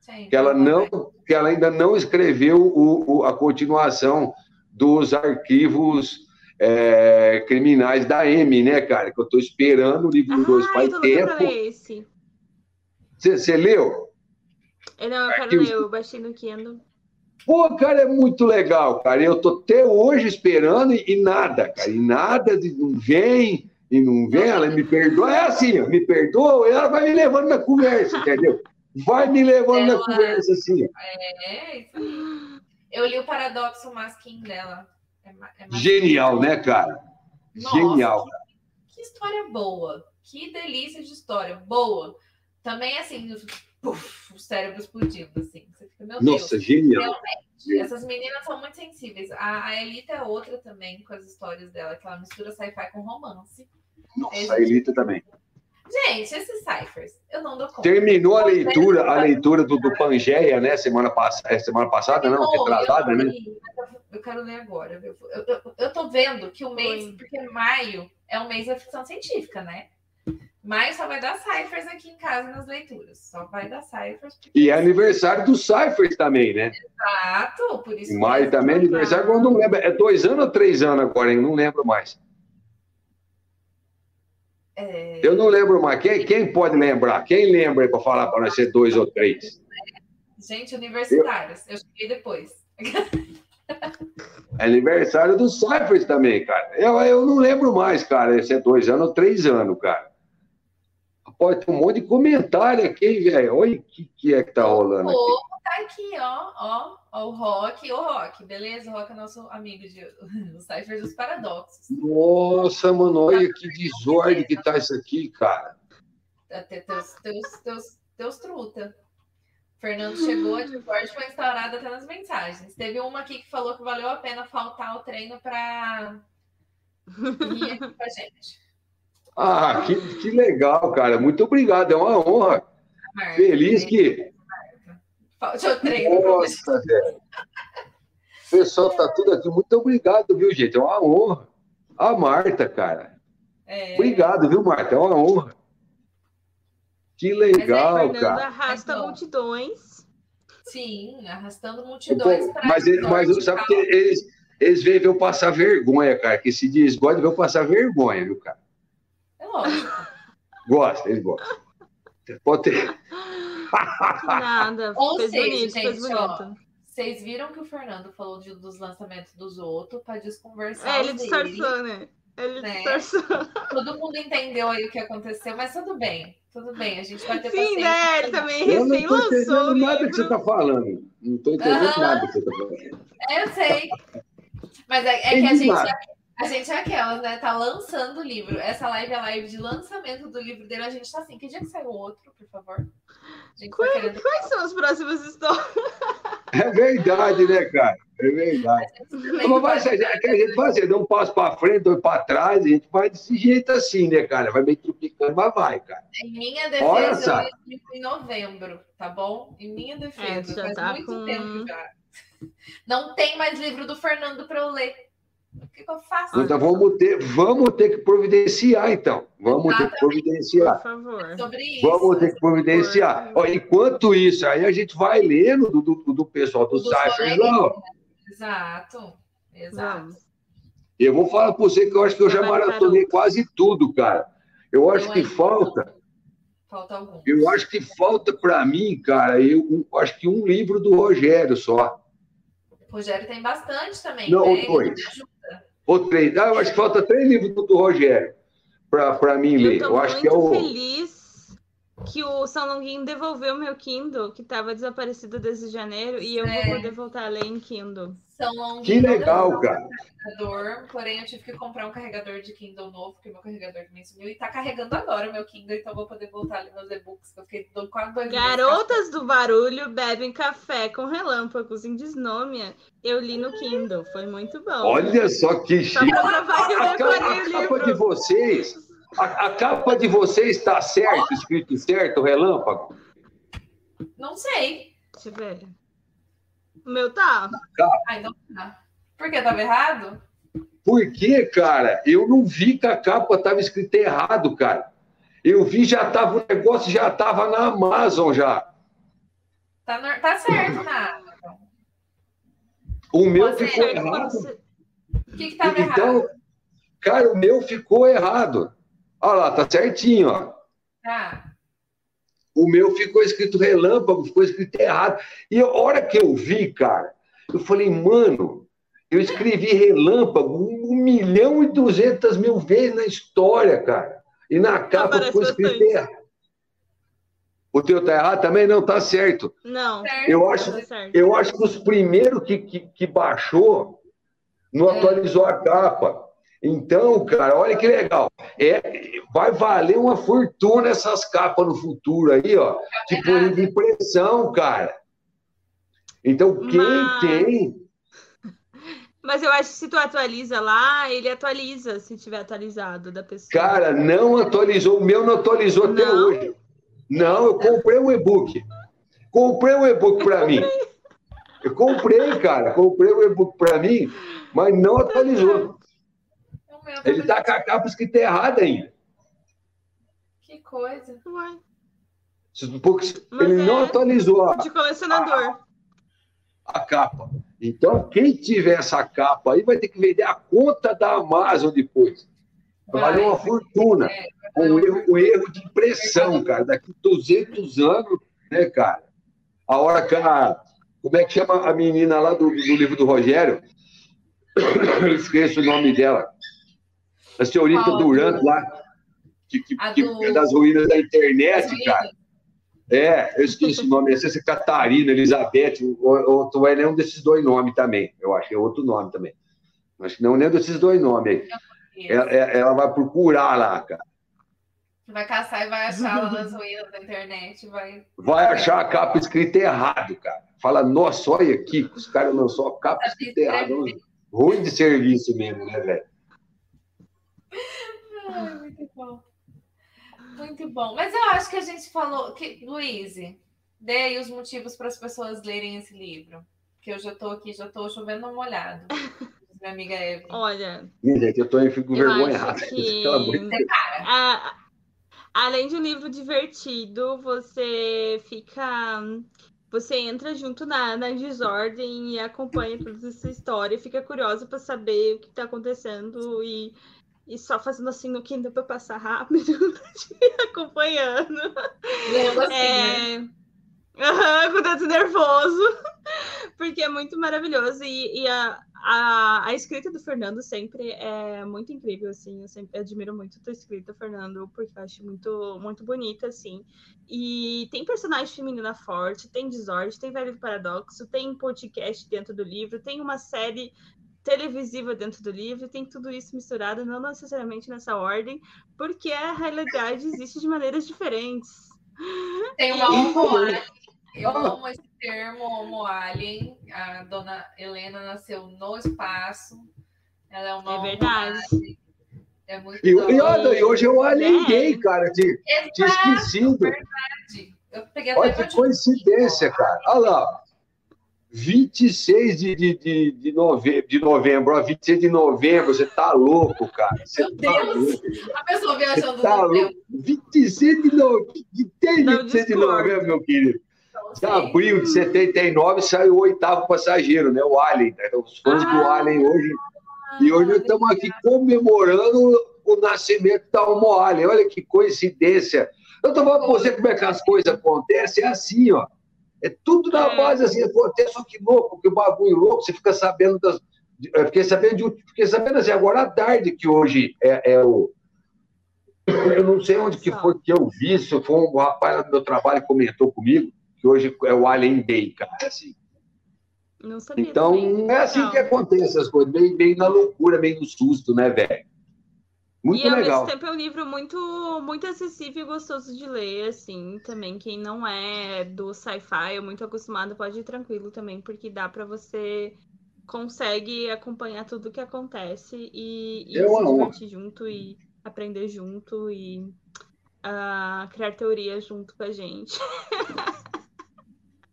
Sim, que ela não, que ela ainda não escreveu o, o- a continuação dos arquivos é, criminais da M, né, cara? Que eu estou esperando o livro 2 Ah, faz tô pra tempo. Você você leu? Eu não, eu quero Arquivos- ler, eu baixei no Kindle. Pô, cara, é muito legal, cara. Eu tô até hoje esperando e, e nada, cara. E nada, de, não vem, e não vem. Ela me perdoa. É assim, ó, me perdoa, e ela vai me levando na conversa, entendeu? Vai me levando na Ela- conversa, assim. ó. É, isso aí. Eu li o Paradoxo Masquim dela. É, é. Genial, né, cara? Nossa, Genial. Que, que história boa. Que delícia de história. Boa. Também, assim, puf, o cérebro explodindo, assim. Você fica, meu Nossa, Deus. genial. Realmente, essas meninas são muito sensíveis. A, a Elita é outra também, com as histórias dela, que ela mistura sci-fi com romance. Nossa, a Elita também. Gente, esses ciphers, eu não dou conta. Terminou a leitura, a leitura do, do Pangeia, né? Semana, pass... é, semana passada, não? Terminou, Retrasada, eu, né? eu- quero ler agora. Eu, eu, eu, tô vendo que o mês, porque maio é o mês da ficção científica, né? Maio só vai dar ciphers aqui em casa nas leituras. Só vai dar ciphers. porque- E é aniversário do Cyphers também, né? Exato, por isso mesmo. também é aniversário, eu não lembro. É dois anos ou três anos agora, hein? Não lembro mais. É, Eu não lembro mais. Quem, quem pode lembrar? Quem lembra para falar para nós ser dois ou três? Gente, universitários. Eu cheguei depois. É aniversário do Cyphers também, cara. Eu, eu não lembro mais, cara. Se é dois anos ou três anos, cara. Pode ter um monte de comentário aqui, velho. Olha o que, que é que tá rolando O povo tá aqui, ó, ó, ó, o Rock, o Rock, beleza? O Rock é nosso amigo de o Cypher dos Paradoxos. Nossa, mano, olha que desordem que tá isso aqui, cara. Até teus, teus, teus, teus truta. Fernando chegou, a Discord foi instaurada até nas mensagens. Teve uma aqui que falou que valeu a pena faltar o treino para ir aqui com a gente. Ah, que, que legal, cara. Muito obrigado, é uma honra. Feliz que. Falte o treino. Nossa, velho. O pessoal tá tudo aqui. Muito obrigado, viu, gente? É uma honra. A Marta, cara. É, Obrigado, viu, Marta? É uma honra. Que legal, Fernando cara. arrasta É multidões. Sim, arrastando multidões para Mas, ele, mas sabe que eles, eles veem eu passar vergonha, cara. Que se diz, ver eu passar vergonha, viu, cara? Lógico. Gosta, eles gostam. Pode ter. Nada. Ou fez seja, bonito, fez gente, ó, bonito. Vocês viram que o Fernando falou de- dos lançamentos dos outros para desconversar É, ele distorçou, né? Ele Né? distorçou. Todo mundo entendeu aí o que aconteceu, mas tudo bem. Tudo bem, a gente vai ter Sim, né? Ele também Eu não recém tô lançou o entendendo nada que você livro. tá falando. Não tô entendendo nada que você tá falando. Eu sei. Mas é, é que a gente, nada. A gente é aquelas, né? Tá lançando o livro. Essa live é a live de lançamento do livro dele. A gente tá assim. Que dia que saiu o outro, por favor? Tá Quais, querendo. quais são as próximas histórias? É verdade, né, cara? É verdade. Mas vai ser, é que a gente vai fazer, dá um passo para frente, dois para trás, a gente vai desse jeito assim, né, cara? Vai meio tropicando, mas vai, cara. Em minha Olha defesa, só. eu escrevi em novembro, tá bom? Em minha defesa. É, já faz tá muito com- tempo já. Não tem mais livro do Fernando para eu ler. O que, que eu faço? Então vamos ter, vamos ter que providenciar, então. Vamos ter que Por providenciar. favor. Sobre isso. Vamos ter que providenciar. Ó, enquanto isso, aí a gente vai lendo do, do, do pessoal do Cypher. coleguinhas. Não, Exato. Exato. Vamos. Eu vou falar para você que eu acho que eu já maratonei quase tudo, cara. Eu acho Eu que ainda falta, Falta algum. eu acho que falta para mim, cara, eu, eu acho que um livro do Rogério só. O Rogério tem bastante também. Não, né? Ele dois. Ou três. Ah, eu acho que falta três livros do, do Rogério para mim ler. Eu Eu, acho que é o. feliz que o São Longuinho devolveu meu Kindle, que estava desaparecido desde janeiro, e eu É. vou poder voltar a ler em Kindle. São Longuinho Que legal, cara. carregador, porém eu tive que comprar um carregador de Kindle novo, porque meu carregador também sumiu e tá carregando agora o meu Kindle, então eu vou poder voltar ali meus e-books, que eu fiquei quase dois Garotas do Barulho bebem café com relâmpagos em desnômia. Eu li no Kindle, foi muito bom. Olha só que Só chique. pra provar que eu A, decorei o a de vocês, a, a capa de vocês está certo, escrito certo, relâmpago? Não sei. Deixa eu ver. O meu tá. Ai, não tá. Por que tava errado? Por quê, cara? Eu não vi que a capa estava escrita errado, cara. Eu vi já tava o negócio já estava na Amazon já. Tá, no- tá certo, nada. O meu Você- ficou errado. você- O que que tava Então, errado? cara, o meu ficou errado. Olha lá, tá certinho, ó. Ah, O meu ficou escrito relâmpago, ficou escrito errado. E a hora que eu vi, cara, eu falei, mano, eu escrevi relâmpago um milhão e duzentas mil vezes na história, cara. E na capa ficou escrito errado. O teu tá errado também? Não, tá certo. Não, certo. Eu acho, tá certo. eu acho que os primeiros que, que, que baixou não É. atualizou a capa. Então, cara, olha que legal. É, vai valer uma fortuna essas capas no futuro aí, ó. De folha de impressão, cara. Então, quem Mas- tem. Mas eu acho que se tu atualiza lá, ele atualiza se tiver atualizado da pessoa. Cara, não atualizou. O meu não atualizou até Não? hoje. Não, eu comprei um e-book. Comprei um e-book para mim. Eu comprei, cara. Comprei um e-book para mim, mas não atualizou. O meu Ele tá com a capa escrita errada ainda. Que coisa. Uai, Porque Mas ele não é atualizou a, de colecionador. a capa. Então, quem tiver essa capa aí vai ter que vender a conta da Amazon depois. Vai valer uma fortuna. É, o erro, o erro de impressão, cara. Daqui 200 anos, né, cara? A hora que a. Como é que chama a menina lá do, do livro do Rogério? Eu esqueço o nome dela. A senhorita Qual? Durant lá. Que, que, que do- é das ruínas da internet, cara. É, eu esqueci o nome. Não sei se é Catarina, Elizabeth, ou, ou vai nenhum desses dois nomes também. Eu acho que é outro nome também. Acho que não nenhum desses dois nomes aí. Ela, ela vai procurar lá, cara. Vai caçar e vai achar lá nas ruínas da internet. Vai, vai achar a capa escrita errado, cara. Fala, nossa, olha aqui, os caras lançou a capa escrita errado. Ruim de serviço mesmo, né, velho? Muito bom. Muito bom. Mas eu acho que a gente falou que, Luiz, dê aí os motivos para as pessoas lerem esse livro. Que eu já estou aqui, já estou chovendo uma olhada. Minha amiga Eve. Olha. Gente, eu tô eu fico vergonhado. Que... a, além de um livro divertido, você fica. Você entra junto na, na desordem e acompanha toda essa história, fica curiosa para saber o que está acontecendo e e só fazendo assim no Kindle para passar rápido, acompanhando. Lendo assim, é... né? Uhum, com dedo nervoso, porque é muito maravilhoso. E, e a, a, a, escrita do Fernando sempre é muito incrível, assim, eu sempre admiro muito a escrita, Fernando, porque eu acho muito, muito bonita, assim, e tem personagem feminina forte, tem desordem, tem velho do paradoxo, tem podcast dentro do livro, tem uma série televisiva dentro do livro, tem tudo isso misturado, não necessariamente nessa ordem, porque a realidade existe de maneiras diferentes. Tem uma homo alien. Eu amo esse termo homo alien. A dona Helena nasceu no espaço. Ela é uma É verdade. É muito e, e olha, e hoje é o alien é. gay, cara. Tinha esquecido. Verdade. Eu peguei olha que coincidência, cara. Olha lá. 26 de, de, de, de, novembro, de novembro, ó, 26 de novembro, você tá louco, cara. Você meu tá Deus! Louco. A pessoa viajando tá louco. 26 de novembro, que tem 26 de novembro, meu querido? De abril de 79 saiu o oitavo passageiro, né? O Alien. Né? Os fãs ah, do Alien hoje. E hoje nós estamos aqui comemorando o nascimento da Homo Alien. Olha que coincidência. Eu estou falando para você como é que as coisas acontecem. É assim, ó. É tudo na é. base assim, acontece, só que louco, que o bagulho louco, você fica sabendo das. Eu fiquei sabendo, de, fiquei sabendo assim, agora à tarde, que hoje é, é o. Eu não sei onde que foi que eu vi, se foi um rapaz do meu trabalho comentou comigo, que hoje é o Alien Day, cara. É assim. Não sabia então, também. é assim que acontece as coisas, meio, meio na loucura, meio no susto, né, velho? Muito e, legal. ao mesmo tempo, é um livro muito, muito acessível e gostoso de ler, assim, também. Quem não é do sci-fi, é muito acostumado, pode ir tranquilo também, porque dá para você consegue acompanhar tudo que acontece e, e se divertir junto e aprender junto e uh, criar teorias junto com a gente.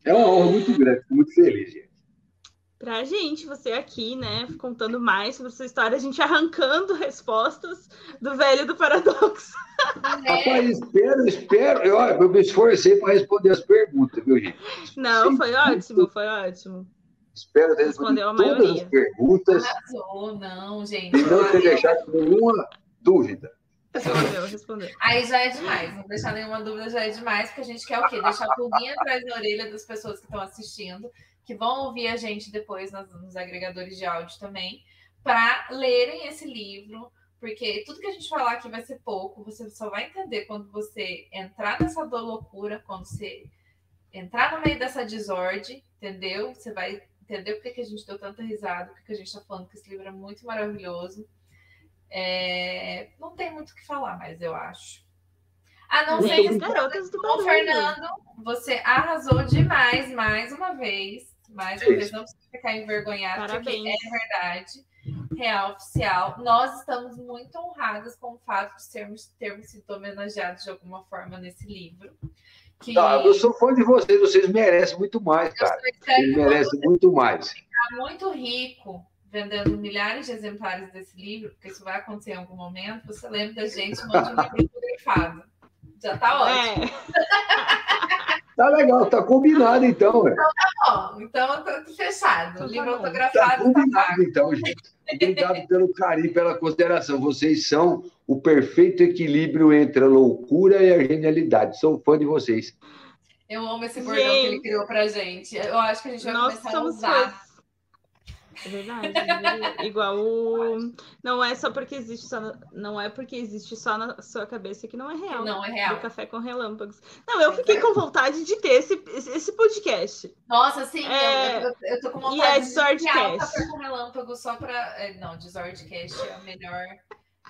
É uma honra muito grande, muito feliz, gente pra gente, você aqui, né, contando mais sobre sua história, a gente arrancando respostas do velho do paradoxo. É. Rapaz, espero, espero. Eu, eu me esforcei para responder as perguntas, viu, gente? Não, Sim, foi ótimo, foi ótimo. Espero ter respondido todas maioria. as perguntas. Arrasou, não, gente. E não ter deixado nenhuma dúvida. Respondeu, respondeu. Aí já é demais, não deixar nenhuma dúvida já é demais, porque a gente quer o quê? Deixar a pulguinha atrás da orelha das pessoas que estão assistindo que vão ouvir a gente depois nos, nos agregadores de áudio também, para lerem esse livro, porque tudo que a gente falar aqui vai ser pouco, você só vai entender quando você entrar nessa dor loucura, quando você entrar no meio dessa desordem, entendeu? Você vai entender por que a gente deu tanta risada, porque a gente está falando que esse livro é muito maravilhoso. É... Não tem muito o que falar, mas eu acho. A não ser que garotas do Fernando, você arrasou demais mais uma vez. Mais uma vez, não precisa ficar envergonhado, Parabéns. porque é verdade, real, oficial. Nós estamos muito honradas com o fato de termos, termos sido homenageados de alguma forma nesse livro. Que... Tá, eu sou fã de vocês, vocês merecem muito mais, cara. Vocês merecem muito mais. Ficar muito rico vendendo milhares de exemplares desse livro, porque isso vai acontecer em algum momento. Você lembra da gente, manda um livro grifado. Já tá ótimo. É. Tá legal, tá combinado então. Então tá bom, então tá fechado. Então, livro tá autografado. Tá combinado tá então, gente. Obrigado pelo carinho, pela consideração. Vocês são o perfeito equilíbrio entre a loucura e a genialidade. Sou fã de vocês. Eu amo esse bordão gente. que ele criou pra gente. Eu acho que a gente vai Nós começar a usar. Fãs. É verdade. É igual o. Não é só porque existe só. Na... Não é porque existe só na sua cabeça que não é real. Não é real. Do café com relâmpagos. Não, eu fiquei com vontade de ter esse, esse podcast. Nossa, sim. É... Eu, eu, tô com vontade e é de ter café com relâmpagos só para. É, não, Desordcast é a melhor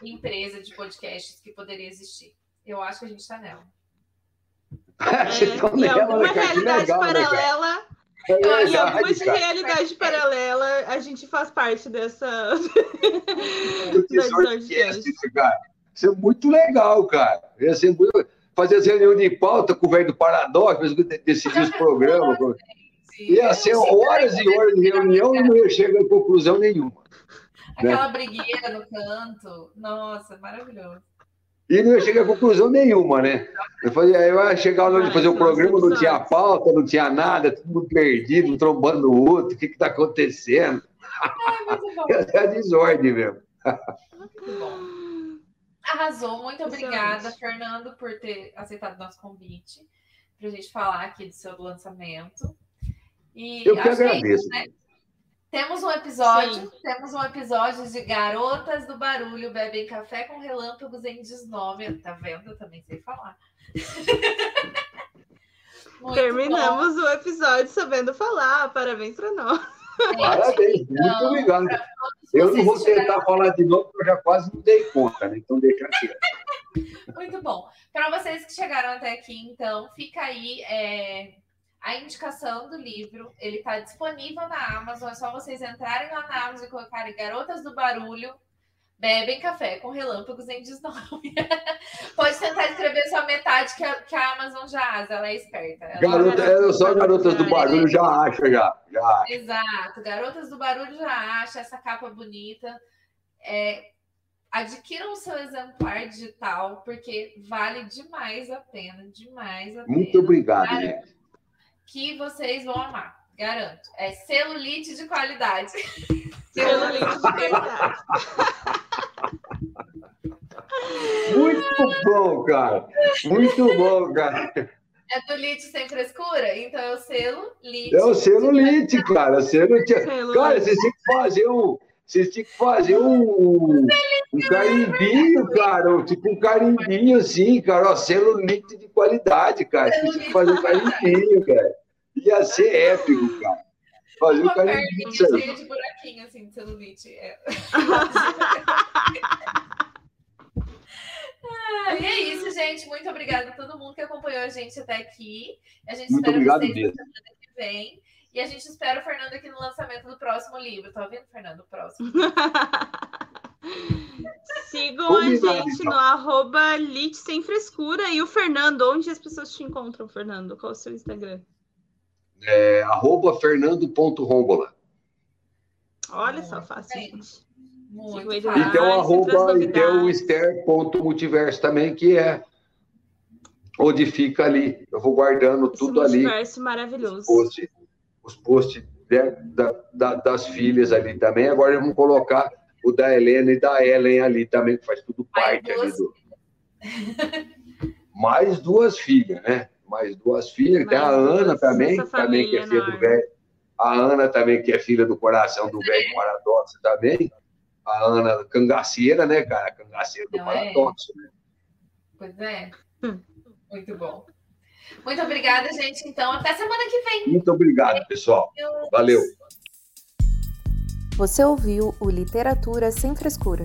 empresa de podcasts que poderia existir. Eu acho que a gente está nela. É, em alguma né, realidade legal, né, paralela. É em alguma realidade paralela, a gente faz parte dessa. Isso é muito legal, cara. Ia ser muito... Fazer as reuniões de pauta com o velho do Paradoxo, decidir os programas. Ia ser horas e horas de reunião e não ia chegar a conclusão nenhuma. Aquela né? brigueira no canto. Nossa, maravilhoso. E não ia chegar a conclusão nenhuma, né? Eu, fazia, eu ia chegar na hora de fazer o programa, não tinha pauta, não tinha nada, tudo perdido, um trombando o outro, o que está acontecendo? É, é desordem mesmo. Muito bom. Arrasou, muito obrigada, Fernando, por ter aceitado o nosso convite para a gente falar aqui do seu lançamento. E eu que agradeço. Que é isso, né? Temos um episódio, Sim. temos um episódio de Garotas do Barulho bebem café com relâmpagos em desnome. Tá vendo? Eu também sei falar. Terminamos bom. o episódio sabendo falar. Parabéns para nós. Parabéns, muito então, obrigado. Eu não vou tentar chegaram... falar de novo, porque eu já quase não dei conta, né? Então deixa aqui. Muito bom. Para vocês que chegaram até aqui, então, fica aí é, a indicação do livro. Ele está disponível na Amazon. É só vocês entrarem lá na Amazon e colocarem Garotas do Barulho. Bebem café com relâmpagos em desnome. Pode tentar escrever só metade que a, que a Amazon já asa, ela é esperta. Ela Garota, é só Garotas do Barulho já acha, já, já. Exato, Garotas do Barulho já acha essa capa bonita. É, adquiram o seu exemplar digital, porque vale demais a pena, demais a pena. Muito obrigado, gente que vocês vão amar. Garanto. É celulite de qualidade. celulite de qualidade. Muito bom, cara. Muito bom, cara. É do Lite sem frescura? Então é o selo Lite. É o selo Lite, cara. O selo... Cara, vocês têm que fazer um. Vocês têm que fazer um, um carimbinho, cara. Tipo um carimbinho assim, cara. Ó, selo Lite de qualidade, cara. Vocês têm que fazer um carimbinho, cara. Ia ser épico, cara. Fazer Uma perninha cheia de buraquinho, assim, de celulite. É. ah, e é isso, gente. Muito obrigada a todo mundo que acompanhou a gente até aqui. A gente Muito espera vocês mesmo. semana que vem. E a gente espera o Fernando aqui no lançamento do próximo livro. Tá ouvindo, Fernando? O próximo. Sigam a gente então. no arroba Lit Sem Frescura. E o Fernando, onde as pessoas te encontram, Fernando? Qual é o seu Instagram? É, arroba fernando.rombola. Olha só, fácil, gente. Muito e tem o arroba e tem o ester.multiverso também, que é onde fica ali. Eu vou guardando Esse tudo ali. Multiverso maravilhoso. Os posts, os posts de, da, da, das filhas ali também. Agora vamos colocar o da Helena e da Ellen ali também, que faz tudo parte ali do. Mais duas filhas, né? Mais duas filhas, tem a Ana também, também que é filha do velho. A Ana também, que é filha do coração do velho paradoxo também. A Ana cangaceira, né, cara? Cangaceira do Não paradoxo, é. né? Pois é. Hum. Muito bom. Muito obrigada, gente. Então, até semana que vem. Muito obrigado, pessoal. Valeu. Você ouviu o Literatura Sem Frescura